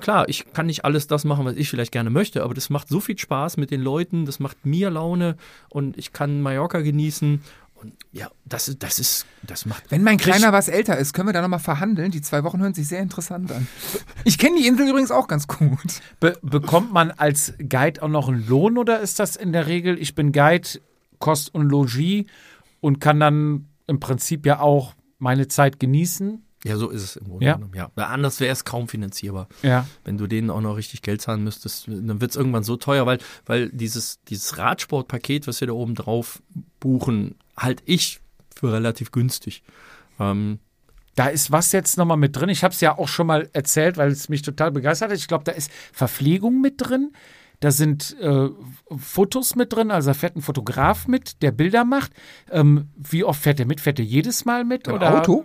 Klar, ich kann nicht alles das machen, was ich vielleicht gerne möchte, aber das macht so viel Spaß mit den Leuten, das macht mir Laune und ich kann Mallorca genießen. Und ja, das, ist- das ist, das macht. Wenn mein Kleiner was älter ist, können wir da nochmal verhandeln. Die zwei Wochen hören sich sehr interessant an. Ich kenne die Insel übrigens auch ganz gut. Be bekommt man als Guide auch noch einen Lohn oder ist das in der Regel, ich bin Guide, Kost und Logis und kann dann im Prinzip ja auch meine Zeit genießen? Ja, so ist es im Grunde Ja. genommen. Ja. Weil anders wäre es kaum finanzierbar. Ja. wenn du denen auch noch richtig Geld zahlen müsstest, dann wird es irgendwann so teuer, weil, weil dieses, dieses Radsportpaket, was wir da oben drauf buchen, halt ich für relativ günstig. Ähm, Da ist was jetzt nochmal mit drin. Ich habe es ja auch schon mal erzählt, weil es mich total begeistert hat. Ich glaube, da ist Verpflegung mit drin. Da sind äh, Fotos mit drin, also da fährt ein Fotograf mit, der Bilder macht. Ähm, wie oft fährt er mit? Fährt er jedes Mal mit? Im oder? Auto?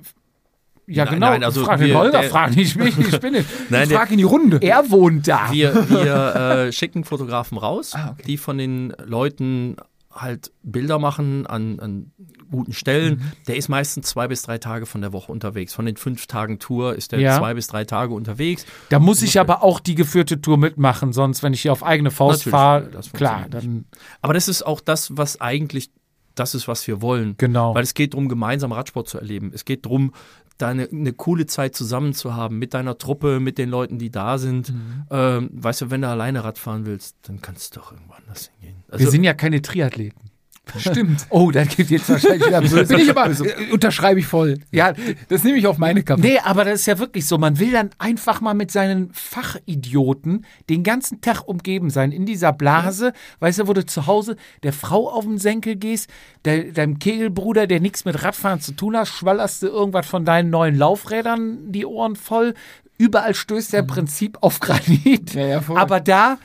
Ja, Nein, genau. nein, also frag den wir- Holger, der- frag nicht mich. Ich bin nicht. nein, der, Frag in die Runde. Er wohnt da. wir wir äh, schicken Fotografen raus, Ah, okay. die von den Leuten halt Bilder machen an, an guten Stellen. Mhm. Der ist meistens zwei bis drei Tage von der Woche unterwegs. Von den fünf Tagen Tour ist der Ja. zwei bis drei Tage unterwegs. Da muss ich aber auch die geführte Tour mitmachen, sonst, wenn ich hier auf eigene Faust fahre, das klar, dann Aber das ist auch das, was eigentlich das ist, was wir wollen. genau. Weil es geht darum, gemeinsam Radsport zu erleben. Es geht darum, da eine, eine coole Zeit zusammen zu haben mit deiner Truppe, mit den Leuten, die da sind. Mhm. Ähm, weißt du, wenn du alleine Rad fahren willst, dann kannst du doch irgendwann anders hingehen. Also, Wir sind ja keine Triathleten. Stimmt. Oh, dann gibt jetzt wahrscheinlich wieder böse. Bin ich aber, äh, unterschreibe ich voll. Ja, Das nehme ich auf meine Kappe. Nee, aber das ist ja wirklich so. Man will dann einfach mal mit seinen Fachidioten den ganzen Tag umgeben sein in dieser Blase. Weißt du, wo du zu Hause der Frau auf den Senkel gehst, der, deinem Kegelbruder, der nichts mit Radfahren zu tun hat, schwallerst du irgendwas von deinen neuen Laufrädern die Ohren voll. Überall stößt der im Prinzip auf Granit. Ja, ja, aber da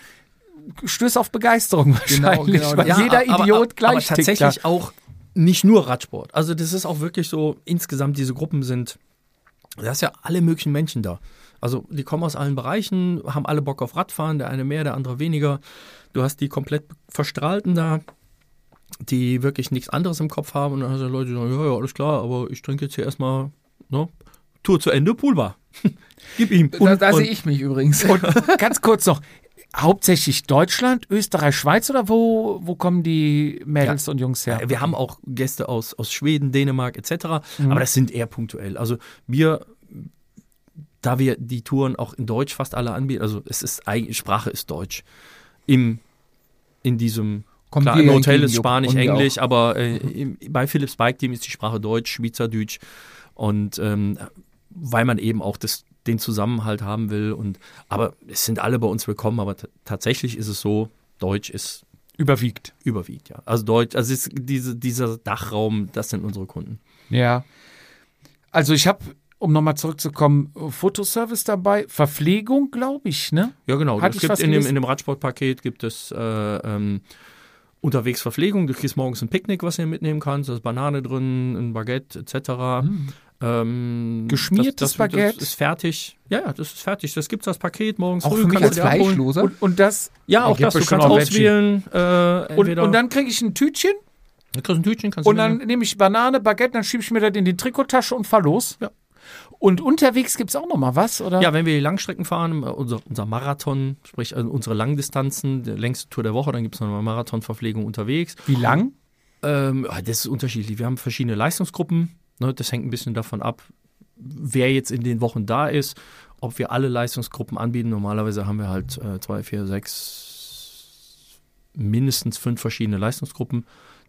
stößt auf Begeisterung wahrscheinlich, genau. weil Ja, jeder aber- Idiot aber, gleich aber tickt da. tatsächlich auch nicht nur Radsport. Also das ist auch wirklich so, insgesamt diese Gruppen sind, da ist ja alle möglichen Menschen da. Also die kommen aus allen Bereichen, haben alle Bock auf Radfahren, der eine mehr, der andere weniger. Du hast die komplett Verstrahlten da, die wirklich nichts anderes im Kopf haben und dann hast du Leute, die sagen, ja, ja, alles klar, aber ich trinke jetzt hier erstmal, ne, Tour zu Ende, Poolbar. Gib ihm. Da, da Und- sehe ich mich übrigens. Und ganz kurz noch, hauptsächlich Deutschland, Österreich, Schweiz oder wo, wo kommen die Mädels und Jungs her? Ja, Wir haben auch Gäste aus, aus Schweden, Dänemark etc., Mhm. aber das sind eher punktuell. Also wir, da wir die Touren auch in Deutsch fast alle anbieten, also es ist eigentlich, Sprache ist Deutsch. Im, in diesem, Kommt klar, im ja Hotel ist. Spanisch, Englisch, aber äh, im, bei Philips Bike Team ist die Sprache Deutsch, Schweizerdeutsch und ähm, weil man eben auch das, den Zusammenhalt haben will und aber es sind alle bei uns willkommen, aber tatsächlich ist es so, Deutsch ist Überwiegt. überwiegt, ja. Also Deutsch, also ist diese, dieser Dachraum, das sind unsere Kunden. Ja. Also ich habe, um nochmal zurückzukommen, Fotoservice dabei, Verpflegung, glaube ich, ne? Ja, genau. Es gibt in dem, in dem Radsportpaket gibt es äh, ähm, unterwegs Verpflegung. Du kriegst morgens ein Picknick, was du mitnehmen kannst. Da ist Banane drin, ein Baguette etc. Ähm, Geschmiertes das, das, Baguette? Das ist fertig. Ja, ja, das ist fertig. Das gibt's als Paket morgens Auch früh. für mich als. Fleischloser. Und, und das. Ja, auch gibt das. Du kannst auswählen. Äh, Und, und dann kriege ich ein Tütchen du kriegst ein Tütchen, kannst und du dann nehme ich Banane, Baguette, dann schiebe ich mir das in die Trikottasche und fahr los. Ja. Und unterwegs gibt es auch noch mal was, oder? Ja, wenn wir die Langstrecken fahren, äh, unser, unser Marathon, sprich also unsere Langdistanzen, die längste Tour der Woche, dann gibt es noch eine Marathonverpflegung unterwegs. Wie lang? Ähm, das ist unterschiedlich. Wir haben verschiedene Leistungsgruppen. Ne, das hängt ein bisschen davon ab, wer jetzt in den Wochen da ist, ob wir alle Leistungsgruppen anbieten. Normalerweise haben wir halt äh, zwei, vier, sechs, mindestens fünf verschiedene Leistungsgruppen,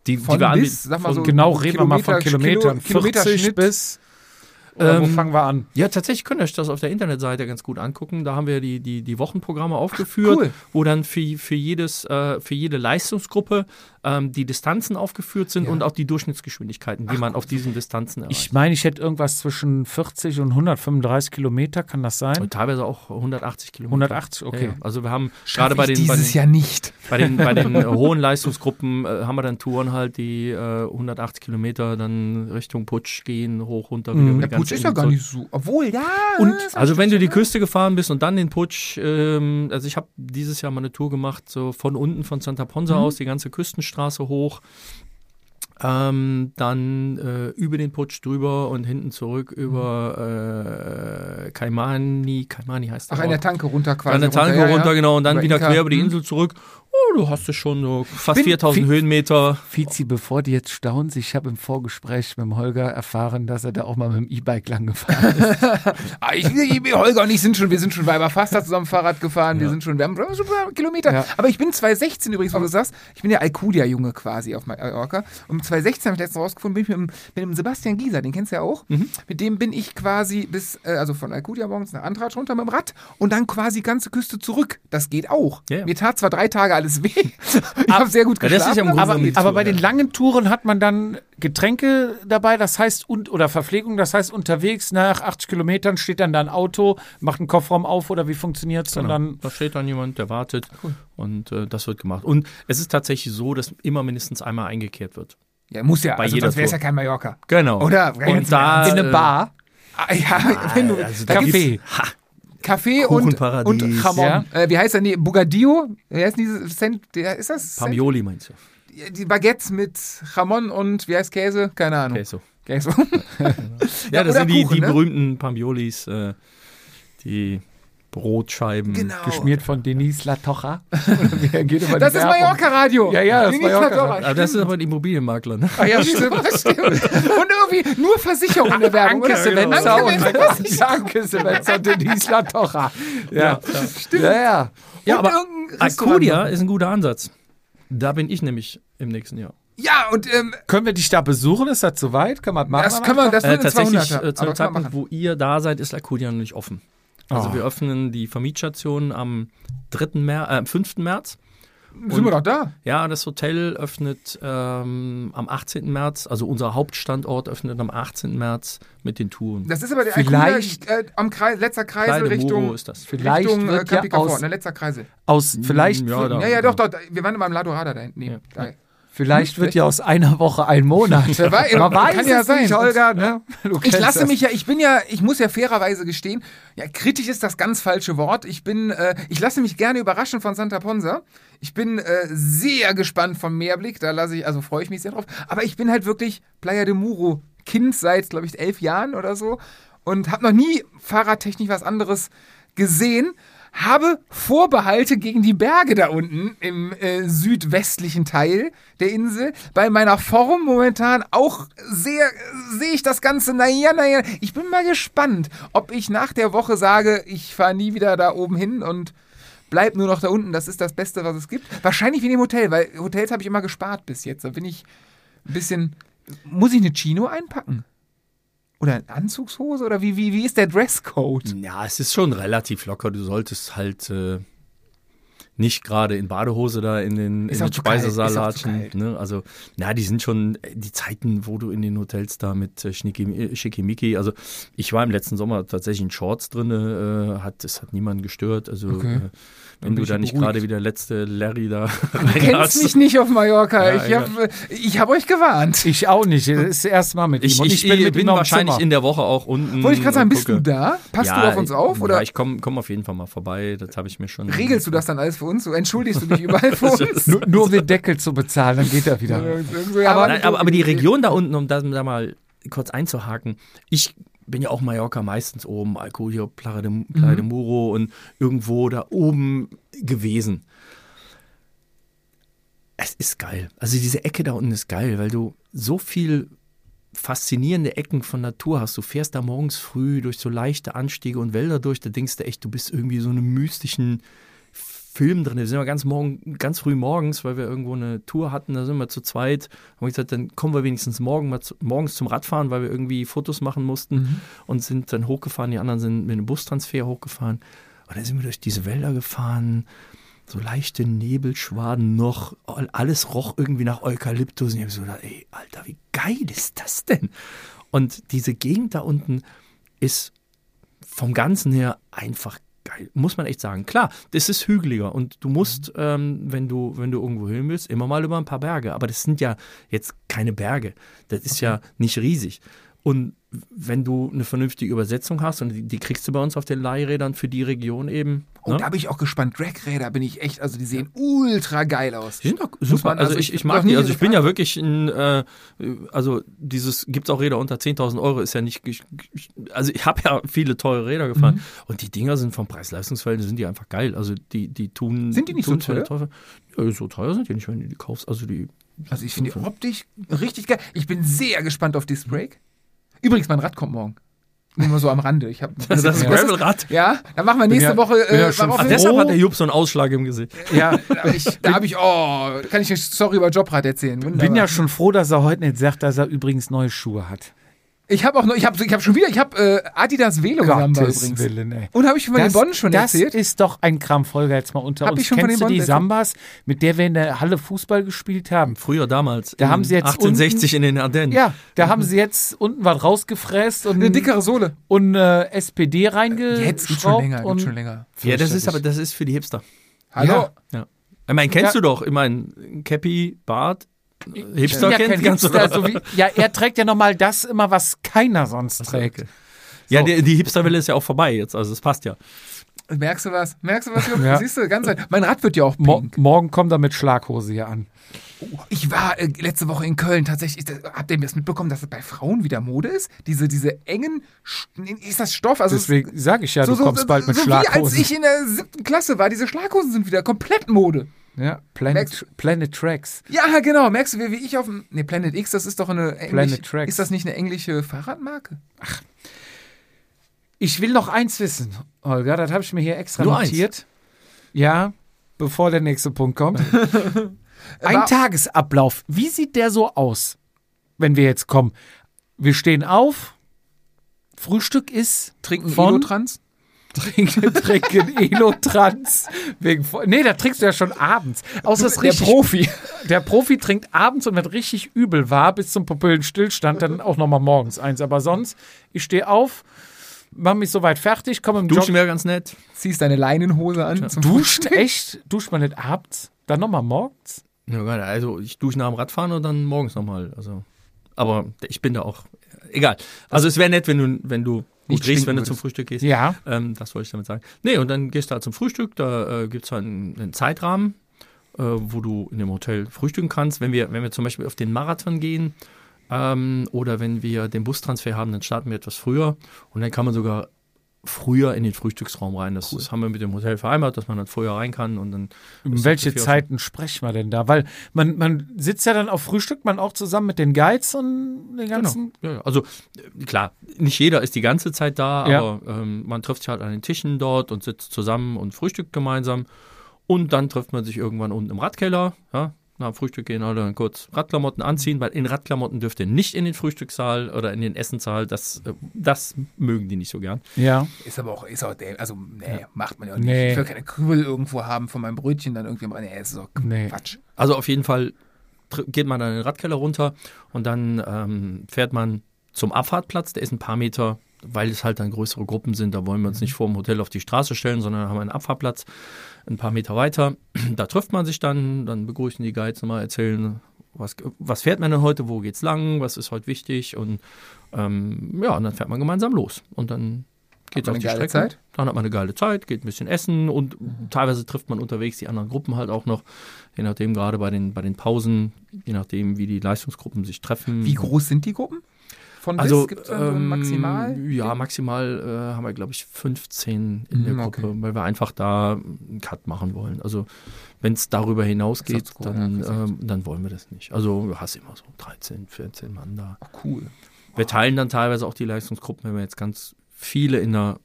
die, Von die wir anbieten. bis, mal Von- so, Genau, reden wir mal von Kilometer- Kilometern. Kilo- 40 Kilometerschnitt. bis. Oder wo Ähm, fangen wir an? Ja, tatsächlich könnt ihr euch das auf der Internetseite ganz gut angucken. Da haben wir die, die, die Wochenprogramme aufgeführt, cool. wo dann für, für, jedes, äh, für jede Leistungsgruppe ähm, die Distanzen aufgeführt sind Ja. und auch die Durchschnittsgeschwindigkeiten, die man auf diesen Distanzen erreicht. Ich meine, ich hätte irgendwas zwischen 40 und 135 Kilometer, kann das sein? Und teilweise auch 180 Kilometer. 180, okay. Ja. Also wir haben gerade bei den, bei dieses den, Jahr nicht. bei den, bei den äh, hohen Leistungsgruppen äh, haben wir dann Touren halt, die äh, 180 Kilometer dann Richtung Putsch gehen, hoch, runter. Mhm. Der Putsch ist ja gar nicht so. Obwohl, ja. Und- Also wenn du die Küste gefahren bist und dann den Putsch, ähm, also ich habe dieses Jahr mal eine Tour gemacht, so von unten von Santa Ponsa aus, die ganze Küstenstraße hoch, ähm, dann äh, über den Putsch drüber und hinten zurück über äh, Kaimani, Kaimani heißt Ach, der an der. Tanke runter quasi. An der Tanke runter, ja, runter, ja. genau, und dann wieder Inka. quer über die Hm. Insel zurück. Oh, du hast es schon so fast bin 4000 viel- Höhenmeter. Fizi, bevor die jetzt staunen, ich habe im Vorgespräch mit dem Holger erfahren, dass er da auch mal mit dem E-Bike lang gefahren ist. Ah, ich, ich, Holger und ich sind schon, wir sind schon Weiber Faster zusammen Fahrrad gefahren, wir sind schon, wir haben schon ein paar Kilometer. Ja. Aber ich bin 2016 übrigens, wo du sagst, ich bin ja Alcudia-Junge quasi auf Mallorca. Und 2016 habe ich letztens rausgefunden, bin ich mit dem, mit dem Sebastian Gieser, den kennst du ja auch. Mhm. Mit dem bin ich quasi bis, äh, also von Alcudia morgens nach Antratsch runter mit dem Rad und dann quasi ganze Küste zurück. Das geht auch. Ja, ja. Mir tat zwar drei Tage alles weh. ich habe sehr gut geschlafen. ja aber, aber Tour, bei den langen Touren hat man dann Getränke dabei, das heißt, und, oder Verpflegung, das heißt, unterwegs nach 80 Kilometern steht dann da ein Auto, macht einen Kofferraum auf oder wie funktioniert's? Und Genau. dann da steht dann jemand, der wartet und äh, das wird gemacht. Und es ist tatsächlich so, dass immer mindestens einmal eingekehrt wird. ja, muss ja, bei also sonst wäre es ja kein Mallorca. Genau. Oder? Und da in eine äh, Bar, Ah, ja, wenn du, also da Kaffee. Kaffee und, und Jamon. Ja. Äh, wie heißt der? Nee, Bugadillo. Wie heißt diese Cent? Der, ist das? Cent? Pamioli meinst du? Die Baguettes mit Jamon und wie heißt Käse? Keine Ahnung. Okay, so. Käse. Ja, das sind die, Kuchen, die ne? berühmten Pambiolis, äh, die Brotscheiben. Genau. Geschmiert von Denise Latocha. Das ist Werbung? Mallorca-Radio. Ja, ja, das ist Denise Aber das ist aber ein Immobilienmakler, ne? Ah, ja, Stimmt, stimmt. das stimmt. Und irgendwie nur Versicherung in der Werbung. Anke? Sevenza Anke und Sevenza. Anke Sevenza und Denise Latocha. Ja, stimmt. Ja, ja. Ja, aber noch. ist ein guter Ansatz. Da bin ich nämlich im nächsten Jahr. Ja, und ähm, Können wir dich da besuchen? Ist das soweit? Kann man machen? das können wir, das Äh, tatsächlich, 200er. äh, zu dem kann man Zeitpunkt, wo ihr da seid, ist Arcadia noch nicht offen. Also Oh. wir öffnen die Vermietstation am 3. März, äh, am 5. März. Sind wir doch da? Ja, das Hotel öffnet ähm, am 18. März, also unser Hauptstandort öffnet am 18. März mit den Touren. Das ist aber der Vielleicht- Alcudia, äh, am Kreis, letzter Kreisel Kleine Richtung, Muro ist das. Vielleicht Richtung äh, wird ja aus, ne, letzter Kreisel. aus vielleicht, Ja, da- Ja, ja, doch, doch. Wir waren immer im Ladorada da hinten. Nee, Ja. da. Vielleicht wird ja aus einer Woche ein Monat. Wer weiß, Man weiß kann ja es nicht, sein. Holger. Ne? Ich lasse das. mich ja, ich bin ja, ich muss ja fairerweise gestehen, ja, kritisch ist das ganz falsche Wort. Ich bin, äh, ich lasse mich gerne überraschen von Santa Ponsa. Ich bin äh, sehr gespannt vom Meerblick, da lasse ich, also freue ich mich sehr drauf. Aber ich bin halt wirklich Playa de Muro Kind seit, glaube ich, elf Jahren oder so und habe noch nie fahrradtechnisch was anderes gesehen. Habe Vorbehalte gegen die Berge da unten im äh, südwestlichen Teil der Insel. Bei meiner Form momentan auch sehr sehe ich das Ganze, naja, naja. Ich bin mal gespannt, ob ich nach der Woche sage, ich fahre nie wieder da oben hin und bleib nur noch da unten. Das ist das Beste, was es gibt. Wahrscheinlich wie in dem Hotel, weil Hotels habe ich immer gespart bis jetzt. Da bin ich ein bisschen. Muss ich eine Chino einpacken? Oder eine Anzugshose? Oder wie, wie, wie ist der Dresscode? Ja, es ist schon relativ locker. Du solltest halt äh, nicht gerade in Badehose da in den, Ist in den Speisesaal latschen. Ne? Also, na, die sind schon die Zeiten, wo du in den Hotels da mit äh, äh, Schickimicki, also ich war im letzten Sommer tatsächlich in Shorts drin, äh, hat, es hat niemanden gestört. Also, Okay. äh, wenn bin du ich da ja nicht gerade wie der letzte Larry da Du kennst mich nicht auf Mallorca. Ja, ich habe ich hab euch gewarnt. Ich auch nicht. Das ist das erste Mal mit Ich, ihm. Und ich, ich, bin mit bin wahrscheinlich Zimmer. in der Woche auch unten. Wollte ich gerade sagen, bist du da? Passt ja, du auf uns auf? Oder Ja, ich komme komm auf jeden Fall mal vorbei. Das habe ich mir schon. regelst du das dann alles für uns? So entschuldigst du dich überall für uns? nur, nur den Deckel zu bezahlen, dann geht er wieder. Ja, Nein, aber, aber die Region da unten, um da, da mal kurz einzuhaken, ich bin ja auch Mallorca meistens oben, Alcudia, Playa de, Playa de Muro und irgendwo da oben gewesen. Es ist geil. Also diese Ecke da unten ist geil, weil du so viel faszinierende Ecken von Natur hast. Du fährst da morgens früh durch so leichte Anstiege und Wälder durch, da denkst du echt, du bist irgendwie so einem mystischen Film drin. Wir sind ja ganz morgen, ganz früh morgens, weil wir irgendwo eine Tour hatten, da sind wir zu zweit. Haben wir gesagt, dann kommen wir wenigstens morgen mal zu, morgens zum Radfahren, weil wir irgendwie Fotos machen mussten und sind dann hochgefahren. Die anderen sind mit einem Bustransfer hochgefahren. Und dann sind wir durch diese Wälder gefahren, so leichte Nebelschwaden noch, alles roch irgendwie nach Eukalyptus. Und ich habe so gedacht, ey, Alter, wie geil ist das denn? Und diese Gegend da unten ist vom Ganzen her einfach geil, muss man echt sagen. Klar, das ist hügeliger und du musst, ähm, wenn du, wenn du irgendwo hin willst, immer mal über ein paar Berge. Aber das sind ja jetzt keine Berge. Das ist ja nicht riesig. Und wenn du eine vernünftige Übersetzung hast, und die, die kriegst du bei uns auf den Leihrädern für die Region eben. Und ne? da bin ich auch gespannt. Dragräder bin ich echt, also die sehen ultra geil aus. Die sind doch super. man- also, also ich, ich mag die. Also ich bin ja wirklich ein, äh, also dieses, gibt es auch Räder unter 10.000 Euro, ist ja nicht, also ich habe ja viele teure Räder gefahren Mhm. und die Dinger sind vom Preis-Leistungsverhältnis, sind die einfach geil. Also die, die tun. Sind die nicht so tun teuer? Ja, so teuer sind die nicht, wenn du die kaufst. Also die. Also ich finde die optisch richtig geil. Ich bin sehr gespannt auf Disc Brake. Übrigens, mein Rad kommt morgen. Nur mal so am Rande. Ich hab, Das ist das Gravelrad. Ja, dann machen wir nächste ja- Woche. ja Äh, Ach, wir- deshalb Oh. hat der Jupp so einen Ausschlag im Gesicht. Ja, da, ich, da habe ich, oh, kann ich eine Story über Jobrad erzählen. Wunderbar. bin ja schon froh, dass er heute nicht sagt, dass er übrigens neue Schuhe hat. Ich habe auch noch, ich habe ich hab schon wieder, ich habe äh, Adidas Velo Samba übrigens. Willen, ey. Und habe ich von den Bonn schon das erzählt? ist doch ein Krampffolger jetzt mal unter Hab uns. ich schon von Kennst den du die Bonn- Sambas, mit der wir in der Halle Fußball gespielt haben? Früher damals. Da in haben sie jetzt 1860 in den Ardennen. Ja, da haben sie jetzt unten was rausgefräst und, Eine dickere Sohle. und äh, SPD reingeschraubt. Jetzt gibt schon länger, und gibt schon länger. Ja, das ist aber, das ist für die Hipster. Hallo. Ja. Ja. Ich meine, kennst Ja. du doch, ich meine, Cappy, Bart, Hipster ja, kennt ganz Hipster, so wie, ja, er trägt ja nochmal das immer, was keiner sonst trägt. Ja, So. die, die Hipsterwelle ist ja auch vorbei jetzt, also es passt ja. Merkst du was? Merkst du was? Ja. Siehst du, ganz Mein Rad wird ja auch Mo pink. morgen kommt er mit Schlaghose hier an. Ich war äh, letzte Woche in Köln tatsächlich. Das, habt ihr das mitbekommen, dass es bei Frauen wieder Mode ist? Diese, diese engen. Ist das Stoff? Also es- Deswegen sage ich ja, so, du so, kommst bald mit so Wie als Schlaghosen. ich in der siebten Klasse war, diese Schlaghosen sind wieder komplett Mode. Ja, Planet, Planet Tracks. Ja, genau. Merkst du, wie, wie ich auf dem. Ne, Planet X, das ist doch eine. Englisch, Planet Tracks. Ist das nicht eine englische Fahrradmarke? Ich will noch eins wissen, Holger, das habe ich mir hier extra Nur eins? notiert. Ja, bevor der nächste Punkt kommt. Ein War- Tagesablauf. Wie sieht der so aus, wenn wir jetzt kommen? Wir stehen auf, Frühstück ist Trinken Von-? Trinken, trinken Elotrans. Wegen, nee, da trinkst du ja schon abends. Außer es ist Der richtig, Profi. der Profi trinkt abends und wenn richtig übel war, bis zum Pupillenstillstand, dann auch nochmal morgens eins. Aber sonst, ich stehe auf, mache mich soweit fertig, komme im Duschen Joggen. wäre ganz nett. Ziehst deine Leinenhose an. Zum Duscht Frühstück. echt? Duscht man nicht abends? Dann nochmal morgens? Ja, also ich dusche nach dem Radfahren und dann morgens nochmal. Also, aber ich bin da auch. Egal. Also es wäre nett, wenn du, wenn du gut riechst, wenn du zum. Frühstück gehst. Ja. Ähm, das wollte ich damit sagen. Nee, und dann gehst du halt zum Frühstück, da äh, gibt es halt einen, einen Zeitrahmen, äh, wo du in dem Hotel frühstücken kannst. Wenn wir, wenn wir zum Beispiel auf den Marathon gehen ähm, oder wenn wir den Bustransfer haben, dann starten wir etwas früher und dann kann man sogar früher in den Frühstücksraum rein. Das, das haben wir mit dem Hotel vereinbart, dass man dann früher rein kann und dann Um welche Zeiten sprechen wir denn da? Weil man, man sitzt ja dann auf Frühstück, man auch zusammen mit den Guides und den ganzen. Ja, ja. also äh, klar, nicht jeder ist die ganze Zeit da, Ja. aber ähm, man trifft sich halt an den Tischen dort und sitzt zusammen und frühstückt gemeinsam. Und dann trifft man sich irgendwann unten im Radkeller. Ja? Nach dem Frühstück gehen dann kurz Radklamotten anziehen, weil in Radklamotten dürft ihr nicht in den Frühstückssaal oder in den Essenssaal. Das, äh, das mögen die nicht so gern. Ja. Ist aber auch, ist auch der, also, nee, macht man ja auch Nee. nicht. Ich will keine Krümmel irgendwo haben von meinem Brötchen, dann irgendwie mal, nee, ist doch Nee. Quatsch. Also auf jeden Fall geht man dann in den Radkeller runter und dann ähm, fährt man zum Abfahrtplatz. Der ist ein paar Meter, weil es halt dann größere Gruppen sind. Da wollen wir uns nicht vor dem Hotel auf die Straße stellen, sondern haben einen Abfahrtplatz ein paar Meter weiter. Da trifft man sich dann, dann begrüßen die Guides nochmal, erzählen, was, was fährt man denn heute, wo geht's lang, was ist heute wichtig und ähm, ja, und dann fährt man gemeinsam los und dann geht's man auf die Strecke. Zeit? Dann hat man eine geile Zeit, geht ein bisschen essen und teilweise trifft man unterwegs die anderen Gruppen halt auch noch, je nachdem gerade bei den, bei den Pausen, je nachdem wie die Leistungsgruppen sich treffen. Wie groß sind die Gruppen? Von Also, bis? Gibt es so ähm, Maximal? Ja, maximal äh, haben wir, glaube ich, 15 in der Mhm, Gruppe, okay. weil wir einfach da einen Cut machen wollen. Also, wenn es darüber hinausgeht, gut, dann, ja, ähm, dann wollen wir das nicht. Also, du hast immer so 13, 14 Mann da. Ach, cool. Wir teilen dann teilweise auch die Leistungsgruppen, wenn wir jetzt ganz viele in der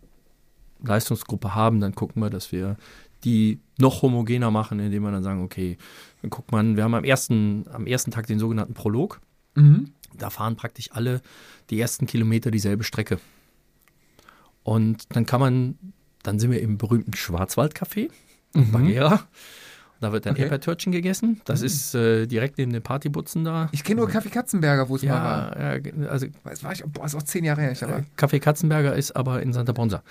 Leistungsgruppe haben, dann gucken wir, dass wir die noch homogener machen, indem wir dann sagen, okay, dann guckt man, wir haben am ersten, am ersten Tag den sogenannten Prolog. Mhm. Da fahren praktisch alle die ersten Kilometer dieselbe Strecke. Und dann kann man, dann sind wir im berühmten Schwarzwaldcafé in Bagheera. Da wird dann Okay. Eppertörtchen gegessen. Das ist äh, direkt neben den Partybutzen da. Ich kenne nur Kaffee Katzenberger, wo es mal war. Ja, ja, also Das war ich, boah, ist auch zehn Jahre her. Ich aber, Café Katzenberger ist aber in Santa Ponsa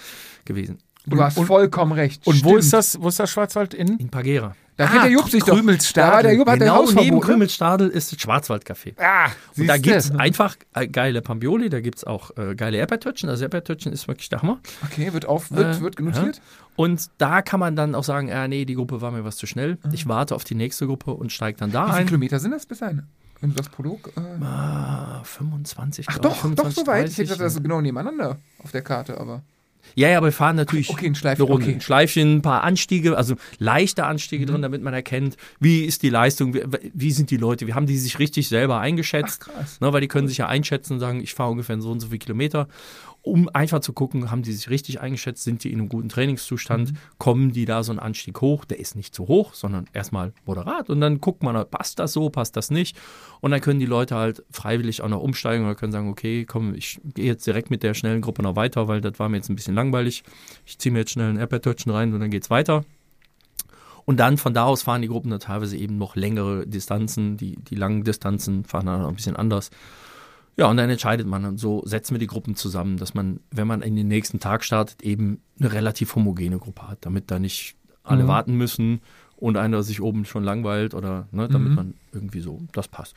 gewesen. Du hast vollkommen recht. Und wo ist das, wo ist das Schwarzwald in? In Pagera. Da Ah, kennt der Jupp sich doch. Krümelstadel. Da war der Jupp hat genau der neben ne? Krümelstadel ist das Schwarzwaldcafé. Ah, Und da gibt es einfach äh, geile Pambioli, da gibt es auch äh, geile Erdbeertörtchen. Also Erdbeertörtchen ist wirklich der Hammer. Okay, wird auf, wird, Äh, wird notiert. Und da kann man dann auch sagen, ja, nee, die Gruppe war mir was zu schnell. Ich warte auf die nächste Gruppe und steige dann da Wie viele ein. Kilometer sind das bis dahin? Wenn du das Prolog. Äh, Ah, 25, ach ich, doch, 25, doch so weit. Ich 30. hätte das genau nebeneinander auf der Karte, aber. Ja, ja, aber wir fahren natürlich Okay, ein Schleifchen, eine Runde. okay. Ein Schleifchen, ein paar Anstiege, also leichte Anstiege Mhm. drin, damit man erkennt, wie ist die Leistung, wie, wie sind die Leute, wie haben die sich richtig selber eingeschätzt. Ach, krass. Ne, weil die können sich ja einschätzen und sagen, ich fahre ungefähr so und so viele Kilometer, um einfach zu gucken, haben die sich richtig eingeschätzt, sind die in einem guten Trainingszustand, Mhm. kommen die da so einen Anstieg hoch, der ist nicht zu hoch, sondern erstmal moderat und dann guckt man, passt das so, passt das nicht und dann können die Leute halt freiwillig auch noch umsteigen oder können sagen, okay, komm, ich gehe jetzt direkt mit der schnellen Gruppe noch weiter, weil das war mir jetzt ein bisschen langweilig, ich ziehe mir jetzt schnell ein Erdbeertörtchen rein und dann geht's weiter. Und dann von da aus fahren die Gruppen dann teilweise eben noch längere Distanzen. Die, die langen Distanzen fahren dann noch ein bisschen anders. Ja, und dann entscheidet man. Und so setzen wir die Gruppen zusammen, dass man, wenn man in den nächsten Tag startet, eben eine relativ homogene Gruppe hat, damit da nicht alle Mhm. warten müssen und einer sich oben schon langweilt oder ne, damit Mhm. man irgendwie so, das passt.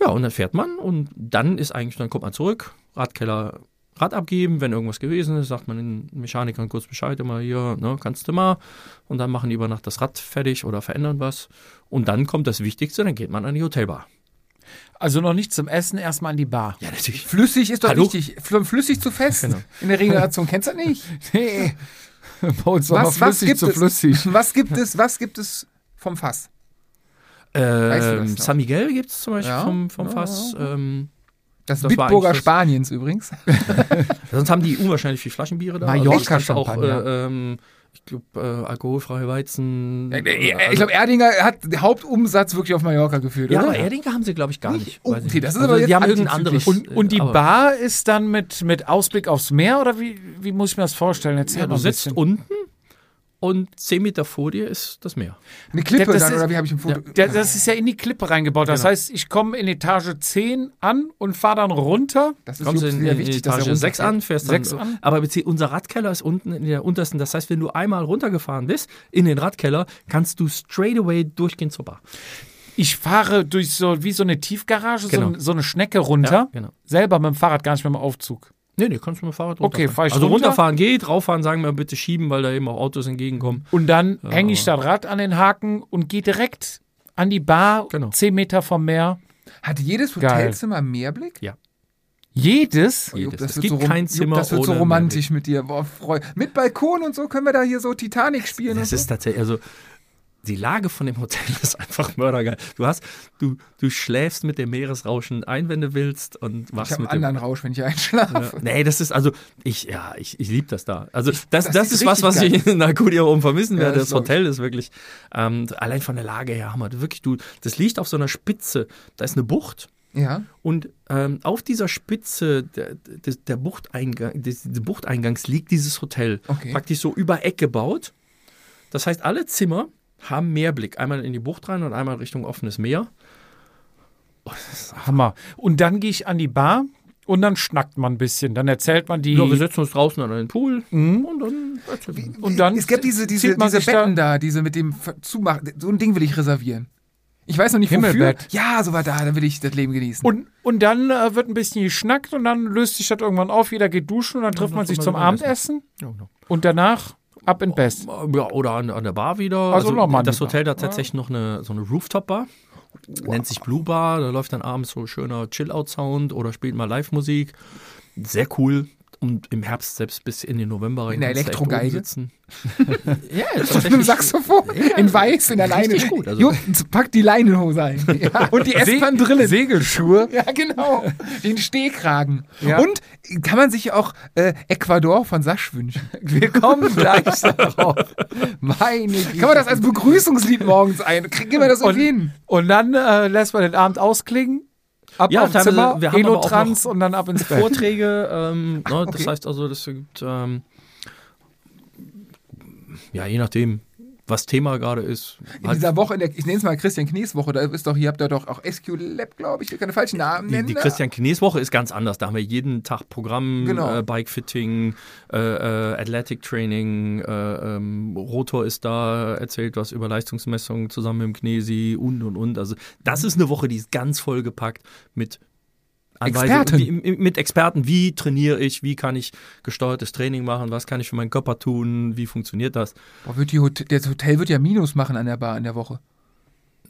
Ja, und dann fährt man und dann ist eigentlich, dann kommt man zurück, Radkeller Rad abgeben, wenn irgendwas gewesen ist, sagt man den Mechanikern kurz Bescheid, immer hier, ne, kannst du mal. Und dann machen die über Nacht das Rad fertig oder verändern was. Und dann kommt das Wichtigste, dann geht man an die Hotelbar. Also noch nicht zum Essen, erstmal an die Bar. Ja, natürlich. Flüssig ist doch Hallo? wichtig. Fl- Flüssig zu fest. Genau. In der Regeneration kennst du das nicht. Nee. Bei uns Was, was, gibt zu es, flüssig. was gibt es? Was gibt es vom Fass? Weißt du das Ähm? San Miguel gibt es zum Beispiel Ja. vom, vom Ja, Fass. Ähm, Das, Das Bitburger Spaniens übrigens. sonst haben die unwahrscheinlich viel Flaschenbiere da. Mallorca ich auch, Champagner. äh, ähm, ich glaube, äh, alkoholfreie Weizen. Ich glaube, Erdinger hat den Hauptumsatz wirklich auf Mallorca geführt, ja, oder? aber Erdinger haben sie, glaube ich, gar Nicht? nicht. Oh, ich okay, das ist also, aber jetzt die haben irgendein anderes. Und, und die äh, aber- Bar ist dann mit, mit Ausblick aufs Meer oder wie, wie muss ich mir das vorstellen? Erzähl Ja, mal du sitzt bisschen. unten und zehn Meter vor dir ist das Meer. Eine Klippe Das dann, ist- oder wie habe ich im Foto? Der, das ist ja in die Klippe reingebaut. Das Genau. heißt, ich komme in Etage 10 an und fahre dann runter. Das ist Kommst in, sehr in wichtig, Etage 6 runterfährt. an, fährst Sechs dann, an? Aber unser Radkeller ist unten in der untersten. Das heißt, wenn du einmal runtergefahren bist in den Radkeller, kannst du straight away durchgehen zur Bar. Ich fahre durch so wie so eine Tiefgarage, so, Genau. ein- so eine Schnecke runter. Ja, genau. Selber mit dem Fahrrad, gar nicht mit dem Aufzug. Nee, nee, kannst du mit dem Fahrrad Okay, runterfahren. fahr ich Also runter? runterfahren geht, rauffahren sagen wir bitte schieben, weil da eben auch Autos entgegenkommen. Und dann hänge ich das Rad an den Haken und gehe direkt an die Bar, Genau. 10 Meter vom Meer. Hat jedes Geil. Hotelzimmer Mehrblick? Jedes? Oh, Jedes. das es wird gibt so kein Jupp, Zimmer Das wird so romantisch mit dir. Boah, freu. Mit Balkon und so können wir da hier so Titanic spielen. Das und ist tatsächlich, also die Lage von dem Hotel ist einfach mördergeil. Du hast, du, du schläfst mit dem Meeresrauschen ein, wenn du willst und. Ich wachst habe einen mit dem anderen Rausch, wenn ich einschlafe. Ja. Nee, das ist also, ich, ja, ich, ich liebe das da. Also, das, das, das sieht ist was, was richtig ich in Nakudia oben vermissen Ja, werde. das das Hotel ist wirklich, ähm, allein von der Lage her, Hammer. Wirklich, du, das liegt auf so einer Spitze. Da ist eine Bucht. Ja. Und ähm, auf dieser Spitze der, der, der Buchteingang, des, des Buchteingangs liegt dieses Hotel. Okay. Praktisch so über Eck gebaut. Das heißt, alle Zimmer haben Meerblick. Einmal in die Bucht rein und einmal Richtung offenes Meer. Hammer. Und dann gehe ich an die Bar und dann schnackt man ein bisschen. Dann erzählt man die. Ja, wir setzen uns draußen an den Pool Mhm. und dann und dann es gibt diese, diese, diese sich da- Betten da, diese mit dem Zumachen. So ein Ding will ich reservieren. Ich weiß noch nicht Himmelbett. wofür. Ja, so war da, dann will ich das Leben genießen. Und, und dann äh, wird ein bisschen geschnackt und dann löst sich das irgendwann auf. Jeder geht duschen und dann trifft dann man sich zum Abendessen Ja, genau. und danach ab in Best. Ja, oder an, an der Bar wieder. Also nochmal an das. Hotel hat tatsächlich noch eine, so eine Rooftop-Bar. Nennt sich Blue Bar. Da läuft dann abends so schöner Chill-Out-Sound oder spielt mal Live-Musik. Sehr cool. Und im Herbst selbst bis in den November rein. In der Elektrogeige? sitzen. ja, mit einem. Saxophon in weiß, in der Leine. gut, also- Jo, pack die Leinenhose ein. Ja, und die S-Bahn-Drillen. Segelschuhe. Ja, genau. Den Stehkragen. Ja. Und kann man sich auch äh, Ecuador von Sasch wünschen? Wir kommen gleich darauf. Meine Güte. Kann man das als Begrüßungslied morgens ein? Kriegen wir das irgendwie hin? und dann äh, lässt man den Abend ausklingen. Ab Ja, teilweise, Zimmer, wir haben Elotrans und dann ab ins Bett. Vorträge. Ähm, ne, okay. Das heißt also, das gibt, ähm, ja, je nachdem, was Thema gerade ist. In Halt dieser Woche, in der, ich nenne es mal Christian Knies Woche, da ist doch, ihr habt da doch auch SQ Lab, glaube ich, ich will keine falschen Namen Die, nennen. die ne? Christian Knies Woche ist ganz anders. Da haben wir jeden Tag Programm, Genau. äh, Bikefitting, äh, äh, Athletic Training, äh, ähm, Rotor ist da, erzählt was über Leistungsmessungen zusammen mit dem Knesi und und und. Also das ist eine Woche, die ist ganz vollgepackt mit Experten. Wie, mit Experten, wie trainiere ich, wie kann ich gesteuertes Training machen, was kann ich für meinen Körper tun, wie funktioniert das? Boah, wird die Hot das Hotel wird ja Minus machen an der Bar in der Woche.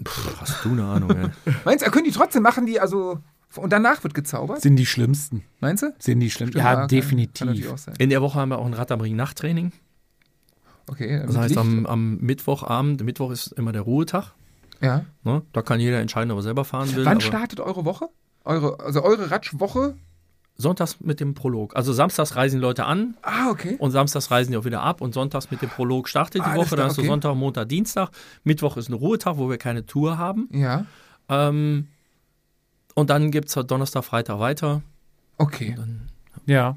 Puh, hast du eine Ahnung, ey. Meinst du, können die trotzdem machen, die also. Und danach wird gezaubert? Sind die schlimmsten. Meinst du? Sind die schlimmsten. Ja, kann- Kann natürlich definitiv. auch sein. In der Woche haben wir auch ein Rad am Ring Nachttraining. Okay, Das heißt, Licht. am, am Mittwochabend, Mittwoch ist immer der Ruhetag. ja. Ne? Da kann jeder entscheiden, ob er selber fahren will. Wann startet eure Woche? Eure, also eure Ratschwoche? Sonntags mit dem Prolog. Also samstags reisen die Leute an Ah, okay. und samstags reisen die auch wieder ab und sonntags mit dem Prolog startet die Alles Woche. Dann hast du okay. Sonntag, Montag, Dienstag. Mittwoch ist ein Ruhetag, wo wir keine Tour haben. Ja. Ähm, und dann gibt es Donnerstag, Freitag weiter. Okay. Ja.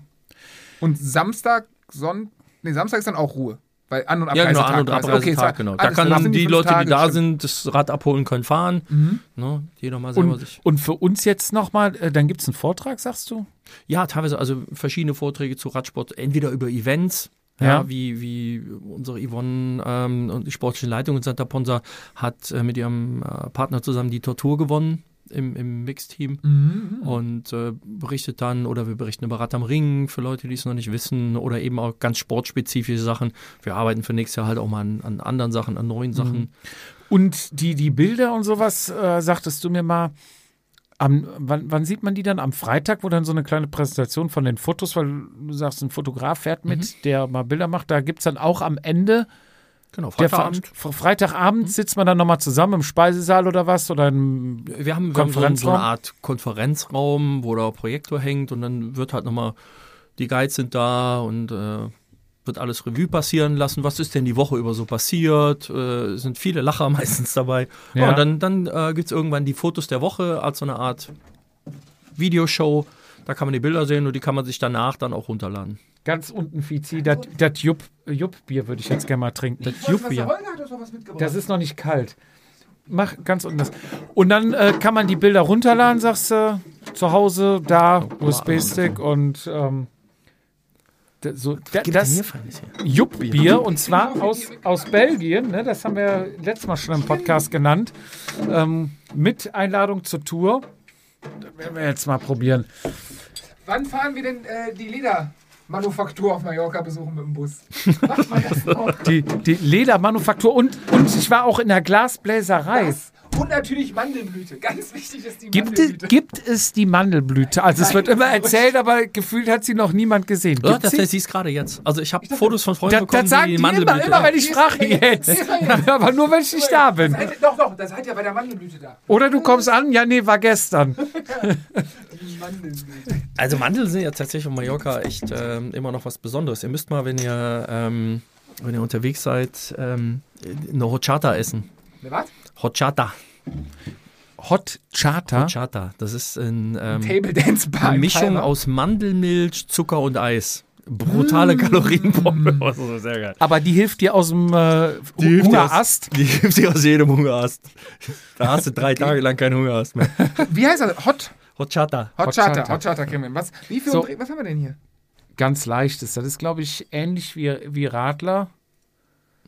Und Samstag, Sonntag, nee, Samstag ist dann auch Ruhe. Weil An- und Ja, genau, Abreisetag. An- und. Abreisetag, Okay, genau. Da sind die Leute, die Tage, da stimmt. sind, das Rad abholen können, fahren. Mhm. Ne? Jeder mal selber Und, sich. und für uns jetzt nochmal, äh, dann gibt es einen Vortrag, sagst du? Ja, teilweise also verschiedene Vorträge zu Radsport, entweder über Events, ja, Ja. wie, wie unsere Yvonne ähm, und die sportliche Leitung in Santa Ponsa hat äh, mit ihrem äh, Partner zusammen die Tortur gewonnen. Im, im Mixteam Mhm. und äh, berichtet dann oder wir berichten über Rad am Ring für Leute, die es noch nicht wissen oder eben auch ganz sportspezifische Sachen. Wir arbeiten für nächstes Jahr halt auch mal an, an anderen Sachen, an neuen Sachen. Und die, die Bilder und sowas, äh, sagtest du mir mal, am, wann, wann sieht man die dann? Am Freitag, wo dann so eine kleine Präsentation von den Fotos, weil du sagst, ein Fotograf fährt mit, der mal Bilder macht. Da gibt es dann auch am Ende Genau, der Freitagabend. Ver- Freitagabend sitzt man dann nochmal zusammen im Speisesaal oder was? Oder im, Wir haben, wir haben so, so Konferenzraum? eine Art Konferenzraum, wo der Projektor hängt und dann wird halt nochmal, die Guides sind da und äh, wird alles Revue passieren lassen. Was ist denn die Woche über so passiert? Äh, es sind viele Lacher meistens dabei. Ja. Ja. und dann, dann äh, gibt es irgendwann die Fotos der Woche als so eine Art Videoshow. Da kann man die Bilder sehen und die kann man sich danach dann auch runterladen. Ganz unten, Fizi, das das Jupp, Jupp-Bier würde ich jetzt gerne mal trinken. Das Jupp-Bier. Das ist noch nicht kalt. Mach ganz unten das. Und dann äh, kann man die Bilder runterladen, sagst du, zu Hause, da, USB-Stick und ähm, so, da, das Jupp-Bier und zwar aus, aus Belgien, ne, das haben wir letztes Mal schon im Podcast genannt, ähm, mit Einladung zur Tour. Das werden wir jetzt mal probieren. Wann fahren wir denn äh, die Ledermanufaktur auf Mallorca besuchen mit dem Bus? Macht man das noch? Die, die Ledermanufaktur und, und ich war auch in der Glasbläserei. Das. Und natürlich Mandelblüte. Ganz wichtig ist die Gibt es, Mandelblüte. gibt es die Mandelblüte? Also es wird immer erzählt, aber gefühlt hat sie noch niemand gesehen. Ja, Gibt das sie? heißt, sie ist gerade jetzt. Also ich habe Fotos von Freunden Das, bekommen, das sagen die die Mandelblüte. immer, immer, wenn ich frage ja jetzt. jetzt. Ja aber nur, wenn ich nicht da bin. Seid Doch, doch, da seid ihr bei der Mandelblüte da. Oder du kommst an, ja, nee, war gestern. Mandelblüte. Also Mandeln sind ja tatsächlich auf Mallorca echt ähm, immer noch was Besonderes. Ihr müsst mal, wenn ihr, ähm, wenn ihr unterwegs seid, ähm, eine Horchata essen. Ne, was? Horchata. Hot Charter. Horchata. Das ist ein, ähm, Table Dance Bar. eine in Mischung aus Mandelmilch, Zucker und Eis. Brutale Kalorienbombe. Das ist sehr geil. Aber die hilft dir aus dem äh, hilft dir aus- Hungerast. Die hilft dir aus jedem Hungerast. Da hast du drei Tage lang keinen Hungerast mehr. Wie heißt das? Hot. Hot, Hot Charter. Charter. Hot Charter kennen wir. Was, wie viel So. Was haben wir denn hier? Ganz leichtes. Das ist, glaube ich, ähnlich wie, wie Radler.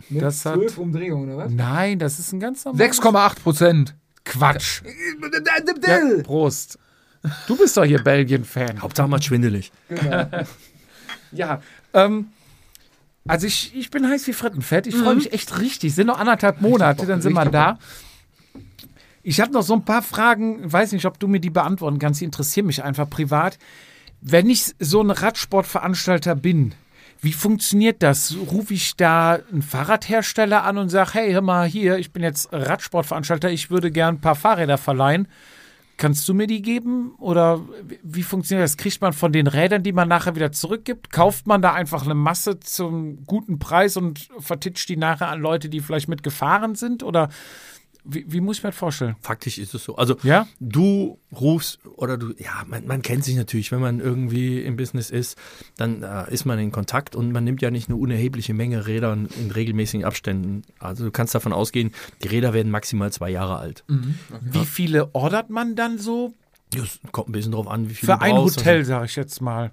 Mit Das hat- 12 Umdrehungen, oder was? Nein, das ist ein ganz normales. 6,8 Prozent. Quatsch. Ja, Prost. Du bist doch hier Belgien-Fan. Hauptsache mal schwindelig. Genau. Ja, ähm, also ich, ich bin heiß wie Frittenfett. Ich freue Mhm. mich echt richtig. Sind noch anderthalb Monate, dann sind wir da. Ich habe noch so ein paar Fragen, weiß nicht, ob du mir die beantworten kannst. Die interessieren mich einfach privat. Wenn ich so ein Radsportveranstalter bin, wie funktioniert das? Rufe ich da einen Fahrradhersteller an und sage, hey, hör mal hier, ich bin jetzt Radsportveranstalter, ich würde gern ein paar Fahrräder verleihen. Kannst du mir die geben? Oder wie- funktioniert das? Kriegt man von den Rädern, die man nachher wieder zurückgibt? Kauft man da einfach eine Masse zum guten Preis und vertitscht die nachher an Leute, die vielleicht mitgefahren sind? Oder wie, wie muss ich mir das vorstellen? Faktisch ist es so. Also Ja? du rufst oder du, ja, man, man kennt sich natürlich, wenn man irgendwie im Business ist, dann äh, ist man in Kontakt und man nimmt ja nicht eine unerhebliche Menge Räder in, in regelmäßigen Abständen. Also du kannst davon ausgehen, die Räder werden maximal zwei Jahre alt. Wie viele ordert man dann so? Das kommt ein bisschen drauf an, wie viel Für ein brauchst. Hotel, sage ich jetzt mal.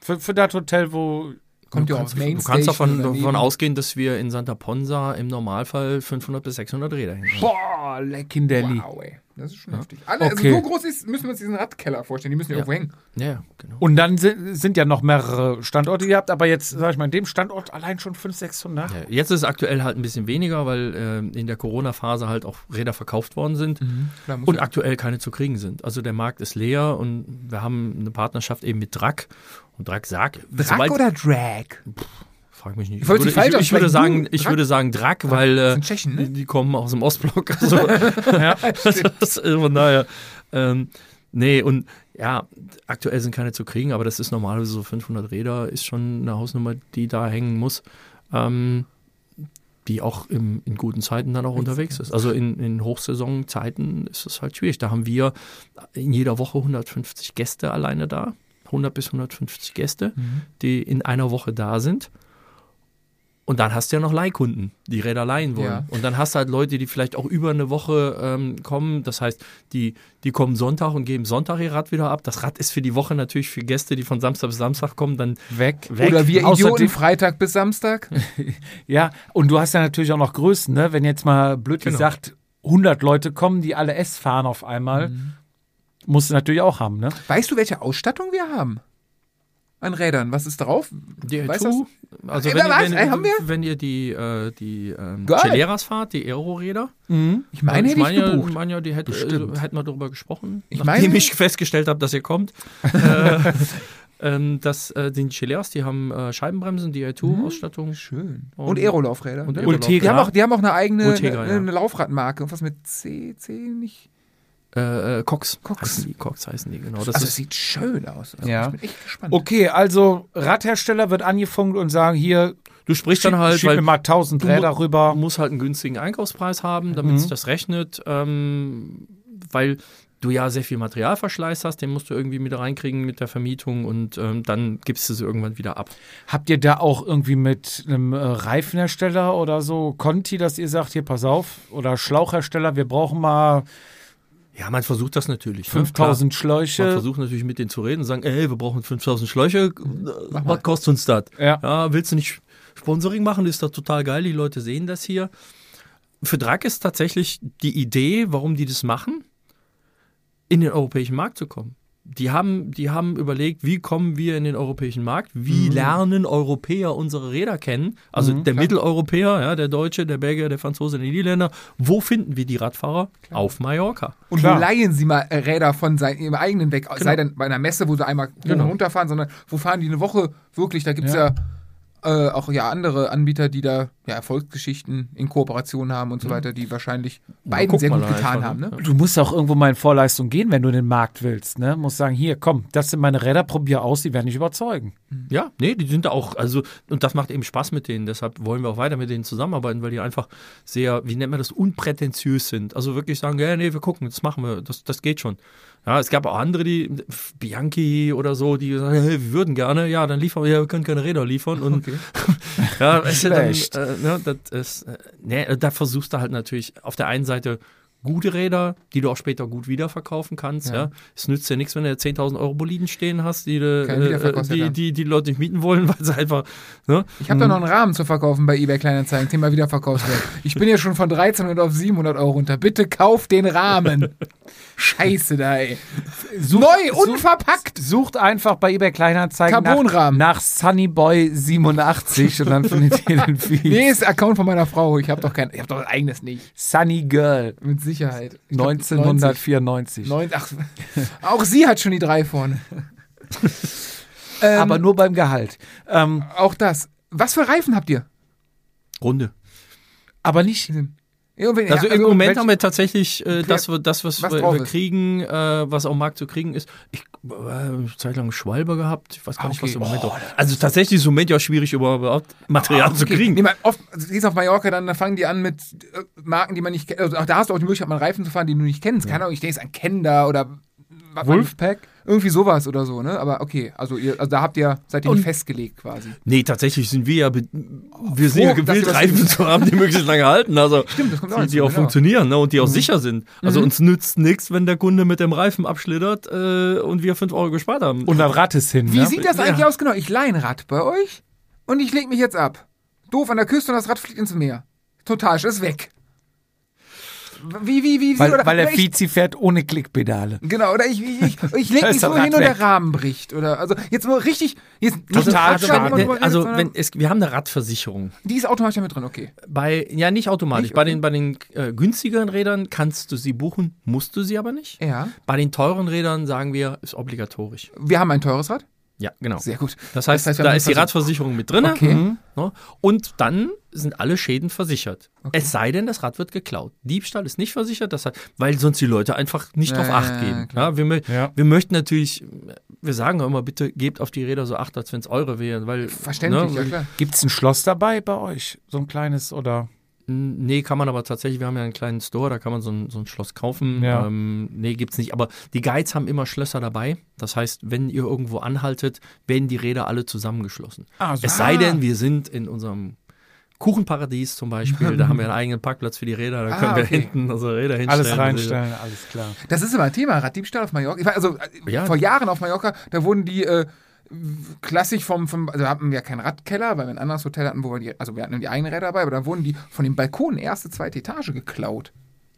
Für, für das Hotel, wo. Kommt ja kannst, Main du kannst davon, davon ausgehen, dass wir in Santa Ponsa im Normalfall 500 bis 600 Räder hin. Boah, Leckindelli. Wow, ey. Das ist schon heftig. Alle, Okay. Also so groß ist, müssen wir uns diesen Radkeller vorstellen. Die müssen ja, Ja. irgendwo hängen. Ja, ja, genau. Und dann sind, sind ja noch mehrere Standorte, die ihr habt, aber jetzt, sag ich mal, in dem Standort allein schon 500, 600. Ja, jetzt ist es aktuell halt ein bisschen weniger, weil äh, in der Corona-Phase halt auch Räder verkauft worden sind. Muss Und ja. aktuell keine zu kriegen sind. Also der Markt ist leer und wir haben eine Partnerschaft eben mit Drac. Und Drac sagt, Drag oder Drag? Frag mich nicht. Ich würde, falsch ich, ich würde sagen, ich Drac? würde sagen Drac, weil äh, Tschechen, ne? die, kommen aus dem Ostblock. Also, das, ist von daher. Ähm, nee, und ja, aktuell sind keine zu kriegen, aber das ist normalerweise so 500 Räder, ist schon eine Hausnummer, die da hängen muss. Ähm, die auch im, in guten Zeiten dann auch unterwegs ist. Also in, in Hochsaisonzeiten ist es halt schwierig. Da haben wir in jeder Woche 150 Gäste alleine da. 100 bis 150 Gäste, Mhm. die in einer Woche da sind. Und dann hast du ja noch Leihkunden, die Räder leihen wollen. Ja. Und dann hast du halt Leute, die vielleicht auch über eine Woche ähm, kommen. Das heißt, die, die kommen Sonntag und geben Sonntag ihr Rad wieder ab. Das Rad ist für die Woche natürlich für Gäste, die von Samstag bis Samstag kommen, dann Weg. weg. Oder wir Außerdem- Idioten Freitag bis Samstag. Ja, und du hast ja natürlich auch noch Größen, ne? Wenn jetzt mal blöd Genau. gesagt 100 Leute kommen, die alle S fahren auf einmal. Musst du natürlich auch haben, ne? Weißt du, welche Ausstattung wir haben? An Rädern. Was ist drauf? Die Weißt Two, also Ey, wenn, weiß, wenn, haben wir? wenn ihr die, äh, die ähm, Geil. Celeras fahrt, die Aero-Räder, Ich meine, hätte ich meine, gebucht. meine ja, die hätte, äh, hätten wir darüber gesprochen, Ich nachdem meine- ich festgestellt habe, dass ihr kommt. äh, ähm, dass äh, die Celeras, die haben äh, Scheibenbremsen, die i2-Ausstattung. Schön. Und- Und Aerolaufräder. und? Aerolaufräder. Die haben, auch, die haben auch eine eigene Ultegra, eine, ja. eine Laufradmarke. Und was mit C, C nicht? Äh, äh, Cox. Cox. Heißen die, Cox heißen die, genau. Das also, ist, sieht schön aus. Also, Ja. Ich bin echt gespannt. Okay, also Radhersteller wird angefunkt und sagen, hier, du sprichst dann halt, schick weil mir mal 1000 du mu- Räder rüber. Du musst halt einen günstigen Einkaufspreis haben, damit Mhm. sich das rechnet, ähm, weil du ja sehr viel Materialverschleiß hast, den musst du irgendwie mit reinkriegen mit der Vermietung und ähm, dann gibst du sie irgendwann wieder ab. Habt ihr da auch irgendwie mit einem äh, Reifenhersteller oder so Conti, dass ihr sagt, hier pass auf, oder Schlauchhersteller, wir brauchen mal Ja, man versucht das natürlich. ne? 5000 Klar. Man Schläuche. versucht natürlich mit denen zu reden und sagen, ey, wir brauchen 5000 Schläuche, was kostet uns das? Ja. Ja, willst du nicht Sponsoring machen? Das ist doch total geil, die Leute sehen das hier. Für Drac ist tatsächlich die Idee, warum die das machen, in den europäischen Markt zu kommen. Die haben, die haben überlegt, wie kommen wir in den europäischen Markt? Wie lernen Europäer unsere Räder kennen? Also der Mitteleuropäer, ja, der Deutsche, der Belgier, der Franzose, der Niederländer. Wo finden wir die Radfahrer? Auf Mallorca. Und Klar. wo leihen sie mal äh, Räder von sein, ihrem eigenen weg? Sei denn bei einer Messe, wo sie einmal Genau. und runter fahren, sondern wo fahren die eine Woche wirklich? Da gibt es ja, äh, auch ja andere Anbieter, die da ja, Erfolgsgeschichten in Kooperation haben und so weiter, die wahrscheinlich beiden sehr gut getan einfach, haben. Ne? ne? Du musst auch irgendwo mal in Vorleistung gehen, wenn du den Markt willst. Ne? Musst sagen, hier, komm, das sind meine Räder, probier aus, die werden dich überzeugen. Ja, nee, die sind da auch, also, und das macht eben Spaß mit denen. Deshalb wollen wir auch weiter mit denen zusammenarbeiten, weil die einfach sehr, wie nennt man das, unprätentiös sind. Also wirklich sagen, ja, nee, wir gucken, das machen wir, das, das geht schon. Ja, es gab auch andere, die, Bianchi oder so, die sagen, hey, wir würden gerne, ja, dann liefern wir, ja, wir können keine Räder liefern. Und ja, weißt du, dann, äh, ne, das ist, äh, nee, da versuchst du halt natürlich auf der einen Seite gute Räder, die du auch später gut wiederverkaufen kannst. Ja. Ja. Es nützt dir nichts, wenn du 10.000 Euro Boliden stehen hast, die, äh, die, die die Leute nicht mieten wollen, weil sie einfach, ne? Ich habe da noch einen Rahmen zu verkaufen bei eBay Kleinanzeigen, Thema Wiederverkaufswert. Ich bin ja schon von 1300 auf 700 Euro runter. Bitte kauf den Rahmen. Scheiße da, ey. Neu, unverpackt. Sucht einfach bei eBay Kleinanzeigen nach, Carbonrahmen. nach Sunnyboy87 und dann findet ihr den Feed. Nee, ist Account von meiner Frau. Ich habe doch kein, ich habe doch ein eigenes nicht. Sunny Girl, Mit Sicherheit. Ich glaub, 1994. 90. Neun, ach, auch sie hat schon die drei vorne. ähm, Aber nur beim Gehalt. Ähm, auch das. Was für Reifen habt ihr? Runde. aber nicht, Ja, wenn- Also ja, im Moment haben wir tatsächlich äh, das, das, was, was wir, wir kriegen, äh, was am Markt zu kriegen ist. Ich äh, eine Zeit lang Schwalbe gehabt. Ich weiß gar Ah, nicht, was okay. im Moment Oh, auch. Also tatsächlich ist im Moment ja schwierig, überhaupt Material zu Okay. kriegen. Nee, man, oft, also siehst auf Mallorca, dann, dann fangen die an mit äh, Marken, die man nicht kennt. Also auch da hast du auch die Möglichkeit, mal Reifen zu fahren, die du nicht kennst. Keine Ahnung, ich denke jetzt an Kenda oder Wolfpack? Irgendwie sowas oder so, ne? Aber okay, also, ihr, also da habt ihr, seid ihr Und- nicht festgelegt quasi. Nee, tatsächlich sind wir ja, be- wir sind ja Froh, dass gewillt, Reifen zu haben, die möglichst lange halten. Also, Stimmt, das kommt auch die, die auch genau. funktionieren ne, und die auch sicher sind. Also uns nützt nichts, wenn der Kunde mit dem Reifen abschlittert äh, und wir 5 Euro gespart haben. und dann Rad ist hin. Wie ne? sieht das eigentlich aus? Genau, ich leihe ein Rad bei euch und ich leg mich jetzt ab. Doof an der Küste und das Rad fliegt ins Meer. Total, ist weg. Wie, wie, wie, wie? weil, oder, weil der Vizi fährt ohne Klickpedale. Genau, oder ich, ich, ich, ich leg Da mich so hin und der. Rahmen bricht. Oder, also jetzt mal richtig, jetzt Total also, schade. also redet, wenn es, wir haben eine Radversicherung. die ist automatisch mit drin, okay. Bei, ja, nicht automatisch. Nicht? Bei den, bei den äh, günstigeren Rädern kannst du sie buchen, musst du sie aber nicht. Ja. Bei den teuren Rädern sagen wir, ist obligatorisch. Wir haben ein teures Rad. Ja, genau. Sehr gut. Das heißt, Das heißt, da ist die Radversicherung mit drin. Okay. Ne? Und dann sind alle Schäden versichert. Es sei denn, das Rad wird geklaut. Diebstahl ist nicht versichert, das hat, weil sonst die Leute einfach nicht Ja, ja, Acht ja, geben. klar. Ja, wir, Ja. wir möchten natürlich, wir sagen immer, bitte gebt auf die Räder so Acht, als wenn es eure wären. Weil, Verständlich, ne, ja klar. Gibt es ein Schloss dabei bei euch? So ein kleines oder? Nee, kann man aber tatsächlich, wir haben ja einen kleinen Store, da kann man so ein, so ein Schloss kaufen. Ja. Ähm, nee, gibt's nicht. Aber die Guides haben immer Schlösser dabei. Das heißt, wenn ihr irgendwo anhaltet, werden die Räder alle zusammengeschlossen. Ah, so. Es sei denn, wir sind in unserem Kuchenparadies zum Beispiel, da haben wir einen eigenen Parkplatz für die Räder, da Ah, können wir okay. hinten unsere Räder hinstellen. Alles reinstellen, alles klar. Das ist immer ein Thema, Raddiebstahl auf Mallorca. Ich war also Ja. vor Jahren auf Mallorca, da wurden die äh, klassisch vom, vom, also hatten wir keinen Radkeller, weil wir ein anderes Hotel hatten, wo wir die, also wir hatten die eigenen Räder dabei, aber da wurden die von den Balkonen erste, zweite Etage geklaut.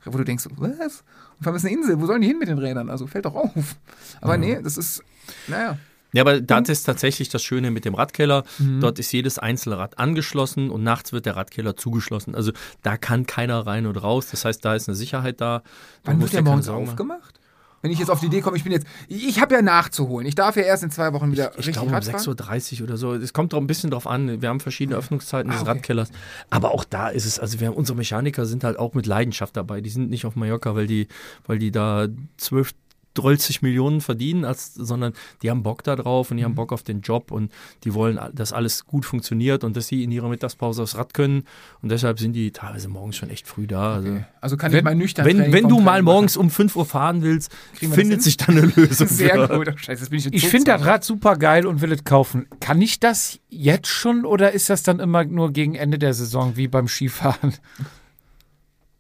wo du denkst, was? Und vor allem ist eine Insel, wo sollen die hin mit den Rädern? Also fällt doch auf. Aber nee, das ist, naja. Ja, aber das ist tatsächlich das Schöne mit dem Radkeller. Dort ist jedes einzelne Rad angeschlossen und nachts wird der Radkeller zugeschlossen. Also da kann keiner rein und raus. Das heißt, da ist eine Sicherheit da. Wann wird der morgens aufgemacht? Wenn ich jetzt auf die Idee komme, ich bin jetzt, ich habe ja nachzuholen. Ich darf ja erst in zwei Wochen wieder Ich richtig glaube um Radfahren. 6.30 Uhr oder so. Es kommt doch ein bisschen drauf an. Wir haben verschiedene Öffnungszeiten des Ah, okay. Radkellers. Aber auch da ist es, also wir unsere Mechaniker sind halt auch mit Leidenschaft dabei. Die sind nicht auf Mallorca, weil die, weil die da 12, 30 Millionen verdienen, als, sondern die haben Bock da drauf und die haben Mhm. Bock auf den Job und die wollen, dass alles gut funktioniert und dass sie in ihrer Mittagspause aufs Rad können. Und deshalb sind die teilweise morgens schon echt früh da. Also, Okay. Also kann Wenn- ich mal nüchtern wenn wenn du mal morgens um 5 Uhr fahren willst, findet sich da eine Lösung. Sehr für. gut. Oh, Scheiße, ich Ich finde das Rad super geil und will es kaufen. Kann ich das jetzt schon oder ist das dann immer nur gegen Ende der Saison wie beim Skifahren?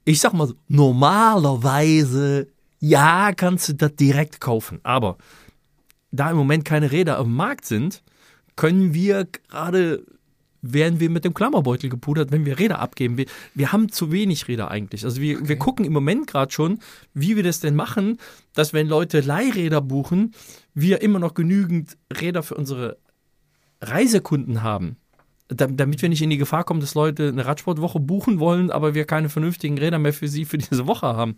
ich sag mal so, normalerweise, ja, kannst du das direkt kaufen. Aber da im Moment keine Räder am Markt sind, können wir gerade, werden wir mit dem Klammerbeutel gepudert, wenn wir Räder abgeben. Wir, wir haben zu wenig Räder eigentlich. Also wir, wir gucken im Moment gerade schon, wie wir das denn machen, dass wenn Leute Leihräder buchen, wir immer noch genügend Räder für unsere Reisekunden haben. Da- Damit wir nicht in die Gefahr kommen, dass Leute eine Radsportwoche buchen wollen, aber wir keine vernünftigen Räder mehr für sie für diese Woche haben.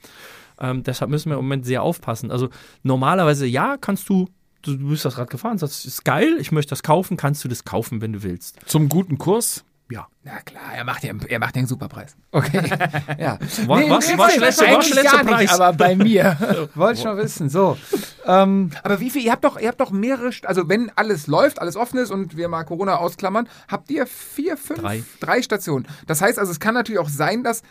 Ähm, deshalb müssen wir im Moment sehr aufpassen. Also normalerweise ja, kannst du, du bist das Rad gefahren, sagst, ist geil, ich möchte das kaufen, kannst du das kaufen, wenn du willst. Zum guten Kurs? Ja. Na klar, er macht ja, er macht ja einen Superpreis. Okay. Ja. War- was- nee, was nee, letzte- was letzte gar nicht, Preis? Aber bei mir. Wollte ich mal wissen. So. Ähm, aber wie viel, ihr habt doch, ihr habt doch mehrere, also wenn alles läuft, alles offen ist und wir mal Corona ausklammern, habt ihr vier, fünf, Drei. drei Stationen. Das heißt also, es kann natürlich auch sein, dass,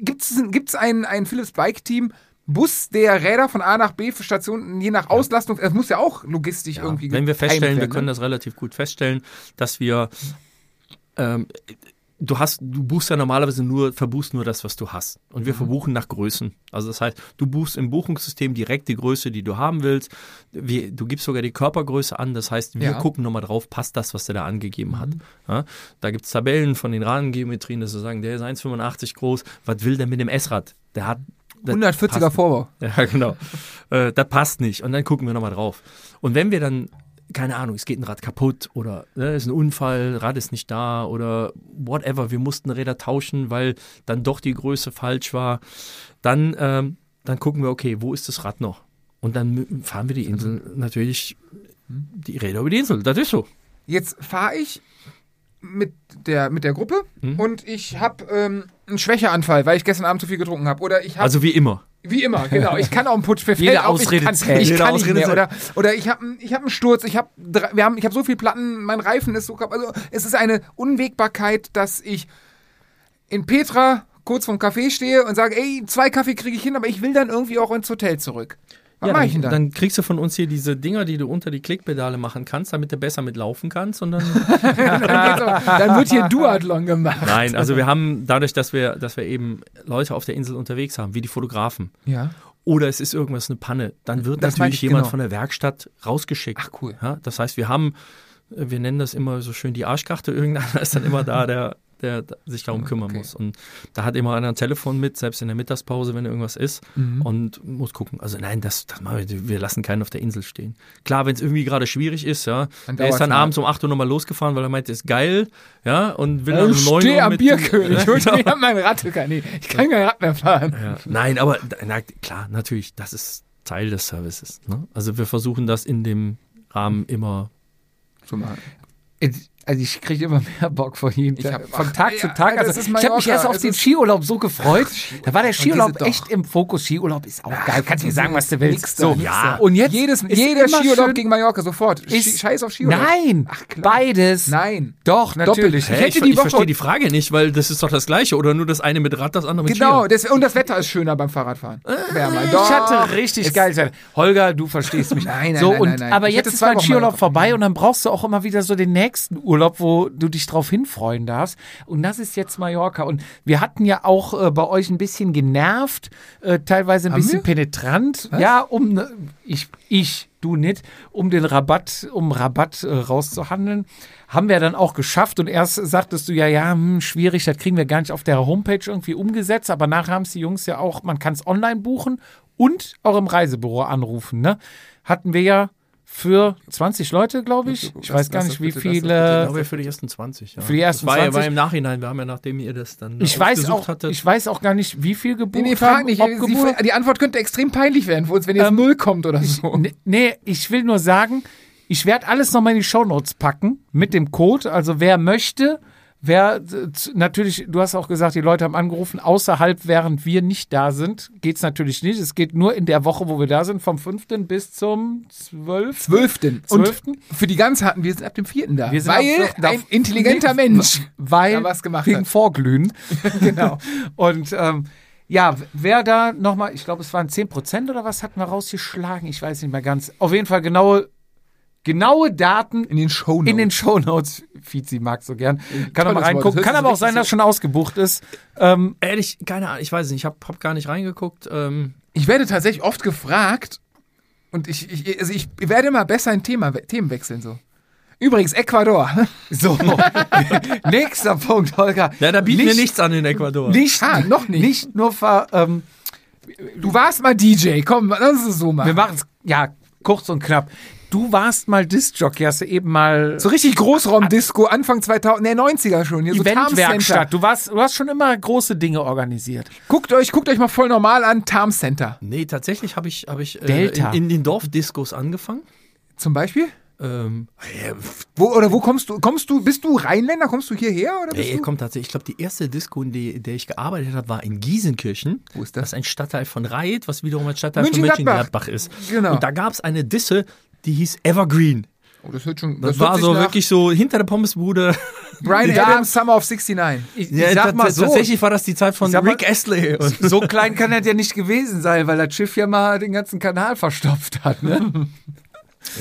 gibt's gibt's ein, ein Philips Bike Team, Bus, der Räder von A nach B für Stationen, je nach Auslastung, es muss ja auch logistisch irgendwie Wenn wir feststellen, wir werden, können ne? das relativ gut feststellen, dass wir ähm, du hast, du buchst ja normalerweise nur, verbuchst nur das, was du hast. Und Mhm. wir verbuchen nach Größen. Also das heißt, du buchst im Buchungssystem direkt die Größe, die du haben willst. Wir, du gibst sogar die Körpergröße an. Das heißt, wir Ja. Mhm. gucken nochmal drauf, passt das, was der da angegeben hat. Ja, da gibt es Tabellen von den Radengeometrien, dass sie sagen, der ist 1,85 groß. Was will der mit dem S-Rad? Der hat das 140er passt Vorbau. ja, genau. äh, das passt nicht. Und dann gucken wir nochmal drauf. Und wenn wir dann, keine Ahnung, es geht ein Rad kaputt oder ne, ist ein Unfall, Rad ist nicht da oder whatever, wir mussten Räder tauschen, weil dann doch die Größe falsch war, dann, ähm, dann gucken wir, okay, wo ist das Rad noch? Und dann fahren wir die Insel natürlich, die Räder über die Insel. Das ist so. Jetzt fahre ich mit der, mit der Gruppe Mhm. und ich habe ähm, einen Schwächeanfall, weil ich gestern Abend zu viel getrunken habe. Oder ich habe, Also wie immer. Wie immer, genau, ich kann auch einen Putsch, mir Jede auf, Ausrede ich kann, zählt. ich kann nicht Ausrede mehr. Oder, oder ich habe ich hab einen Sturz, ich habe wir haben, ich habe so viel Platten, mein Reifen ist so kaputt. Also es ist eine Unwägbarkeit, dass ich in Petra kurz vorm Café stehe und sage, ey, zwei Kaffee kriege ich hin, aber ich will dann irgendwie auch ins Hotel zurück. Was denn dann, dann? dann kriegst du von uns hier diese Dinger, die du unter die Klickpedale machen kannst, damit du besser mitlaufen kannst. Und dann Dann, wird hier Duathlon gemacht. Nein, also wir haben dadurch, dass wir, dass wir eben Leute auf der Insel unterwegs haben, wie die Fotografen, Ja. oder es ist irgendwas eine Panne, dann wird Das natürlich ich, jemand genau. von der Werkstatt rausgeschickt. Ach, cool. Ja, das heißt, wir haben, wir nennen das immer so schön die Arschkarte, irgendeiner ist dann immer da, der, der sich darum kümmern Okay. muss. Und da hat immer einer ein Telefon mit, selbst in der Mittagspause, wenn irgendwas ist, Mhm. und muss gucken. Also nein, das, das machen wir, wir lassen keinen auf der Insel stehen. Klar, wenn es irgendwie gerade schwierig ist, ja, Dann der ist dann abends um 8 Uhr nochmal losgefahren, weil er meinte, ist geil, ja, und will dann Ich um 9 stehe Uhr am mit- Bierkönig Genau. ich habe mein Rad gar nicht. Ich kann kein Rad mehr fahren. Ja. Nein, aber na, klar, natürlich, das ist Teil des Services. Ne? Also wir versuchen das in dem Rahmen immer. Zu machen. Also ich kriege immer mehr Bock von ihm. Ich hab- Von Tag ach, zu ja, Tag. das Also ich habe mich erst auf es den Skiurlaub so gefreut. Da war der Skiurlaub echt im Fokus. Skiurlaub ist auch geil. Kannst dir diese- sagen, was du willst. So, da. Und jetzt Jedes, jeder Skiurlaub schön- gegen Mallorca sofort. Ist- Scheiß auf Skiurlaub. Nein, Ach, klar. beides. Nein. Doch, natürlich. Doppelt. Ich ich Woche- verstehe die Frage nicht, weil das ist doch das Gleiche. Oder nur das eine mit Rad, das andere mit Genau, das, und das Wetter ist schöner beim Fahrradfahren. Wärmer. Ich hatte richtig geil. Holger, du verstehst mich. Nein, nein, so, nein. Aber Ich jetzt ist mein Skiurlaub vorbei und dann brauchst du auch immer wieder so den nächsten Urlaub, wo du dich drauf hinfreuen darfst. Und das ist jetzt Mallorca. Und wir hatten ja auch äh, bei euch ein bisschen genervt, äh, teilweise ein Haben bisschen wir? penetrant. Ja, um ne- ich, ich, du nicht, um den Rabatt, um Rabatt äh, rauszuhandeln. Haben wir dann auch geschafft und erst sagtest du ja, ja, hm, schwierig, das kriegen wir gar nicht auf der Homepage irgendwie umgesetzt, aber nachher haben es die Jungs ja auch, man kann es online buchen und auch im Reisebüro anrufen, ne? Hatten wir ja für 20 Leute, glaube ich. Ich weiß gar lass nicht, das wie bitte, lass das Ich viele. glaube, für die ersten 20, ja. Für die ersten das war, Ja, 20. war im Nachhinein, wir haben ja, nachdem ihr das dann Ich weiß ausgesucht auch, hattet, ich weiß auch gar nicht, wie viel gebucht Nee, nee, frag haben, nicht. ob Sie, gebucht. die Antwort könnte extrem peinlich werden für uns, wenn jetzt Ähm, Null kommt oder so. Nee, nee, ich will nur sagen, ich werde alles nochmal in die Shownotes packen mit dem Code. Also wer möchte, wer natürlich, du hast auch gesagt, die Leute haben angerufen, außerhalb, während wir nicht da sind, geht's natürlich nicht. Es geht nur in der Woche, wo wir da sind, vom 5. bis zum 12. Zwölften. Zwölften? Und für die ganz hatten wir sind ab dem vierten da. Wir sind weil ab- da- ein intelligenter Mensch weil was gemacht wegen hat. Vorglühen. genau. Und ähm, ja, wer da nochmal, ich glaube, es waren 10% oder was hatten wir rausgeschlagen? Ich weiß nicht mehr ganz. Auf jeden Fall genaue, genaue Daten In den Shownotes. in den Shownotes. Fizi mag so gern. Kann mal Wort. reingucken. Kann aber auch sein, dass schon ausgebucht ist. Ähm, ehrlich, keine Ahnung, ich weiß es nicht, ich habe hab gar nicht reingeguckt. Ähm, Ich werde tatsächlich oft gefragt und ich, ich, also ich werde immer besser in Thema, Themen wechseln so. Übrigens, Ecuador. so. Nächster Punkt, Holger. ja, da bieten wir Nicht- nichts an in Ecuador. Nicht, Ah, noch nicht. Nicht nur ver, ähm, Du warst mal DJ, komm, lass uns es so machen. wir machen es, ja, kurz und knapp. Du warst mal Disc-Jockey, hast du eben mal so richtig Großraumdisco, Anfang 2000, nee, 90er schon. Hier so. Eventwerkstatt. Du warst, du hast schon immer große Dinge organisiert. Guckt euch, guckt euch mal voll normal an, Tarm Center. Nee, tatsächlich habe ich, hab ich äh, in, in den Dorfdiscos angefangen. Zum Beispiel? Ähm, ja, Wo, oder wo kommst du? Kommst du, bist du Rheinländer? Kommst du hierher? Oder bist Ey, du? kommt tatsächlich, ich glaube, die erste Disco, in, die, der ich gearbeitet habe, war in Giesenkirchen. Wo ist das? Das ist ein Stadtteil von Reit, was wiederum ein Stadtteil von Mönchengladbach. Mönchengladbach ist. Genau. Und da gab es eine Disse, die hieß Evergreen. Oh, das hört schon. Das, hört war so wirklich so hinter der Pommesbude. Brian Ja. Adams Summer of 69. Ich, Ja, ich sag mal so, Tatsächlich war das die Zeit von sag mal- Rick Astley. So klein kann das ja nicht gewesen sein, weil das Schiff ja mal den ganzen Kanal verstopft hat. Ne?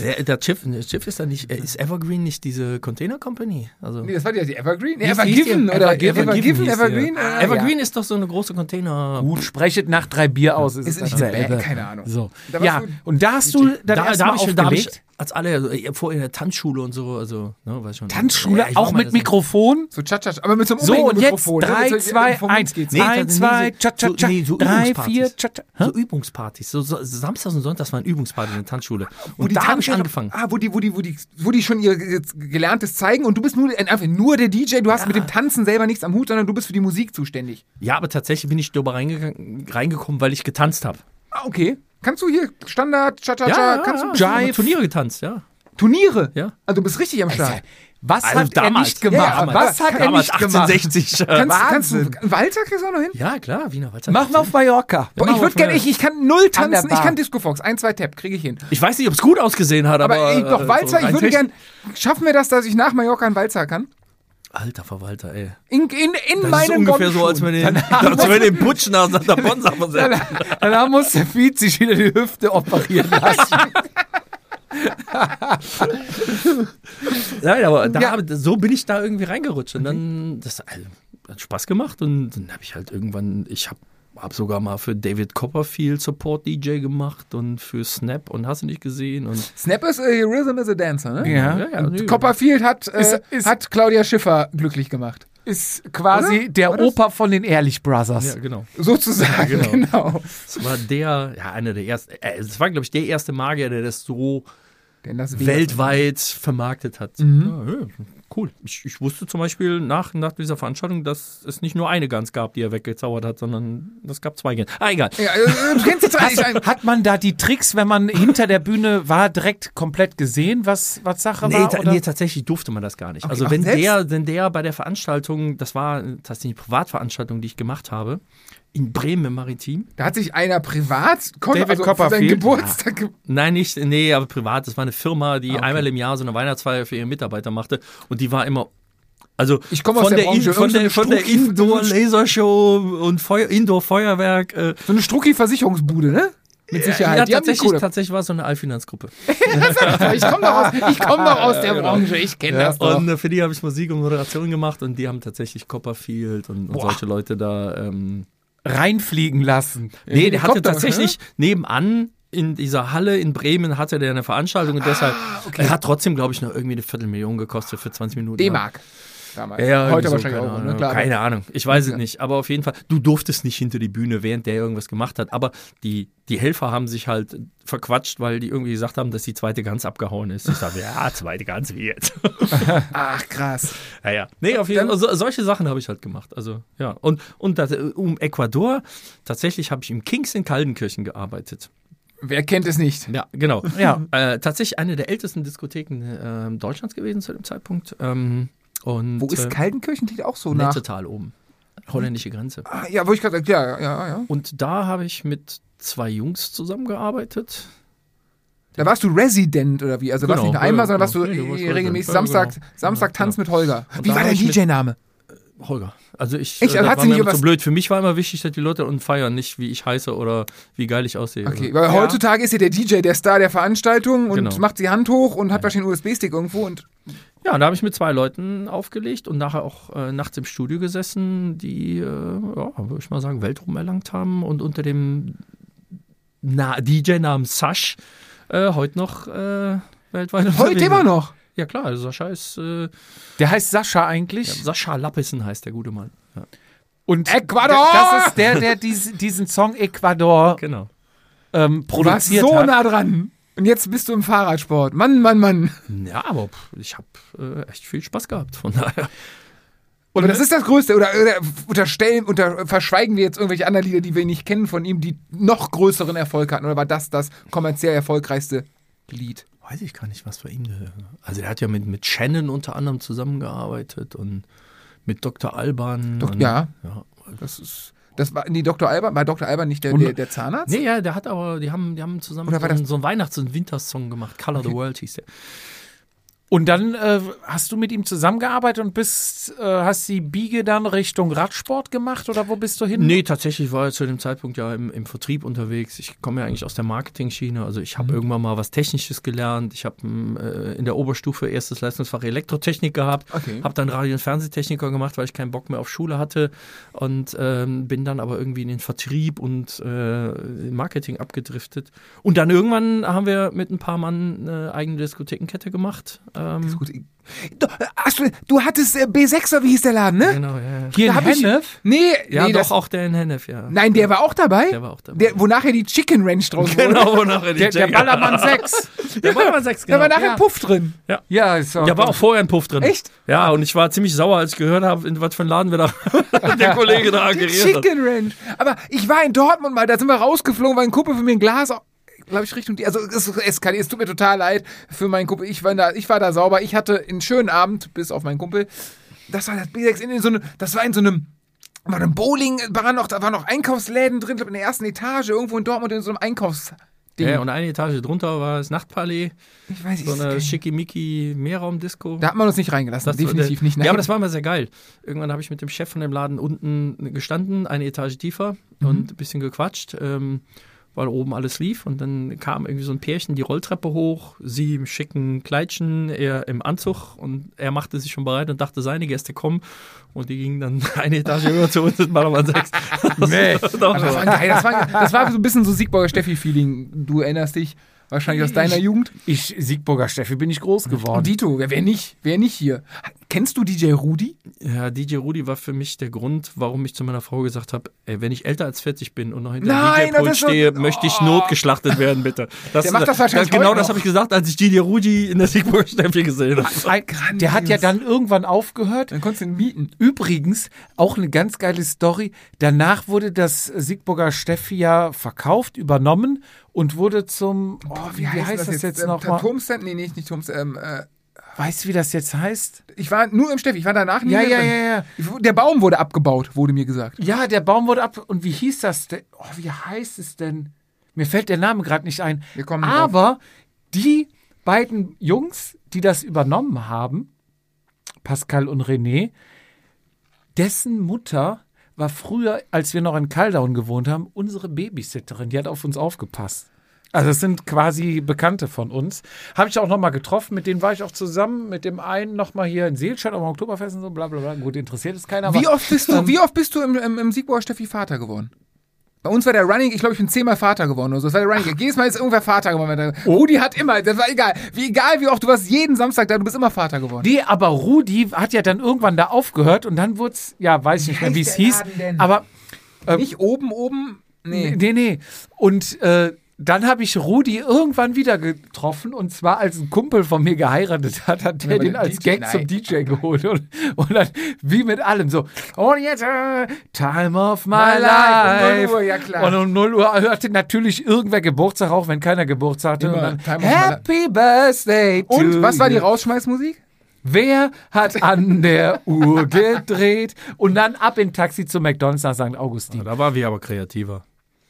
Ja, der Schiff, der Schiff ist da nicht, äh, ist Evergreen nicht diese Container Company? Also, Nee, das war die, die Evergreen? Nee? Evergiven oder Evergiven Evergiven, hieß die, Evergreen? ja. äh, Evergreen ist doch so eine große Container. Gut, sprechet nach drei Bier aus, ist, Ist es nicht eine. Band, keine Ahnung. So. Ja, du und da hast du dann Da, erst da aufgelegt. Als alle, also, äh, vor in der Tanzschule und so, also, ne, weiß schon. Tanzschule, Ja, auch mit so- Mikrofon. So Tschatschatsch, aber mit so einem So, und jetzt Mikrofon. ne? 3, Mit so- 2, vom 1. Mund geht's. Nee, 1, nee, 2, so- tschat, tschat, so- tschat. nee, so 3, Übungspartys. 4, tschat, tschat. So Übungspartys. So, so, Samstags und Sonntags waren Übungspartys in der Tanzschule. Wo Und die da habe ich angefangen. Ah, wo die, wo die, wo die, wo die schon ihr ge- Gelerntes zeigen und du bist nur, äh, einfach nur der DJ, du hast mit dem Tanzen selber nichts am Hut, sondern du bist für die Musik zuständig. Ja, aber tatsächlich bin ich darüber reingegangen, reingekommen, weil ich getanzt habe. Ah, okay. Kannst du hier Standard, Cha-Cha-Cha, kannst du hab Jive? Turniere getanzt, ja. Turniere? Ja. Also du bist richtig am Start. Was Also hat er damals. nicht gemacht? Ja, aber Was hat er Damals nicht gemacht? 1860. Kannst, kannst du. Walzer kriegst du auch noch hin? Ja, klar, Wiener Walzer. Mach mal auf Mallorca. Boah, ich würde gerne, ich, ich kann null tanzen, ich kann Disco Fox, ein, zwei Tap, kriege ich hin. Ich weiß nicht, ob es gut ausgesehen hat, aber. Aber ey, doch, äh, Walzer, so ich würde technisch- gern, schaffen wir das, dass ich nach Mallorca einen Walzer kann? Alter Verwalter, ey. In, in, in Das ist meinen ungefähr so, als wenn den, als wenn den Putsch nach der Bonsa versetzt. Danach muss der Fietz sich wieder die Hüfte operieren lassen. Nein, aber da, Ja. so bin ich da irgendwie reingerutscht. Und dann, das also, hat Spaß gemacht. Und dann habe ich halt irgendwann, ich habe hab sogar mal für David Copperfield Support DJ gemacht und für Snap und hast du nicht gesehen. Und Snap is a Rhythm is a Dancer, ne? Ja. ja, Und Copperfield hat, äh, Ist- ist- hat Claudia Schiffer glücklich gemacht. Ist quasi Oder? der Opa von den Ehrlich Brothers. ja, genau. Sozusagen, genau. genau. Das war der, ja, einer der ersten, äh, es war, glaube ich, der erste Magier, der das so weltweit vermarktet hat. Mhm. Ja, ja, cool. Ich, ich wusste zum Beispiel nach, nach dieser Veranstaltung, dass es nicht nur eine Gans gab, die er weggezaubert hat, sondern es gab zwei Gans. Ah, egal. Ja, äh, du, hat man da die Tricks, wenn man hinter der Bühne war, direkt komplett gesehen, was, was Sache Nee, war? ta- oder? nee, tatsächlich durfte man das gar nicht. also ach, wenn der, wenn der bei der Veranstaltung, das war tatsächlich eine Privatveranstaltung, die ich gemacht habe, in Bremen im Maritim. Da hat sich einer privat David also für seinen Copperfield? Geburtstag ge- Nein, nicht, nee, aber privat. Das war eine Firma, die Ah, okay. einmal im Jahr so eine Weihnachtsfeier für ihre Mitarbeiter machte. Und die war immer. Also Ich komme aus von der der, Branche, In, von der, von der eine Strucki- Indoor-Lasershow und Feuer, Indoor-Feuerwerk. Äh, so eine Strucki-Versicherungsbude, ne? Mit Sicherheit. Ja, die tatsächlich, tatsächlich war es so eine Allfinanzgruppe. ich komme doch komm doch aus der Branche, ich kenne das doch. Und äh, für die habe ich Musik und Moderation gemacht und die haben tatsächlich Copperfield und, und solche Leute da. Ähm, Reinfliegen lassen. nee, der hatte tatsächlich neneban in dieser Halle in Bremen hatte der eine Veranstaltung und deshalb er hat trotzdem, glaube ich, noch irgendwie eine Viertelmillion gekostet für 20 Minuten. D-Mark. Damals. Ja, Heute so, wahrscheinlich keine auch, Ahnung, ne? Keine Ahnung, ich weiß Ja. es nicht. Aber auf jeden Fall, du durftest nicht hinter die Bühne, während der irgendwas gemacht hat. Aber die, die Helfer haben sich halt verquatscht, weil die irgendwie gesagt haben, dass die zweite Gans abgehauen ist. Ich dachte, ja, zweite Gans wie jetzt. Ach, krass. ja, ja. Nee, auf jeden Fall, so, solche Sachen habe ich halt gemacht. Also, ja. Und, und das, äh, um Ecuador, tatsächlich habe ich im Kings in Kaldenkirchen gearbeitet. Wer kennt es nicht? Ja, genau. Ja. Äh, tatsächlich eine der ältesten Diskotheken äh, Deutschlands gewesen zu dem Zeitpunkt. Ähm, und, Wo ist äh, Kaltenkirchen? Liegt auch so nach. Nettetal oben. Holländische Grenze. Ah, Ja, wo ich gerade ja, ja, ja. Und da habe ich mit zwei Jungs zusammengearbeitet. Da warst du Resident oder wie? Also warst Genau, nicht nur einmal, ja, sondern warst du genau. Nee, da war ich äh, regelmäßig Resident. Ja, Samstag, genau. Samstag Ja, Tanz genau. mit Holger. Und Wie war dein ich mit- DJ-Name? Holger. Also ich, Echt? äh, Also war sie mir nicht immer was- zu blöd. Für mich war immer wichtig, dass die Leute und feiern, nicht wie ich heiße oder wie geil ich aussehe. Okay, Also, weil Ja. heutzutage ist ja der DJ der Star der Veranstaltung und Genau. macht die Hand hoch und hat wahrscheinlich einen USB-Stick irgendwo und ja, da habe ich mit zwei Leuten aufgelegt und nachher auch äh, nachts im Studio gesessen, die, äh, ja, würde ich mal sagen, Weltruhm erlangt haben und unter dem Na DJ-Namen Sash äh, heute noch äh, weltweit heute immer noch. Ja klar, also Sascha ist, äh, Der heißt Sascha eigentlich. ja, Sascha Lappissen heißt der gute Mann. Ja, Und Ecuador! Das ist der, der dies, diesen Song Ecuador genau. ähm, produziert so hat. nah dran. Und jetzt bist du im Fahrradsport. Mann, Mann, Mann. Ja, aber ich habe äh, echt viel Spaß gehabt. Von daher. Aber das ist das Größte. Oder, oder unterstellen, unter, verschweigen wir jetzt irgendwelche anderen Lieder, die wir nicht kennen von ihm, die noch größeren Erfolg hatten? Oder war das das kommerziell erfolgreichste Lied? Weiß ich gar nicht, was für ihn. äh, Also, der hat ja mit, mit Shannon unter anderem zusammengearbeitet und mit Dr. Alban. Dok- und, ja. ja. Das ist. Das war, nee, Dr. Alban, war Dr. Alban nicht der, Und- der, der Zahnarzt? Nee, ja, der hat aber, die haben, die haben zusammen so, das- so einen Weihnachts- und Wintersong gemacht. Color the World hieß der. Und dann äh, hast du mit ihm zusammengearbeitet und bist, äh, hast die Biege dann Richtung Radsport gemacht oder wo bist du hin? Nee, tatsächlich war er zu dem Zeitpunkt ja im, im Vertrieb unterwegs. Ich komme ja eigentlich aus der Marketing-Schiene. Also ich habe Mhm. irgendwann mal was Technisches gelernt. Ich habe äh, in der Oberstufe erstes Leistungsfach Elektrotechnik gehabt. Okay. Habe dann Radio- und Fernsehtechniker gemacht, weil ich keinen Bock mehr auf Schule hatte. Und ähm, bin dann aber irgendwie in den Vertrieb und äh, in Marketing abgedriftet. Und dann irgendwann haben wir mit ein paar Mann eine eigene Diskothekenkette gemacht. Ähm. Du, hast du, du hattest äh, B6 oder wie hieß der Laden, ne? genau, ja. ja. Hier Da in hab ich- Hennef? Nee, Ja, nee, doch das, auch der in Hennef, ja. Nein, der war auch dabei? Der war auch dabei. Der, wo nachher die Chicken Ranch draus wurde. Genau, wo nachher die Der, der Jack- Ballermann 6. Der Ballermann 6, Da genau. war nachher Ja. ein Puff drin. ja, ist auch Ja, war auch vorher ein Puff drin. Echt? Ja, und ich war ziemlich sauer, als ich gehört habe, in was für einen Laden wir da der Kollege da Die akquiriert hat. Chicken Ranch. Aber ich war in Dortmund mal, da sind wir rausgeflogen, weil ein Kumpel von mir ein Glas, glaube ich, Richtung die. Also es, es, kann, es tut mir total leid für meinen Kumpel. Ich war da, ich war da sauber. Ich hatte einen schönen Abend, bis auf meinen Kumpel. Das war das B6 in so einem, das war in so einem. War ein Bowling, war noch, da waren noch Einkaufsläden drin, glaub, in der ersten Etage, irgendwo in Dortmund in so einem Einkaufsding. Ja, und eine Etage drunter war das Nachtpalais, ich weiß nicht, so eine schickimicki Mehrraumdisco. da hat man uns nicht reingelassen, Das- definitiv nicht. Ja, aber das war immer sehr geil. Irgendwann habe ich mit dem Chef von dem Laden unten gestanden, eine Etage tiefer Mhm. und ein bisschen gequatscht, ähm, weil oben alles lief. Und dann kam irgendwie so ein Pärchen die Rolltreppe hoch, sie im schicken Kleidchen, er im Anzug und er machte sich schon bereit und dachte, seine Gäste kommen. Und die gingen dann eine Etage höher zu uns in Ballermann 6. Nee. Das, war geil. Das, war, das war so ein bisschen so Siegburger Steffi-Feeling. Du erinnerst dich wahrscheinlich aus deiner Jugend. Ich, Siegburger Steffi, bin ich groß Und geworden. Dito, wer, wer nicht? Wer nicht hier? Kennst du DJ Rudi? Ja, DJ Rudi war für mich der Grund, warum ich zu meiner Frau gesagt habe, ey, wenn ich älter als 40 bin und noch hinter Nein, dem DJ-Pult das ist so- stehe, möchte ich Oh. notgeschlachtet werden, bitte. Das, Der macht das wahrscheinlich Genau heute das habe ich gesagt, als ich DJ Rudi in der Siegburger Steffi gesehen habe. Der hat ja dann irgendwann aufgehört. Dann konntest du ihn mieten. Übrigens, auch eine ganz geile Story. Danach wurde das Siegburger Steffi ja verkauft, übernommen und wurde zum, oh, wie, wie heißt das jetzt, Ähm, nochmal? Turmstand? Nee, nee, nicht Turmstand. Ähm, äh, Weißt du, wie das jetzt heißt? ich war nur im Steffi, ich war danach nie Ja, mehr ja, drin. ja, ja. Der Baum wurde abgebaut, wurde mir gesagt. Ja, der Baum wurde ab. Und wie hieß das denn? Oh, wie heißt es denn? Mir fällt der Name gerade nicht ein. Wir kommen drauf. Aber die beiden Jungs, die das übernommen haben, Pascal und René, dessen Mutter war früher, als wir noch in Caldown gewohnt haben, unsere Babysitterin. Die hat auf uns aufgepasst. Also das sind quasi Bekannte von uns. Habe ich auch noch mal getroffen, mit denen war ich auch zusammen, mit dem einen noch mal hier in Seelstadt am Oktoberfest und so, bla bla bla. Gut, interessiert es keiner. Wie oft bist du, wie oft bist du im, im, im Siegbauer Steffi Vater geworden? Bei uns war der Running, ich glaube, ich bin zehnmal Vater geworden oder so. Das war der Running. Jedes Mal ist irgendwer Vater geworden. Rudi hat immer, das war egal. Wie egal, wie oft, du warst jeden Samstag da, du bist immer Vater geworden. Nee, aber Rudi hat ja dann irgendwann da aufgehört und dann wurde es, ja, weiß ich nicht mehr, wie es hieß. Denn? Aber Nicht oben, oben, nee. Nee, nee. Und äh, dann habe ich Rudi irgendwann wieder getroffen und zwar als ein Kumpel von mir geheiratet hat, hat der den als DJ, Gag zum nein. DJ geholt und, und dann wie mit allem so und jetzt äh, Time of my, My life, um 0 life Uhr, ja klar. und um 0 Uhr hatte natürlich irgendwer Geburtstag auch wenn keiner Geburtstag hatte Immer und dann life. Happy Birthday to Und was war die. Rausschmeißmusik? Wer hat an der Uhr gedreht und dann ab im Taxi zu McDonald's nach St. Augustin Da waren wir aber kreativer.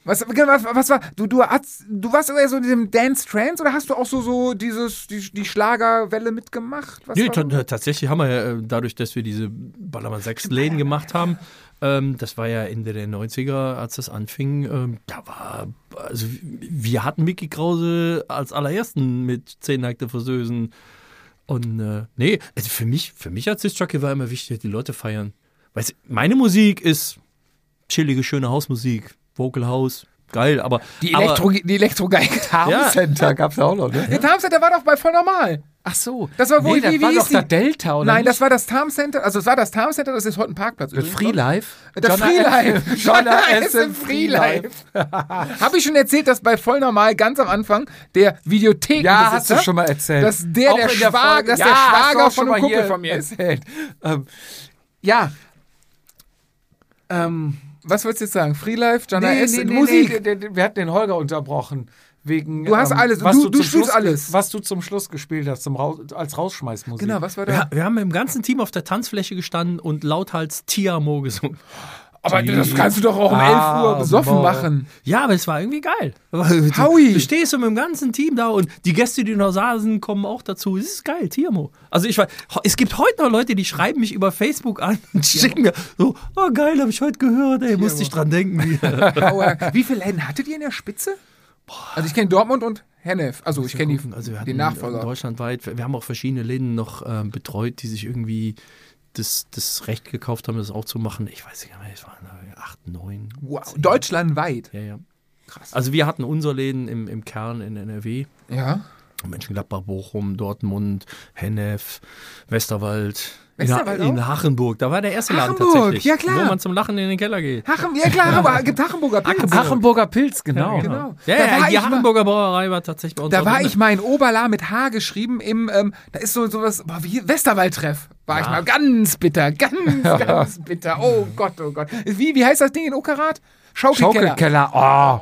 Was, was, was war, du, du, hast, du warst eher so in diesem Dance Trance oder hast du auch so, so dieses, die, die Schlagerwelle mitgemacht? Was Nee, ta- tatsächlich haben wir ja, äh, dadurch, dass wir diese Ballermann 6 Läden gemacht haben, ähm, das war ja Ende der 90er, als das anfing, ähm, da war, also wir hatten Mickey Krause als allerersten mit 10 nackte Versösen. Und äh, nee, also für mich, für mich als Disc-Jockey war immer wichtig, die Leute feiern. Weißt du, meine Musik ist chillige, schöne Hausmusik, Vocal House, geil, aber die aber, Elektro, die Elektrogeige. Ja. Gab's auch noch ne Der Tarm Center war doch bei voll normal. Ach so. Das war wohl, nee, das wie, wie war doch das Delta, oder Nein, nicht? das war das Tarm Center, also es war das Tarm Center, das ist heute ein Parkplatz. das. Free Life. Das Free Life. Jonna S S. im im Free Life. Habe ich schon erzählt, dass bei voll normal ganz am Anfang der Videotheken Ja, hast du schon mal erzählt. Dass der der der Schwager, dass Ja, der Schwager von einem Kumpel von mir ist. erzählt. Ähm, ja. Ähm, Was wolltest du jetzt sagen? Free Life, Jana nee, S. nee, nee, Musik. Nee, wir hatten den Holger unterbrochen. Wegen, Du hast ähm, alles. Was Du- du, du zum spielst Schluss, alles. Was du zum Schluss gespielt hast, zum Raus, als Rausschmeißmusik. Genau, was war da? Ja, wir haben im ganzen Team auf der Tanzfläche gestanden und lauthals Tiamo gesungen. Aber das kannst du doch auch um Ah, 11 Uhr besoffen boah. machen. Ja, aber es war irgendwie geil. Howie. du stehst so mit dem ganzen Team da und die Gäste, die noch saßen, kommen auch dazu. Es ist geil, Tiamo. Also ich war, es gibt heute noch Leute, die schreiben mich über Facebook an und schicken mir so, oh geil, habe ich heute gehört, ey, musste ich dran denken. Wie viele Läden hattet ihr in der Spitze? Also ich kenne Dortmund und Hennef. Also ich kenne die, also den Nachfolger. deutschlandweit, wir haben auch verschiedene Läden noch ähm, betreut, die sich irgendwie das, das Recht gekauft haben, das auch zu machen. Ich weiß nicht mehr, es waren acht, neun. Wow, zehn. deutschlandweit. Ja, ja. Krass. Also wir hatten unser Läden im, im Kern in NRW. Ja. Mönchengladbach, Bochum, Dortmund, Hennef, Westerwald. Westerwald in, in Hachenburg. Da war der erste Laden Hachenburg, tatsächlich. ja, klar. Wo man zum Lachen in den Keller geht. Hachen, ja klar, aber gibt Hachenburger Pilz. Hachenburger Pilz, genau. genau. Ja, Da ja, war die Hachenburger Brauerei war tatsächlich bei uns. Da war drin. ich mal in Oberla mit H geschrieben im, ähm, da ist so sowas, boah, wie Westerwald-Treff. War ich mal ganz bitter, ganz, ganz bitter. Oh Gott, oh Gott. Wie, wie heißt das Ding in Ockerath? Schaukelkeller. Schaukelkeller.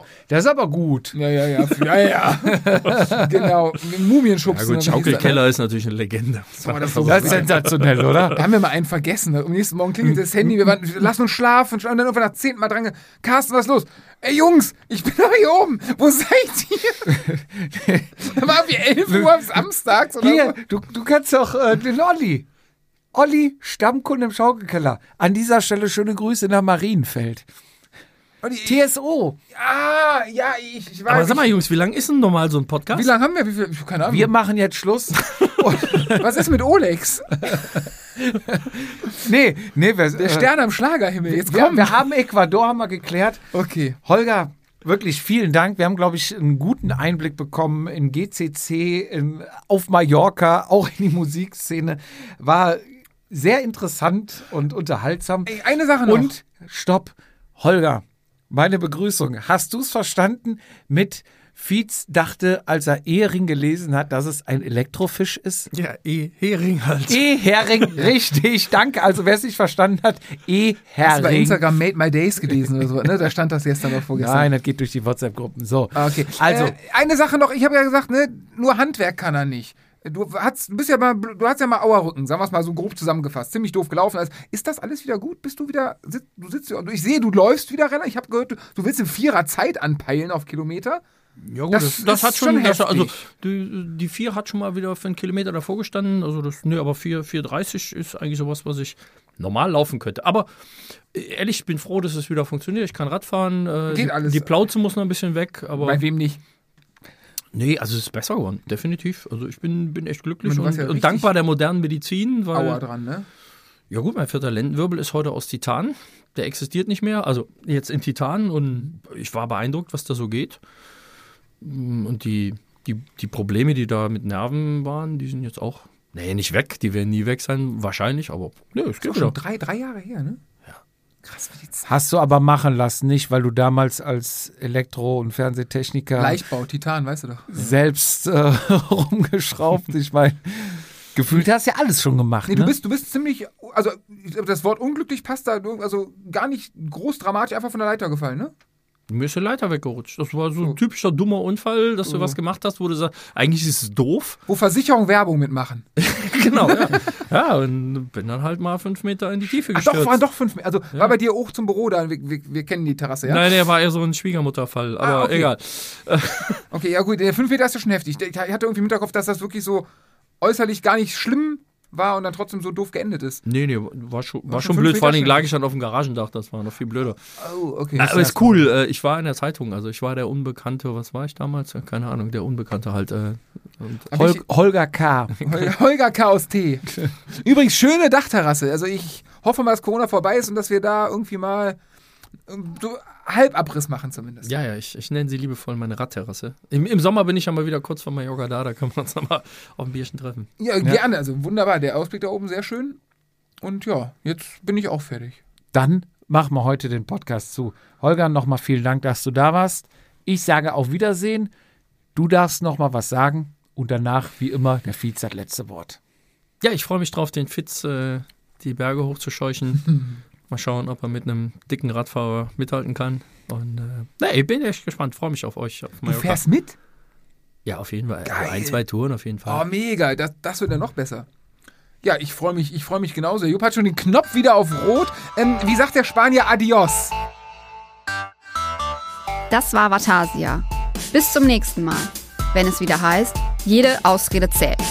Oh, der ist aber gut. Ja, ja, ja, ja, ja. genau, Mumienschubsen. Ja gut, das? Schaukelkeller ist natürlich eine Legende. Boah, das ist so Das ist sensationell, oder? Da haben wir mal einen vergessen. Am nächsten Morgen klingelt das Handy, wir waren, lassen uns schlafen. Und dann irgendwann nach zehnten Mal dran, ge- Carsten, was ist los? Ey Jungs, ich bin doch hier oben. Wo seid ihr? da waren wir 11 Uhr am Samstags oder Hier, so. du, du kannst doch äh, den Olli. Olli, Stammkunde im Schaukelkeller. An dieser Stelle schöne Grüße nach Marienfeld. Und die- TSO. Ah, ja, ich, ich weiß. Aber sag mal, Jungs, wie lang ist denn normal so ein Podcast? wie lange haben wir? Wie viel? Ich- Keine Ahnung. Wir machen jetzt Schluss. was ist mit Olex? nee, nee, wir, Der äh, Stern am Schlagerhimmel. Jetzt wir, komm. wir haben Ecuador haben wir geklärt. okay. Holger, wirklich vielen Dank. Wir haben, glaube ich, einen guten Einblick bekommen in GCC, in, auf Mallorca, auch in die Musikszene. War sehr interessant und unterhaltsam. Ey, eine Sache noch. Und stopp, Holger, meine Begrüßung. Hast du es verstanden mit Fietz dachte, als er Ehering gelesen hat, dass es ein Elektrofisch ist? Ja, eh, Hering halt. E-Hering, richtig, danke. Also wer es nicht verstanden hat, Hast du bei E-Hering. Instagram Made My Days gelesen oder so, ne? Da stand das gestern oder vorgestern. Nein, das geht durch die WhatsApp-Gruppen. So. Ah, Okay. Also, äh, eine Sache noch, ich habe ja gesagt, ne, nur Handwerk kann er nicht. Du hast, bist ja mal, du hast ja mal Auerrücken, sagen wir es mal so grob zusammengefasst, ziemlich doof gelaufen. Also, ist das alles wieder gut? Bist du wieder, du sitzt, ich sehe, du läufst wieder relativ. Ich habe gehört, du, du willst in vierer Zeit anpeilen auf Kilometer. Ja gut, Das das, das, ist hat schon, schon das, also die, die 4 hat schon mal wieder für einen Kilometer davor gestanden, also das, nee, aber 4, 4,30 ist eigentlich sowas, was ich normal laufen könnte. Aber äh, ehrlich, ich bin froh, dass es wieder funktioniert. Ich kann Radfahren. Äh, Geht die, alles. Die Plauze muss noch ein bisschen weg, aber. Bei wem nicht? Nee, also es ist besser geworden, definitiv. Also ich bin, bin echt glücklich und, ja und dankbar der modernen Medizin, weil Aua dran, ne? ja gut, mein vierter Lendenwirbel ist heute aus Titan. Der existiert nicht mehr, also jetzt in Titan und ich war beeindruckt, was da so geht. Und die, die, die Probleme, die da mit Nerven waren, die sind jetzt auch, nee, nicht weg, die werden nie weg sein, wahrscheinlich, aber nee, es geht Schon wieder. drei, drei Jahre her, ne? Krass, wie die Zeit. Hast du aber machen lassen, nicht, weil du damals als Elektro- und Fernsehtechniker Leichtbau, Titan, weißt du doch. selbst äh, rumgeschraubt. Ich meine, gefühlt hast du ja alles schon gemacht. Nee, ne? du bist, du bist ziemlich, also das Wort unglücklich passt da, also gar nicht groß dramatisch einfach von der Leiter gefallen, ne? Mir ist die Leiter weggerutscht. Das war so ein typischer dummer Unfall, dass du was gemacht hast, wo du sagst, eigentlich ist es doof. Wo Versicherung Werbung mitmachen. genau, ja. ja, und bin dann halt mal fünf Meter in die Tiefe Ach gestürzt. doch, waren doch fünf, also war bei dir hoch zum Büro da, wir, wir, wir kennen die Terrasse, ja? Nein, der war eher so ein Schwiegermutterfall, aber Ah, okay. egal. Okay, ja gut, der fünf Meter ist ja schon heftig. Ich hatte irgendwie im Hinterkopf, dass das wirklich so äußerlich gar nicht schlimm war und dann trotzdem so doof geendet ist. Nee, nee, war schon, war War schon blöd. Vor allen Dingen Meter lag ich dann auf dem Garagendach, das war noch viel blöder. Oh, okay. Aber ist cool, äh, ich war in der Zeitung, also ich war der Unbekannte, was war ich damals? Keine Ahnung, der Unbekannte halt. Äh, Hol Holger K. Holger, Holger Chaos T. Übrigens, schöne Dachterrasse. Also ich hoffe mal, dass Corona vorbei ist und dass wir da irgendwie mal so Halbabriss machen zumindest. ja, ja, ich, ich nenne sie liebevoll meine Radterrasse. Im, Im Sommer bin ich ja mal wieder kurz vor Mallorca da, da können wir uns nochmal auf ein Bierchen treffen. Ja, gerne. Also wunderbar. Der Ausblick da oben sehr schön. Und ja, jetzt bin ich auch fertig. Dann machen wir heute den Podcast zu. Holger, nochmal vielen Dank, dass du da warst. Ich sage auf Wiedersehen. Du darfst nochmal was sagen. Und danach, wie immer, der Fietz hat letzte Wort. Ja, ich freue mich drauf, den Fitz äh, die Berge hochzuscheuchen. Mal schauen, ob er mit einem dicken Radfahrer mithalten kann. Und äh, nee, ich bin echt gespannt, freue mich auf euch. Auf Du fährst mit? Ja, auf jeden Fall. Geil. Ein, zwei Touren auf jeden Oh, Fall. mega. Das, das wird ja noch besser. Ja, ich freue mich, ich freue mich genauso. Jupp hat schon den Knopf wieder auf Rot. Ähm, wie sagt der Spanier Adios? Das war Vatasia. Bis zum nächsten Mal, wenn es wieder heißt, jede Ausrede zählt.